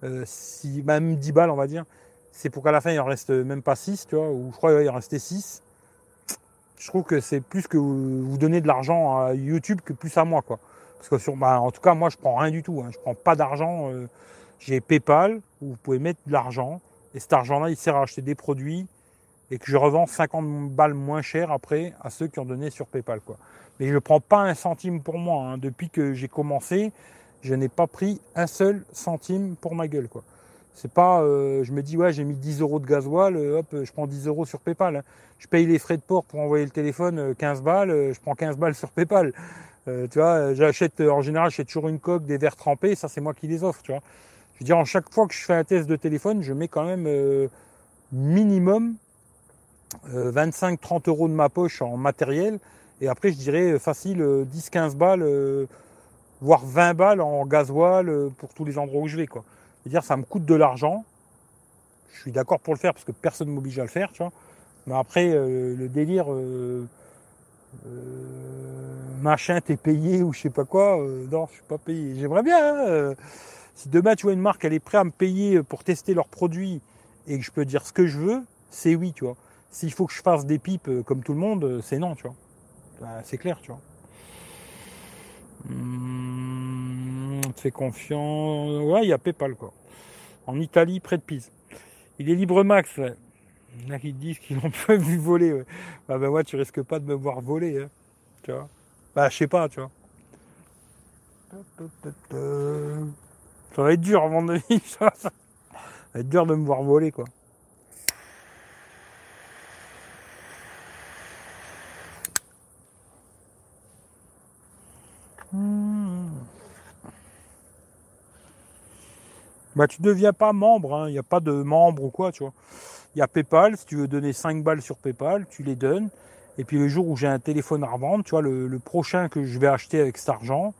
[SPEAKER 1] euh, si, même 10 balles, on va dire, c'est pour qu'à la fin, il en reste même pas 6, tu ou je crois qu'il en restait 6. Je trouve que c'est plus que vous donnez de l'argent à YouTube que plus à moi, quoi. Parce que sur, bah, en tout cas, moi, je prends rien du tout. Hein. Je prends pas d'argent. Euh, j'ai PayPal où vous pouvez mettre de l'argent et cet argent-là, il sert à acheter des produits et que je revends 50 balles moins cher après à ceux qui ont donné sur PayPal. Quoi. Mais je ne prends pas un centime pour moi. Hein. Depuis que j'ai commencé, je n'ai pas pris un seul centime pour ma gueule. Quoi. C'est pas, euh, je me dis, ouais, j'ai mis 10 euros de gasoil, euh, hop, je prends 10 euros sur PayPal. Hein. Je paye les frais de port pour envoyer le téléphone, 15 euh, balles, je prends 15 balles sur PayPal. tu vois, j'achète, en général, j'achète toujours une coque, des verres trempés, ça c'est moi qui les offre, tu vois. Je veux dire, en chaque fois que je fais un test de téléphone, je mets quand même minimum 25-30 euros de ma poche en matériel. Et après, je dirais facile 10-15 balles, voire 20 balles en gasoil pour tous les endroits où je vais, dire ça me coûte de l'argent. Je suis d'accord pour le faire parce que personne ne m'oblige à le faire, tu vois. Mais après, euh, le délire, euh, euh, machin, t'es payé ou je sais pas quoi, non, je suis pas payé. J'aimerais bien. Hein, si demain tu vois une marque, elle est prête à me payer pour tester leurs produits et que je peux dire ce que je veux, c'est oui, tu vois. S'il faut que je fasse des pipes comme tout le monde, c'est non, tu vois. Bah, c'est clair, tu vois. Hum, fait confiance. Ouais, il y a PayPal, quoi. En Italie, près de Pise. Il est libre max, ouais. Il y en a qui disent qu'ils l'ont pas vu voler. Ouais. Bah, ben ouais, tu risques pas de me voir voler. Hein. Tu vois Bah, je sais pas, tu vois. Ça va être dur avant de vivre. Ça va être dur de me voir voler, quoi. Bah, tu ne deviens pas membre, hein. il n'y a pas de membre ou quoi, tu vois. Il y a PayPal, si tu veux donner 5 balles sur PayPal, tu les donnes. Et puis le jour où j'ai un téléphone à revendre, tu vois, le, prochain que je vais acheter avec cet argent,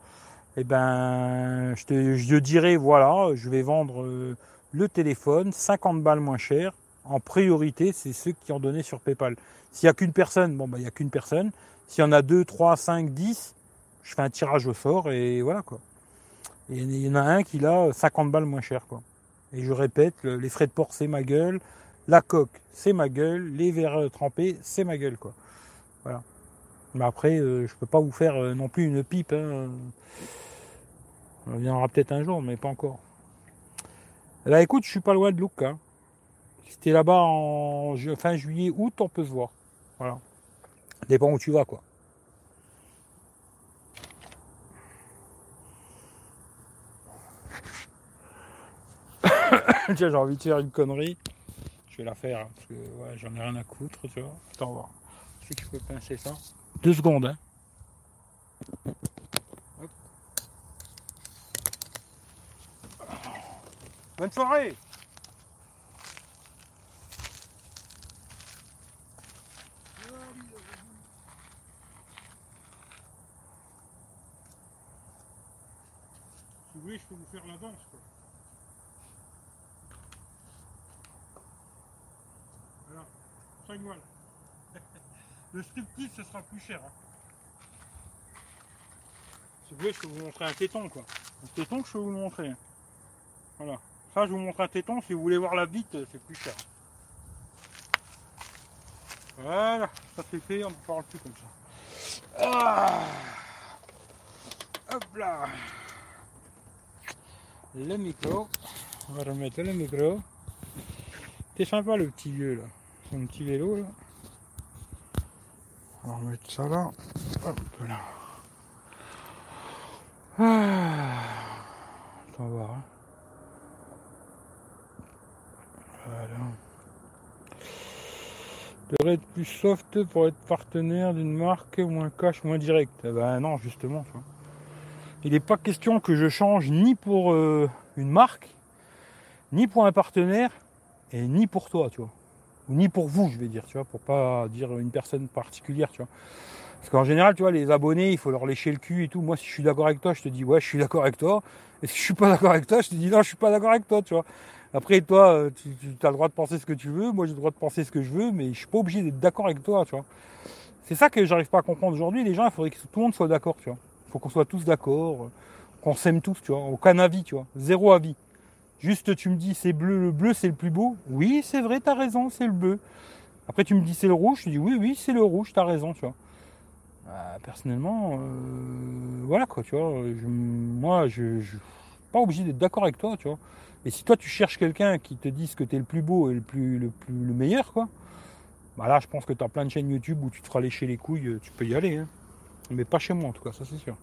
[SPEAKER 1] eh ben, je te, je dirai, voilà, je vais vendre euh, le téléphone 50 balles moins cher. En priorité, c'est ceux qui ont donné sur PayPal. S'il n'y a qu'une personne, bon, bah, il n'y a qu'une personne. S'il y en a 2, 3, 5, 10, je fais un tirage au sort et voilà, quoi. Il y en a un qui l'a 50 balles moins cher. Quoi. Et je répète, les frais de port, c'est ma gueule. La coque, c'est ma gueule. Les verres trempés, c'est ma gueule. Quoi. Voilà. Mais après, euh, je peux pas vous faire euh, non plus une pipe. Hein. On viendra peut-être un jour, mais pas encore. Là, écoute, je suis pas loin de. Si t'es là-bas en fin juillet, août, on peut se voir. Voilà. Dépend où tu vas, quoi. j'ai envie de faire une connerie. Je vais la faire hein, parce que j'en ai rien à foutre, tu vois. Attends, voir. Que je peux pincer ça. Deux secondes, hein. Bonne soirée voulez, je peux vous faire la danse. Le striptease, ce sera plus cher. Hein. Si vous voulez, je peux vous montrer un téton, quoi. Un téton que je peux vous montrer. Voilà. Ça, je vous montre un téton. Si vous voulez voir la bite, c'est plus cher. Voilà, ça c'est fait, on ne parle plus comme ça. Ah Hop là Le micro. On va remettre le micro. C'est sympa le petit vieux là un petit vélo là. On va remettre ça là. Hop là. Ah. Va voir. Hein. Voilà. Devrait être plus soft pour être partenaire d'une marque moins cash, moins direct. Eh ben non, justement. Il n'est pas question que je change ni pour euh, une marque, ni pour un partenaire, et ni pour toi, tu vois ni pour vous, je vais dire, tu vois, pour pas dire une personne particulière, tu vois. Parce qu'en général, tu vois, les abonnés, il faut leur lécher le cul et tout. Moi, si je suis d'accord avec toi, je te dis ouais, je suis d'accord avec toi. Et si je suis pas d'accord avec toi, je te dis non, je suis pas d'accord avec toi, tu vois. Après, toi, tu, tu as le droit de penser ce que tu veux, moi j'ai le droit de penser ce que je veux, mais je suis pas obligé d'être d'accord avec toi, tu vois. C'est ça que j'arrive pas à comprendre aujourd'hui. Les gens, il faudrait que tout le monde soit d'accord, tu vois. Il faut qu'on soit tous d'accord, qu'on s'aime tous, tu vois. Aucun avis, tu vois. Zéro avis. Juste, tu me dis, c'est bleu, le bleu, c'est le plus beau. Oui, c'est vrai, t'as raison, c'est le bleu. Après, tu me dis, c'est le rouge. Je dis, oui, oui, c'est le rouge, t'as raison, tu vois. Bah, personnellement, euh, voilà quoi, tu vois. moi, je ne suis pas obligé d'être d'accord avec toi, tu vois. Et si toi, tu cherches quelqu'un qui te dise que tu es le plus beau et le, plus, le, plus, le meilleur, quoi, bah là, je pense que tu as plein de chaînes YouTube où tu te feras lécher les couilles, tu peux y aller. Hein. Mais pas chez moi, en tout cas, ça c'est sûr.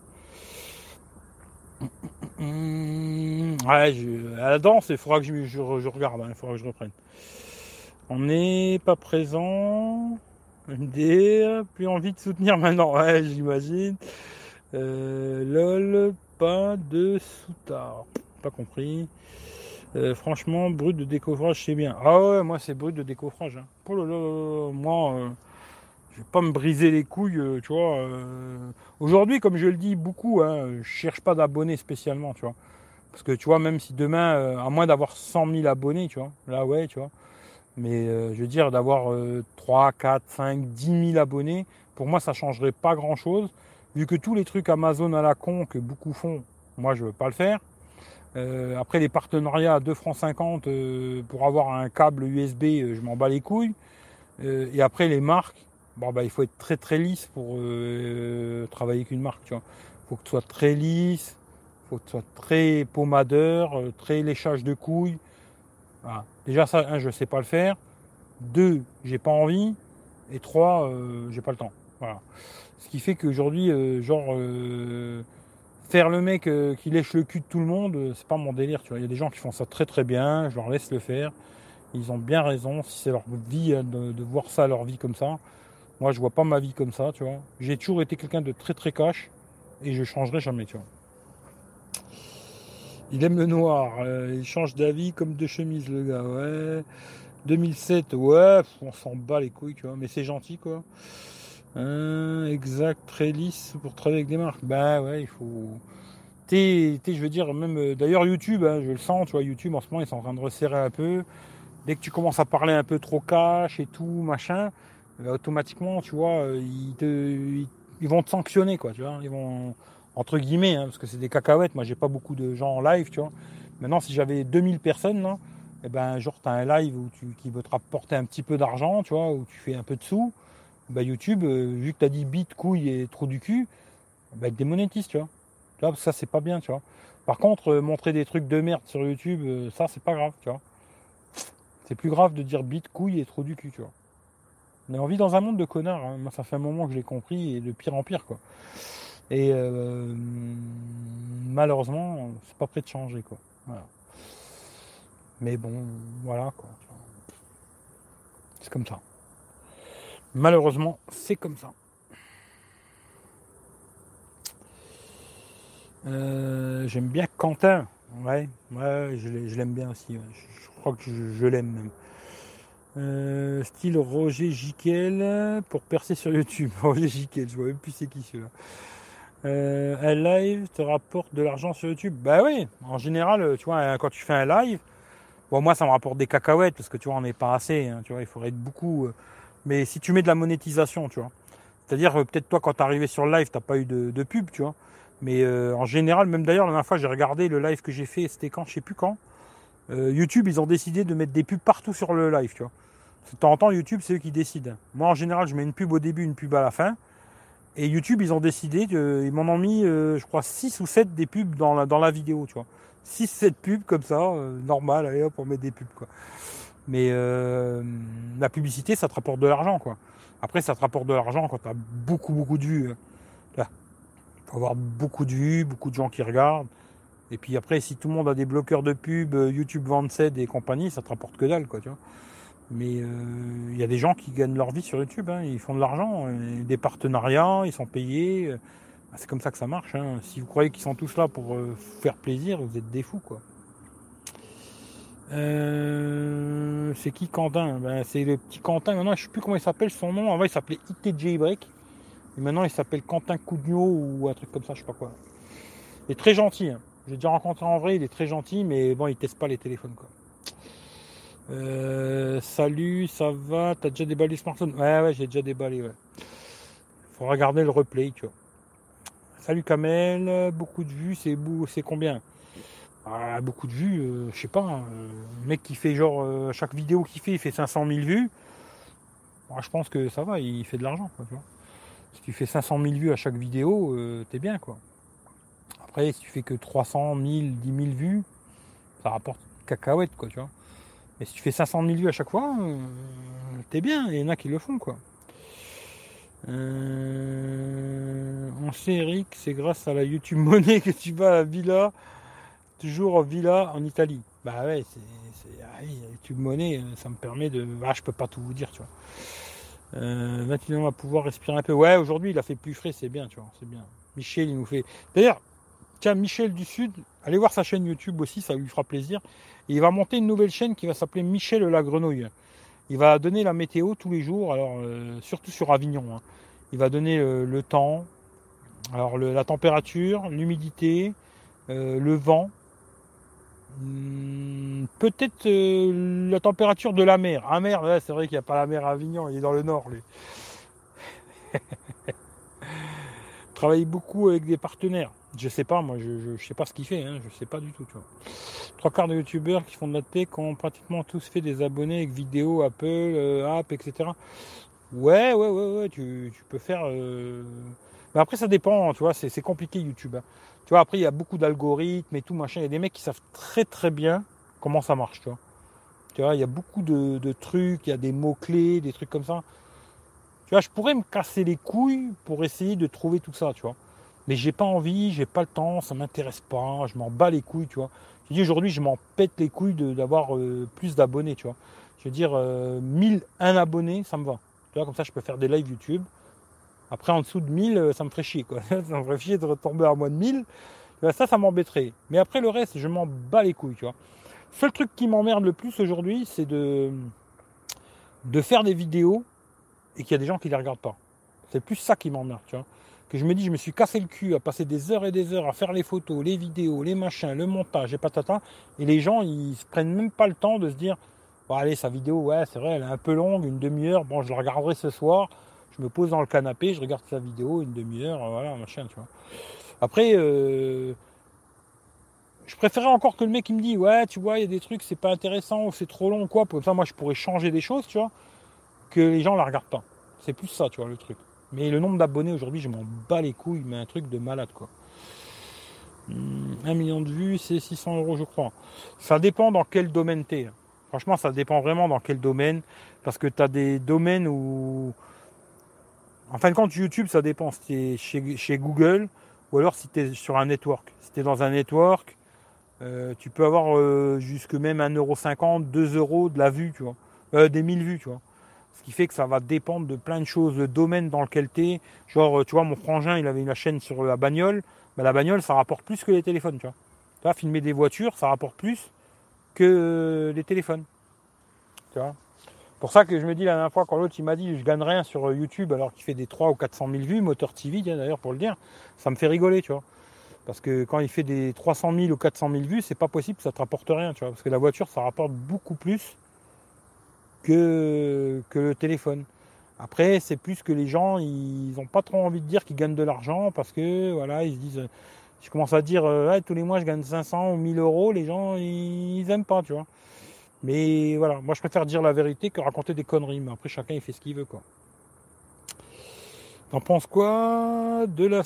[SPEAKER 1] Ouais, à la danse, il faudra que je, je, regarde, hein, il faudra que je reprenne. On n'est pas présent. MD, plus envie de soutenir maintenant, ouais, j'imagine. Euh, lol, pas de soutard. Pas compris. Euh, franchement, brut de décoffrage, c'est bien. Ah ouais, moi c'est brut de décoffrage. Hein. Oh là là, moi, euh, je vais pas me briser les couilles, euh, tu vois. Aujourd'hui, comme je le dis beaucoup, hein, je cherche pas d'abonnés spécialement, tu vois. Parce que tu vois, même si demain, à moins d'avoir 100 000 abonnés, tu vois, là ouais, tu vois. Mais je veux dire, d'avoir 3, 4, 5, 10 000 abonnés, pour moi, ça changerait pas grand chose. Vu que tous les trucs Amazon à la con que beaucoup font, moi je veux pas le faire. Euh, après les partenariats à 2 francs 50 euh, pour avoir un câble USB, euh, je m'en bats les couilles. et après les marques, bon, bah, il faut être très très lisse pour travailler avec une marque. Il faut que tu sois très lisse, faut que tu sois très pommadeur, très léchage de couilles. Déjà ça, un, je sais pas le faire. Deux, j'ai pas envie. Et trois, j'ai pas le temps. Voilà. Ce qui fait qu'aujourd'hui, genre faire le mec euh, qui lèche le cul de tout le monde, euh, c'est pas mon délire, tu vois. Il y a des gens qui font ça très très bien, je leur laisse le faire. Ils ont bien raison, si c'est leur vie hein, de, voir ça, leur vie comme ça. Moi, je vois pas ma vie comme ça, tu vois. J'ai toujours été quelqu'un de très très cash et je changerai jamais, tu vois. Il aime le noir, euh, il change d'avis comme de chemise, le gars, ouais. 2007, ouais, on s'en bat les couilles, tu vois, mais c'est gentil, quoi. Euh, exact, très lisse pour travailler avec des marques. Bah ouais, il faut. T'es, je veux dire, même euh, d'ailleurs YouTube, hein, je le sens, tu vois, YouTube en ce moment ils sont en train de resserrer un peu. Dès que tu commences à parler un peu trop cash et tout, machin, bah, automatiquement, tu vois, euh, ils, te, ils, vont te sanctionner, quoi, tu vois. Ils vont, entre guillemets, hein, parce que c'est des cacahuètes. Moi, j'ai pas beaucoup de gens en live, tu vois. Maintenant, si j'avais 2000 personnes, là, et eh ben, genre, tu as un live où tu, qui veut te rapporter un petit peu d'argent, tu vois, où tu fais un peu de sous bah YouTube, euh, vu que tu as dit bite, couille et trop du cul, bah, démonétise, tu vois. Tu vois, ça, c'est pas bien, tu vois. Par contre, euh, montrer des trucs de merde sur YouTube, ça, c'est pas grave, tu vois. C'est plus grave de dire bite, couille et trop du cul, tu vois. On envie dans un monde de connards. Hein. Moi, ça fait un moment que je l'ai compris et de pire en pire, quoi. Et malheureusement, c'est pas prêt de changer, quoi. Mais bon, voilà, quoi. C'est comme ça. Malheureusement, c'est comme ça. Euh, j'aime bien Quentin. Ouais, ouais je l'aime bien aussi. Je, crois que je, l'aime même. Euh, style Roger Jiquel pour percer sur YouTube. Roger Jiquel, je vois même plus c'est qui celui-là. Euh, un live te rapporte de l'argent sur YouTube? Bah oui, en général, tu vois, quand tu fais un live, bon moi ça me rapporte des cacahuètes parce que tu vois on n'est pas assez, hein, tu vois, il faudrait être beaucoup. Mais si tu mets de la monétisation, tu vois. C'est-à-dire, euh, peut-être toi, quand tu arrivé sur le live, tu pas eu de, pub, tu vois. Mais euh, en général, même d'ailleurs, la dernière fois, j'ai regardé le live que j'ai fait, c'était quand, je sais plus quand. Euh, YouTube, ils ont décidé de mettre des pubs partout sur le live, tu vois. De temps en temps, YouTube, c'est eux qui décident. Moi, en général, je mets une pub au début, une pub à la fin. Et YouTube, ils ont décidé, ils m'en ont mis, je crois, 6 ou 7 des pubs dans la, dans la vidéo, tu vois. 6-7 pubs comme ça, normal, allez hop, on met des pubs, quoi. Mais euh, la publicité, ça te rapporte de l'argent, quoi. Après, ça te rapporte de l'argent quand tu as beaucoup, beaucoup de vues. Il faut avoir beaucoup de vues, beaucoup de gens qui regardent. Et puis après, si tout le monde a des bloqueurs de pub, euh, YouTube Vanced et compagnie, ça te rapporte que dalle, quoi, tu vois. Mais il euh, y a des gens qui gagnent leur vie sur YouTube, hein. ils font de l'argent, des partenariats, ils sont payés. Bah, c'est comme ça que ça marche. Hein. Si vous croyez qu'ils sont tous là pour faire plaisir, vous êtes des fous, quoi. Euh, c'est qui Quentin? Ben, C'est le petit Quentin. Maintenant, je ne sais plus comment il s'appelle son nom. Avant, il s'appelait ITJ Break. Et maintenant, il s'appelle Quentin Cougno ou un truc comme ça, je sais pas quoi. Il est très gentil. Hein. J'ai déjà rencontré en vrai, il est très gentil, mais bon, il teste pas les téléphones. Quoi. Euh, salut, ça va? T'as déjà déballé le smartphone? Ouais, ouais, j'ai déjà déballé, ouais. Faut regarder le replay, tu vois. Salut Kamel, beaucoup de vues, c'est c'est combien? Ah, Beaucoup de vues, euh, je sais pas. Hein. le mec qui fait genre, euh, chaque vidéo qu'il fait, il fait 500 000 vues. Moi, je pense que ça va, il fait de l'argent, quoi, tu vois. Si tu fais 500 000 vues à chaque vidéo, t'es bien, quoi. Après, si tu fais que 300 000, 10 000 vues, ça rapporte cacahuète, quoi, tu vois. Mais si tu fais 500 000 vues à chaque fois, euh, t'es bien. Il y en a qui le font, quoi. Euh, on sait, Eric, c'est grâce à la YouTube Monnaie que tu vas à Villa, toujours Villa en Italie. Bah ouais, c'est, ah YouTube Monnaie, ça me permet de. Ah, je peux pas tout vous dire, tu vois. Euh, maintenant, on va pouvoir respirer un peu. Ouais, aujourd'hui, il a fait plus frais, c'est bien, tu vois, c'est bien. Michel, il nous fait. D'ailleurs, tiens, Michel du Sud, allez voir sa chaîne YouTube aussi, ça lui fera plaisir il va monter une nouvelle chaîne qui va s'appeler Michel la Grenouille. Il va donner la météo tous les jours, alors euh, surtout sur Avignon. Hein. Il va donner euh, le temps, alors la température, l'humidité, euh, le vent, hmm, peut-être la température de la mer. Ah mer, c'est vrai qu'il n'y a pas la mer à Avignon, il est dans le nord lui. Travaille beaucoup avec des partenaires. Je sais pas, moi, je, sais pas ce qu'il fait, hein, je sais pas du tout, tu vois. Trois quarts de youtubeurs qui font de la tech ont pratiquement tous fait des abonnés avec vidéos, Apple, euh, app, etc. Ouais, ouais, ouais, ouais, tu, peux faire. Euh, mais après, ça dépend, tu vois, c'est compliqué YouTube. Hein. Tu vois, après, il y a beaucoup d'algorithmes et tout, machin. Il y a des mecs qui savent très très bien comment ça marche, tu vois. Tu vois, il y a beaucoup de, de trucs, il y a des mots-clés, des trucs comme ça. Tu vois, je pourrais me casser les couilles pour essayer de trouver tout ça, tu vois. Mais j'ai pas envie, j'ai pas le temps, ça m'intéresse pas, je m'en bats les couilles, tu vois. Je dis aujourd'hui, je m'en pète les couilles d'avoir euh, plus d'abonnés, tu vois. Je veux dire, 1001 euh, abonnés, ça me va. Tu vois, comme ça, je peux faire des lives YouTube. Après, en dessous de 1000, euh, ça me ferait chier, quoi. ça me ferait chier de retomber à moins de 1000. Ça, ça m'embêterait. Mais après, le reste, je m'en bats les couilles, tu vois. Seul truc qui m'emmerde le plus aujourd'hui, c'est de, de faire des vidéos et qu'il y a des gens qui les regardent pas. C'est plus ça qui m'emmerde, tu vois que je me dis, je me suis cassé le cul à passer des heures et des heures à faire les photos, les vidéos, les machins, le montage et patata. Et les gens, ils se prennent même pas le temps de se dire, bon, allez, sa vidéo, ouais, c'est vrai, elle est un peu longue, une demi-heure. Bon, je la regarderai ce soir. Je me pose dans le canapé, je regarde sa vidéo, une demi-heure, voilà, machin, tu vois. Après, euh, je préférerais encore que le mec il me dit, ouais, tu vois, il y a des trucs, c'est pas intéressant, c'est trop long, quoi. Pour ça, moi, je pourrais changer des choses, tu vois, que les gens la regardent pas. C'est plus ça, tu vois, le truc. Mais le nombre d'abonnés aujourd'hui, je m'en bats les couilles, mais un truc de malade quoi. Hmm, un million de vues, c'est 600 euros, je crois. Ça dépend dans quel domaine tu es. Franchement, ça dépend vraiment dans quel domaine. Parce que tu as des domaines où. En fin de compte, YouTube, ça dépend si tu es chez, Google ou alors si tu es sur un network. Si tu es dans un network, euh, tu peux avoir euh, jusque même 1,50€, 2 euros de la vue, tu vois. Euh, des 1000 vues, tu vois. Ce qui fait que ça va dépendre de plein de choses, le domaine dans lequel tu es. Genre, tu vois, mon frangin, il avait une chaîne sur la bagnole. Bah, la bagnole, ça rapporte plus que les téléphones, tu vois. Filmer des voitures, ça rapporte plus que les téléphones. Tu vois. Pour ça que je me dis la dernière fois, quand l'autre il m'a dit je gagne rien sur YouTube alors qu'il fait des 3 ou 400 000 vues, moteur TV d'ailleurs pour le dire, ça me fait rigoler, tu vois. Parce que quand il fait des 300 000 ou 400 000 vues, c'est pas possible, ça te rapporte rien, tu vois. Parce que la voiture, ça rapporte beaucoup plus que, le téléphone. Après, c'est plus que les gens, ils n'ont pas trop envie de dire qu'ils gagnent de l'argent parce que, voilà, ils se disent, je commence à dire, euh, tous les mois je gagne 500 ou 1000 euros, les gens, ils, n'aiment pas, tu vois. Mais voilà, moi je préfère dire la vérité que raconter des conneries. Mais après, chacun il fait ce qu'il veut, quoi. T'en penses quoi de la,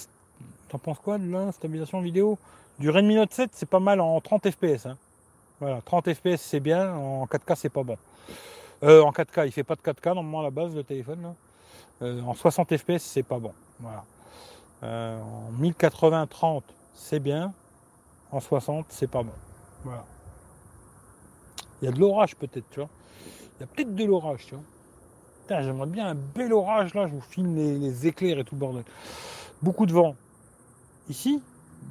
[SPEAKER 1] t'en penses quoi de la stabilisation vidéo? Du Redmi Note 7, c'est pas mal en 30 fps. Hein. Voilà, 30 fps c'est bien, en 4K c'est pas bon. Euh, en 4K, il fait pas de 4K normalement à la base le téléphone. Euh, en 60 fps, c'est pas bon. Voilà. Euh, en 1080 30, c'est bien. En 60, c'est pas bon. Voilà. Il y a de l'orage peut-être, tu vois. Il y a peut-être de l'orage, tu vois. j'aimerais bien un bel orage là, je vous filme les, éclairs et tout le bordel. Beaucoup de vent. Ici,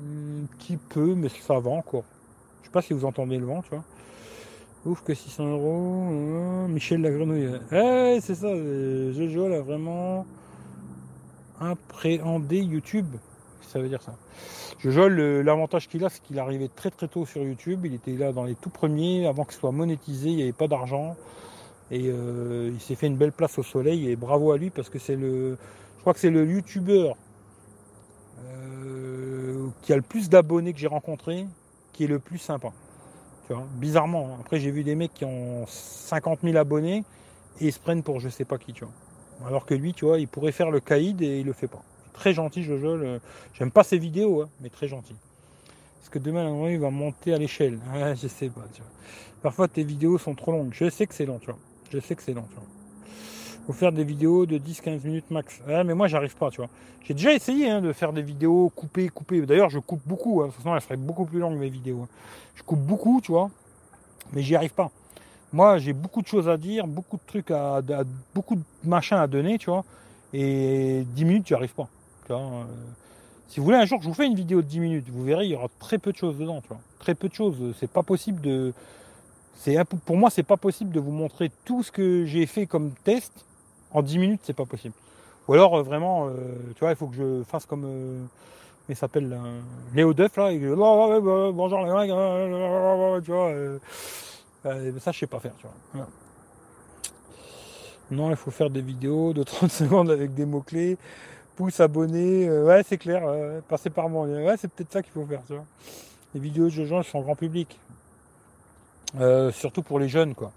[SPEAKER 1] un petit peu, mais ça va encore. Je sais pas si vous entendez le vent, tu vois. Ouf que 600 euros. Euh, Michel la grenouille. Eh, c'est ça. Euh, Jojo a vraiment appréhendé YouTube. Ça veut dire ça. Jojol, l'avantage qu'il a, c'est qu'il arrivait très très tôt sur YouTube. Il était là dans les tout premiers, avant qu'il soit monétisé, il n'y avait pas d'argent. Et euh, il s'est fait une belle place au soleil. Et bravo à lui parce que c'est le. Je crois que c'est le youtubeur euh, qui a le plus d'abonnés que j'ai rencontré, qui est le plus sympa. Vois, bizarrement. Hein. Après, j'ai vu des mecs qui ont 50 000 abonnés et ils se prennent pour je sais pas qui, tu vois. Alors que lui, tu vois, il pourrait faire le caïd et il le fait pas. Très gentil, Jojo. J'aime pas ses vidéos, hein, mais très gentil. Est-ce que demain, il va monter à l'échelle? Je sais pas, tu vois. Parfois, tes vidéos sont trop longues. Je sais que c'est long, tu vois. Je sais que c'est long, tu vois. Faire des vidéos de 10-15 minutes max. Mais moi, j'arrive pas, tu vois. J'ai déjà essayé hein, de faire des vidéos coupées, coupées. D'ailleurs, je coupe beaucoup. Hein. De elles seraient beaucoup plus longues, mes vidéos. Hein. Je coupe beaucoup, tu vois. Mais j'y arrive pas. Moi, j'ai beaucoup de choses à dire, beaucoup de trucs à, beaucoup de machins à donner, tu vois. Et 10 minutes, tu n'y arrives pas. Euh, si vous voulez, un jour, je vous fais une vidéo de 10 minutes. Vous verrez, il y aura très peu de choses dedans, tu vois. Très peu de choses. C'est pas possible de. C'est pour moi, c'est pas possible de vous montrer tout ce que j'ai fait comme test en 10 minutes, c'est pas possible. Ou alors euh, vraiment, euh, tu vois, il faut que je fasse comme il s'appelle Léo Duff là, bonjour les mecs, tu vois. Euh, ça, je sais pas faire, tu vois. Non, il faut faire des vidéos de 30 secondes avec des mots-clés. Pouce, abonné. Euh, ouais, c'est clair. passer par moi. Ouais, c'est peut-être ça qu'il faut faire, tu vois. Les vidéos de gens sont grand public. Euh, surtout pour les jeunes, quoi.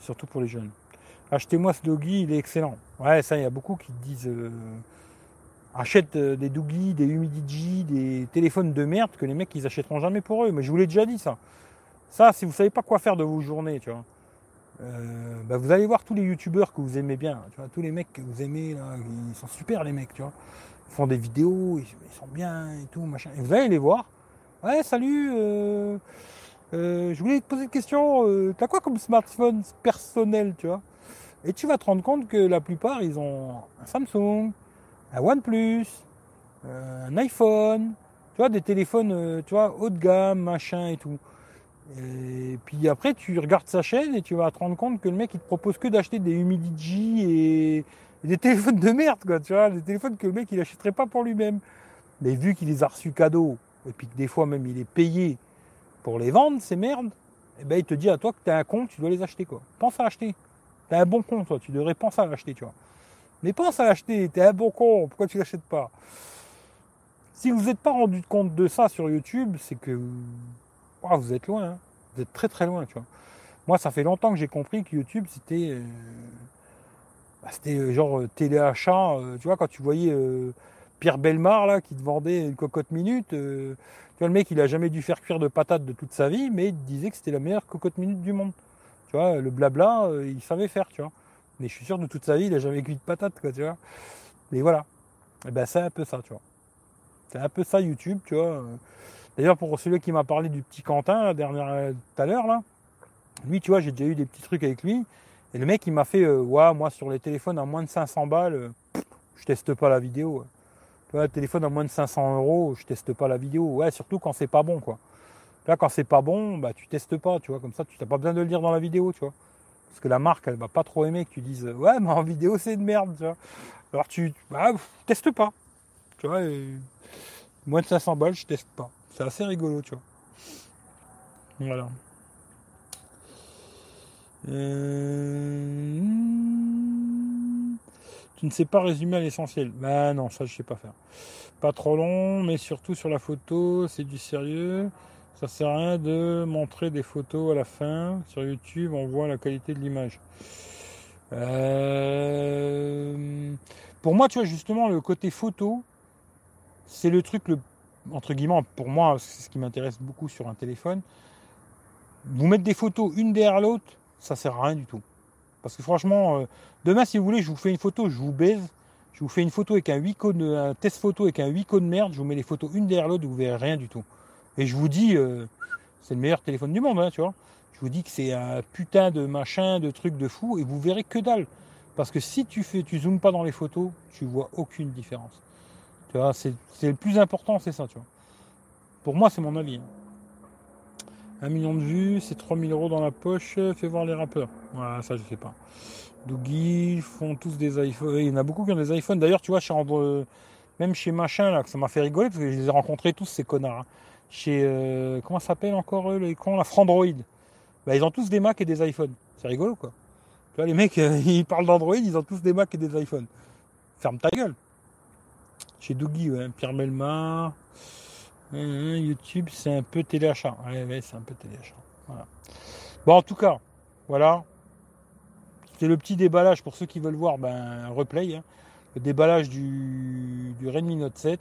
[SPEAKER 1] Surtout pour les jeunes. Achetez-moi ce doggy, il est excellent. Ouais, ça, il y a beaucoup qui disent achète des doggy, des humidigi, des téléphones de merde que les mecs ils achèteront jamais pour eux. Mais je vous l'ai déjà dit ça. Ça, si vous savez pas quoi faire de vos journées, tu vois, euh, bah, vous allez voir tous les youtubeurs que vous aimez bien, tu vois, tous les mecs que vous aimez, là, ils sont super les mecs, tu vois. Ils font des vidéos, ils, sont bien et tout, machin. Et vous allez les voir. Ouais, salut, euh, euh, je voulais te poser une question. T'as quoi comme smartphone personnel, tu vois? Et tu vas te rendre compte que la plupart, ils ont un Samsung, un OnePlus, un iPhone, tu vois, des téléphones, tu vois, haut de gamme, machin et tout. Et puis après, tu regardes sa chaîne et tu vas te rendre compte que le mec, il te propose que d'acheter des Humidigi et, des téléphones de merde, quoi, tu vois, des téléphones que le mec, il achèterait pas pour lui-même. Mais vu qu'il les a reçus cadeaux, et puis que des fois même il est payé pour les vendre, ces merdes, et eh ben il te dit à toi que tu as un con, tu dois les acheter, quoi. Pense à acheter. Tu as un bon con, toi, tu devrais penser à l'acheter, tu vois. Mais pense à l'acheter, tu es un bon con, pourquoi tu l'achètes pas? Si vous n'êtes pas rendu compte de ça sur YouTube, c'est que vous êtes loin. Hein. Vous êtes très très loin, tu vois. Moi, ça fait longtemps que j'ai compris que YouTube, c'était. Euh, bah, c'était euh, genre euh, téléachat. tu vois, quand tu voyais Pierre Belmar, là, qui te vendait une cocotte minute. tu vois, le mec, il a jamais dû faire cuire de patates de toute sa vie, mais il disait que c'était la meilleure cocotte minute du monde. Tu vois, le blabla, il savait faire, tu vois. Mais je suis sûr de toute sa vie, il a jamais cuit de patates, quoi, tu vois. Mais voilà. Et eh ben, c'est un peu ça, tu vois. C'est un peu ça, YouTube, tu vois. D'ailleurs, pour celui qui m'a parlé du petit Quentin, la dernière, euh, tout à l'heure, là, lui, tu vois, j'ai déjà eu des petits trucs avec lui. Et le mec, il m'a fait, euh, ouais, moi, sur les téléphones à moins de 500 balles, euh, je teste pas la vidéo. Tu vois, téléphone à moins de 500 euros, je teste pas la vidéo. Ouais, surtout quand c'est pas bon, quoi. Là, quand c'est pas bon, bah, tu testes pas, tu vois, comme ça, tu n'as pas besoin de le dire dans la vidéo, tu vois. Parce que la marque, elle va pas trop aimer que tu dises, ouais, mais en vidéo, c'est de merde, tu vois. Alors, tu, bah, testes pas. Tu vois, moins de 500 balles, je teste pas. C'est assez rigolo, tu vois. Voilà. Euh, tu ne sais pas résumer à l'essentiel. Bah non, ça je sais pas faire. Pas trop long, mais surtout sur la photo, c'est du sérieux. Ça sert à rien de montrer des photos à la fin. Sur YouTube, on voit la qualité de l'image. Euh, pour moi, tu vois, justement, le côté photo, c'est le truc le entre guillemets, pour moi, c'est ce qui m'intéresse beaucoup sur un téléphone. Vous mettre des photos une derrière l'autre, ça sert à rien du tout. Parce que franchement, euh, demain, si vous voulez, je vous fais une photo, je vous baise. Je vous fais une photo avec un 8 cônes, un test photo avec un 8 de merde. Je vous mets les photos une derrière l'autre, vous verrez rien du tout. Et je vous dis, euh, c'est le meilleur téléphone du monde, hein, tu vois. Je vous dis que c'est un putain de machin, de truc de fou, et vous verrez que dalle. Parce que si tu fais, tu zoomes pas dans les photos, tu vois aucune différence. Tu vois, c'est, le plus important, c'est ça, tu vois. Pour moi, c'est mon avis. Hein. Un million de vues, c'est 3000 euros dans la poche, fais voir les rappeurs. Voilà, ça, je sais pas. Doogie, font tous des iPhones. Il y en a beaucoup qui ont des iPhones. D'ailleurs, tu vois, en, même chez machin, là, que ça m'a fait rigoler, parce que je les ai rencontrés tous, ces connards. hein. Chez, euh, comment s'appelle encore eux, les cons, la Frandroid. Bah, ils ont tous des Mac et des iPhones. C'est rigolo, quoi. Tu vois, les mecs, euh, ils parlent d'Android, ils ont tous des Mac et des iPhones. Ferme ta gueule. Chez Dougie, Pierre Melmar. Euh, YouTube, c'est un peu téléachat. Ouais, ouais, c'est un peu téléachat. Bon, en tout cas, voilà. C'est le petit déballage pour ceux qui veulent voir, ben, replay. hein. Le déballage du, du Redmi Note 7.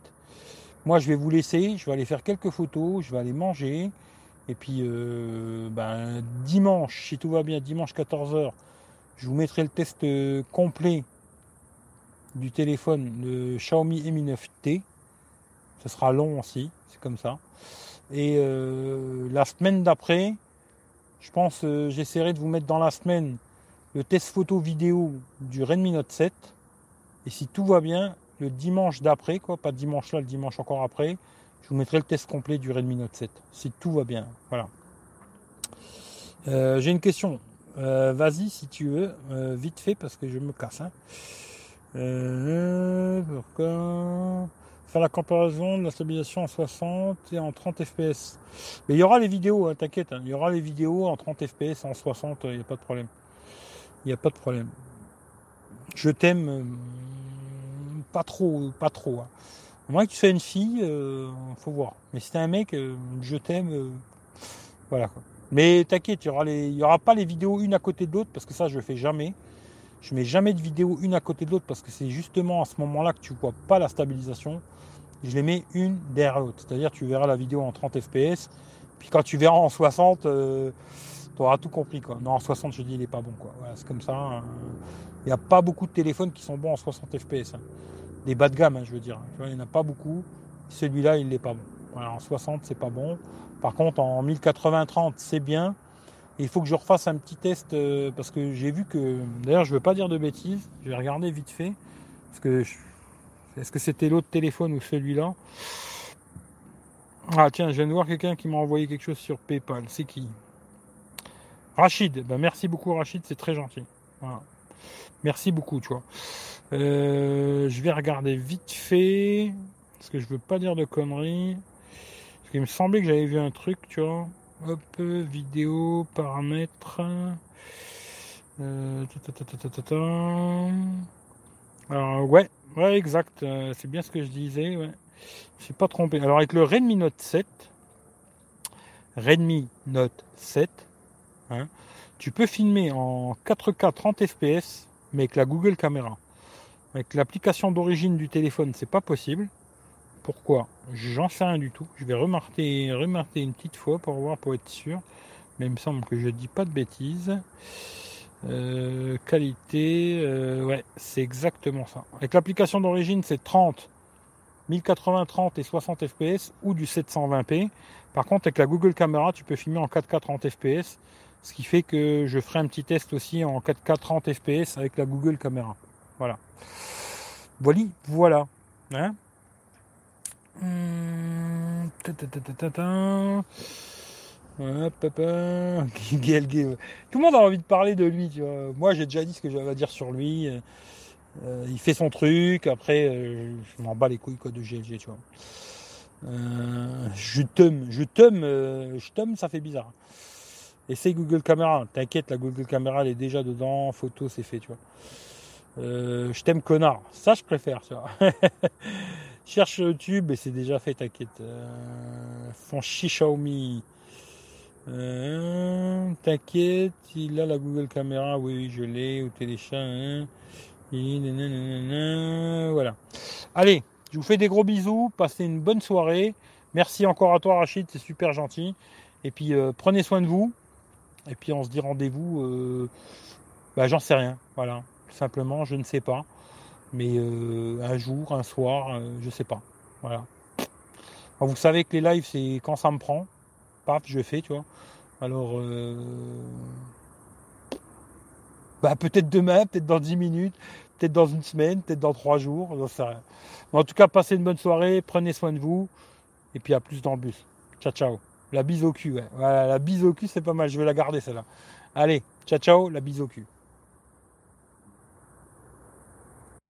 [SPEAKER 1] Moi, je vais vous laisser. Je vais aller faire quelques photos. Je vais aller manger. Et puis, euh, ben, dimanche, si tout va bien, dimanche 14h, je vous mettrai le test euh, complet du téléphone, le Xiaomi Mi 9T. Ce sera long aussi, c'est comme ça. Et euh, la semaine d'après, je pense, j'essaierai de vous mettre dans la semaine le test photo vidéo du Redmi Note 7. Et si tout va bien, le dimanche d'après, quoi, pas dimanche là, le dimanche encore après, je vous mettrai le test complet du Redmi Note 7. Si tout va bien, voilà. Euh, J'ai une question. Euh, Vas-y si tu veux, euh, vite fait parce que je me casse. hein. Faire la comparaison de la stabilisation en 60 et en 30 fps. Mais il y aura les vidéos, hein, t'inquiète. hein, il y aura les vidéos en 30 fps, en 60, il n'y a pas de problème. Il n'y a pas de problème. Je t'aime pas trop, pas trop. hein. Moins que tu sois une fille, euh, faut voir. Mais si t'es un mec, euh, je t'aime, euh, voilà. Mais t'inquiète, il y y aura pas les vidéos une à côté de l'autre parce que ça je fais jamais. Je mets jamais de vidéos une à côté de l'autre parce que c'est justement à ce moment-là que tu vois pas la stabilisation. Je les mets une derrière l'autre. C'est-à-dire tu verras la vidéo en 30 fps, puis quand tu verras en 60, euh, tu auras tout compris. Non en 60 je dis il est pas bon c'est comme ça. hein. Il n'y a pas beaucoup de téléphones qui sont bons en 60 fps. hein. Des bas de gamme, hein, je veux dire. Tu il n'y en a pas beaucoup. Celui-là, il n'est pas bon. Voilà, en 60, c'est pas bon. Par contre, en 1080-30, c'est bien. Il faut que je refasse un petit test euh, parce que j'ai vu que. D'ailleurs, je veux pas dire de bêtises. Je vais regarder vite fait. Est-ce que c'était l'autre téléphone ou celui-là? Ah, tiens, je viens de voir quelqu'un qui m'a envoyé quelque chose sur PayPal. C'est qui? Rachid. Ben, merci beaucoup, Rachid. C'est très gentil. Merci beaucoup, tu vois. Euh, je vais regarder vite fait. Parce que je veux pas dire de conneries. Parce qu'il me semblait que j'avais vu un truc, tu vois. Hop, vidéo, paramètres. Euh. Alors, ouais, ouais, exact. euh, c'est bien ce que je disais, ouais. Je suis pas trompé. Alors, avec le Redmi Note 7, Redmi Note 7, hein, tu peux filmer en 4K 30 fps, mais avec la Google Caméra. Avec l'application d'origine du téléphone, c'est pas possible. Pourquoi? J'en sais rien du tout. Je vais remarquer, remarquer une petite fois pour voir, pour être sûr. Mais il me semble que je dis pas de bêtises. Euh, qualité, euh, ouais, c'est exactement ça. Avec l'application d'origine, c'est 30, 1080, 30 et 60 fps ou du 720p. Par contre, avec la Google Caméra, tu peux filmer en 4K 30 fps. Ce qui fait que je ferai un petit test aussi en 4K 30 fps avec la Google Caméra. Voilà. Voilà, voilà. Hein Hum. Tout le monde a envie de parler de lui. Moi, j'ai déjà dit ce que j'avais à dire sur lui. Euh, il fait son truc. Après, euh, je m'en bats les couilles quoi, de GLG, tu vois. Euh, je t'aime, je t'aime, je t'aime, ça fait bizarre. Essaye Google Caméra. T'inquiète, la Google Caméra, elle est déjà dedans. Photo, c'est fait, tu vois. Euh, je t'aime, connard. Ça, je préfère, tu vois. Cherche YouTube et c'est déjà fait, t'inquiète. Euh, Xiaomi. Euh, t'inquiète, il a la Google Caméra, oui, je l'ai, au téléchat. hein. Voilà. Allez, je vous fais des gros bisous, passez une bonne soirée. Merci encore à toi Rachid, c'est super gentil. Et puis euh, prenez soin de vous. Et puis on se dit rendez-vous. bah, j'en sais rien. Voilà. Simplement, je ne sais pas. Mais euh, un jour, un soir, euh, je sais pas. Voilà. Vous savez que les lives, c'est quand ça me prend. Paf, je fais, tu vois. Alors, euh, bah, peut-être demain, peut-être dans 10 minutes, peut-être dans une semaine, peut-être dans 3 jours, rien. Mais en tout cas, passez une bonne soirée, prenez soin de vous, et puis à plus dans le bus. Ciao, ciao. La bise au cul, ouais. La bise au cul, c'est pas mal, je vais la garder celle-là. Allez, ciao, ciao, la bise au cul.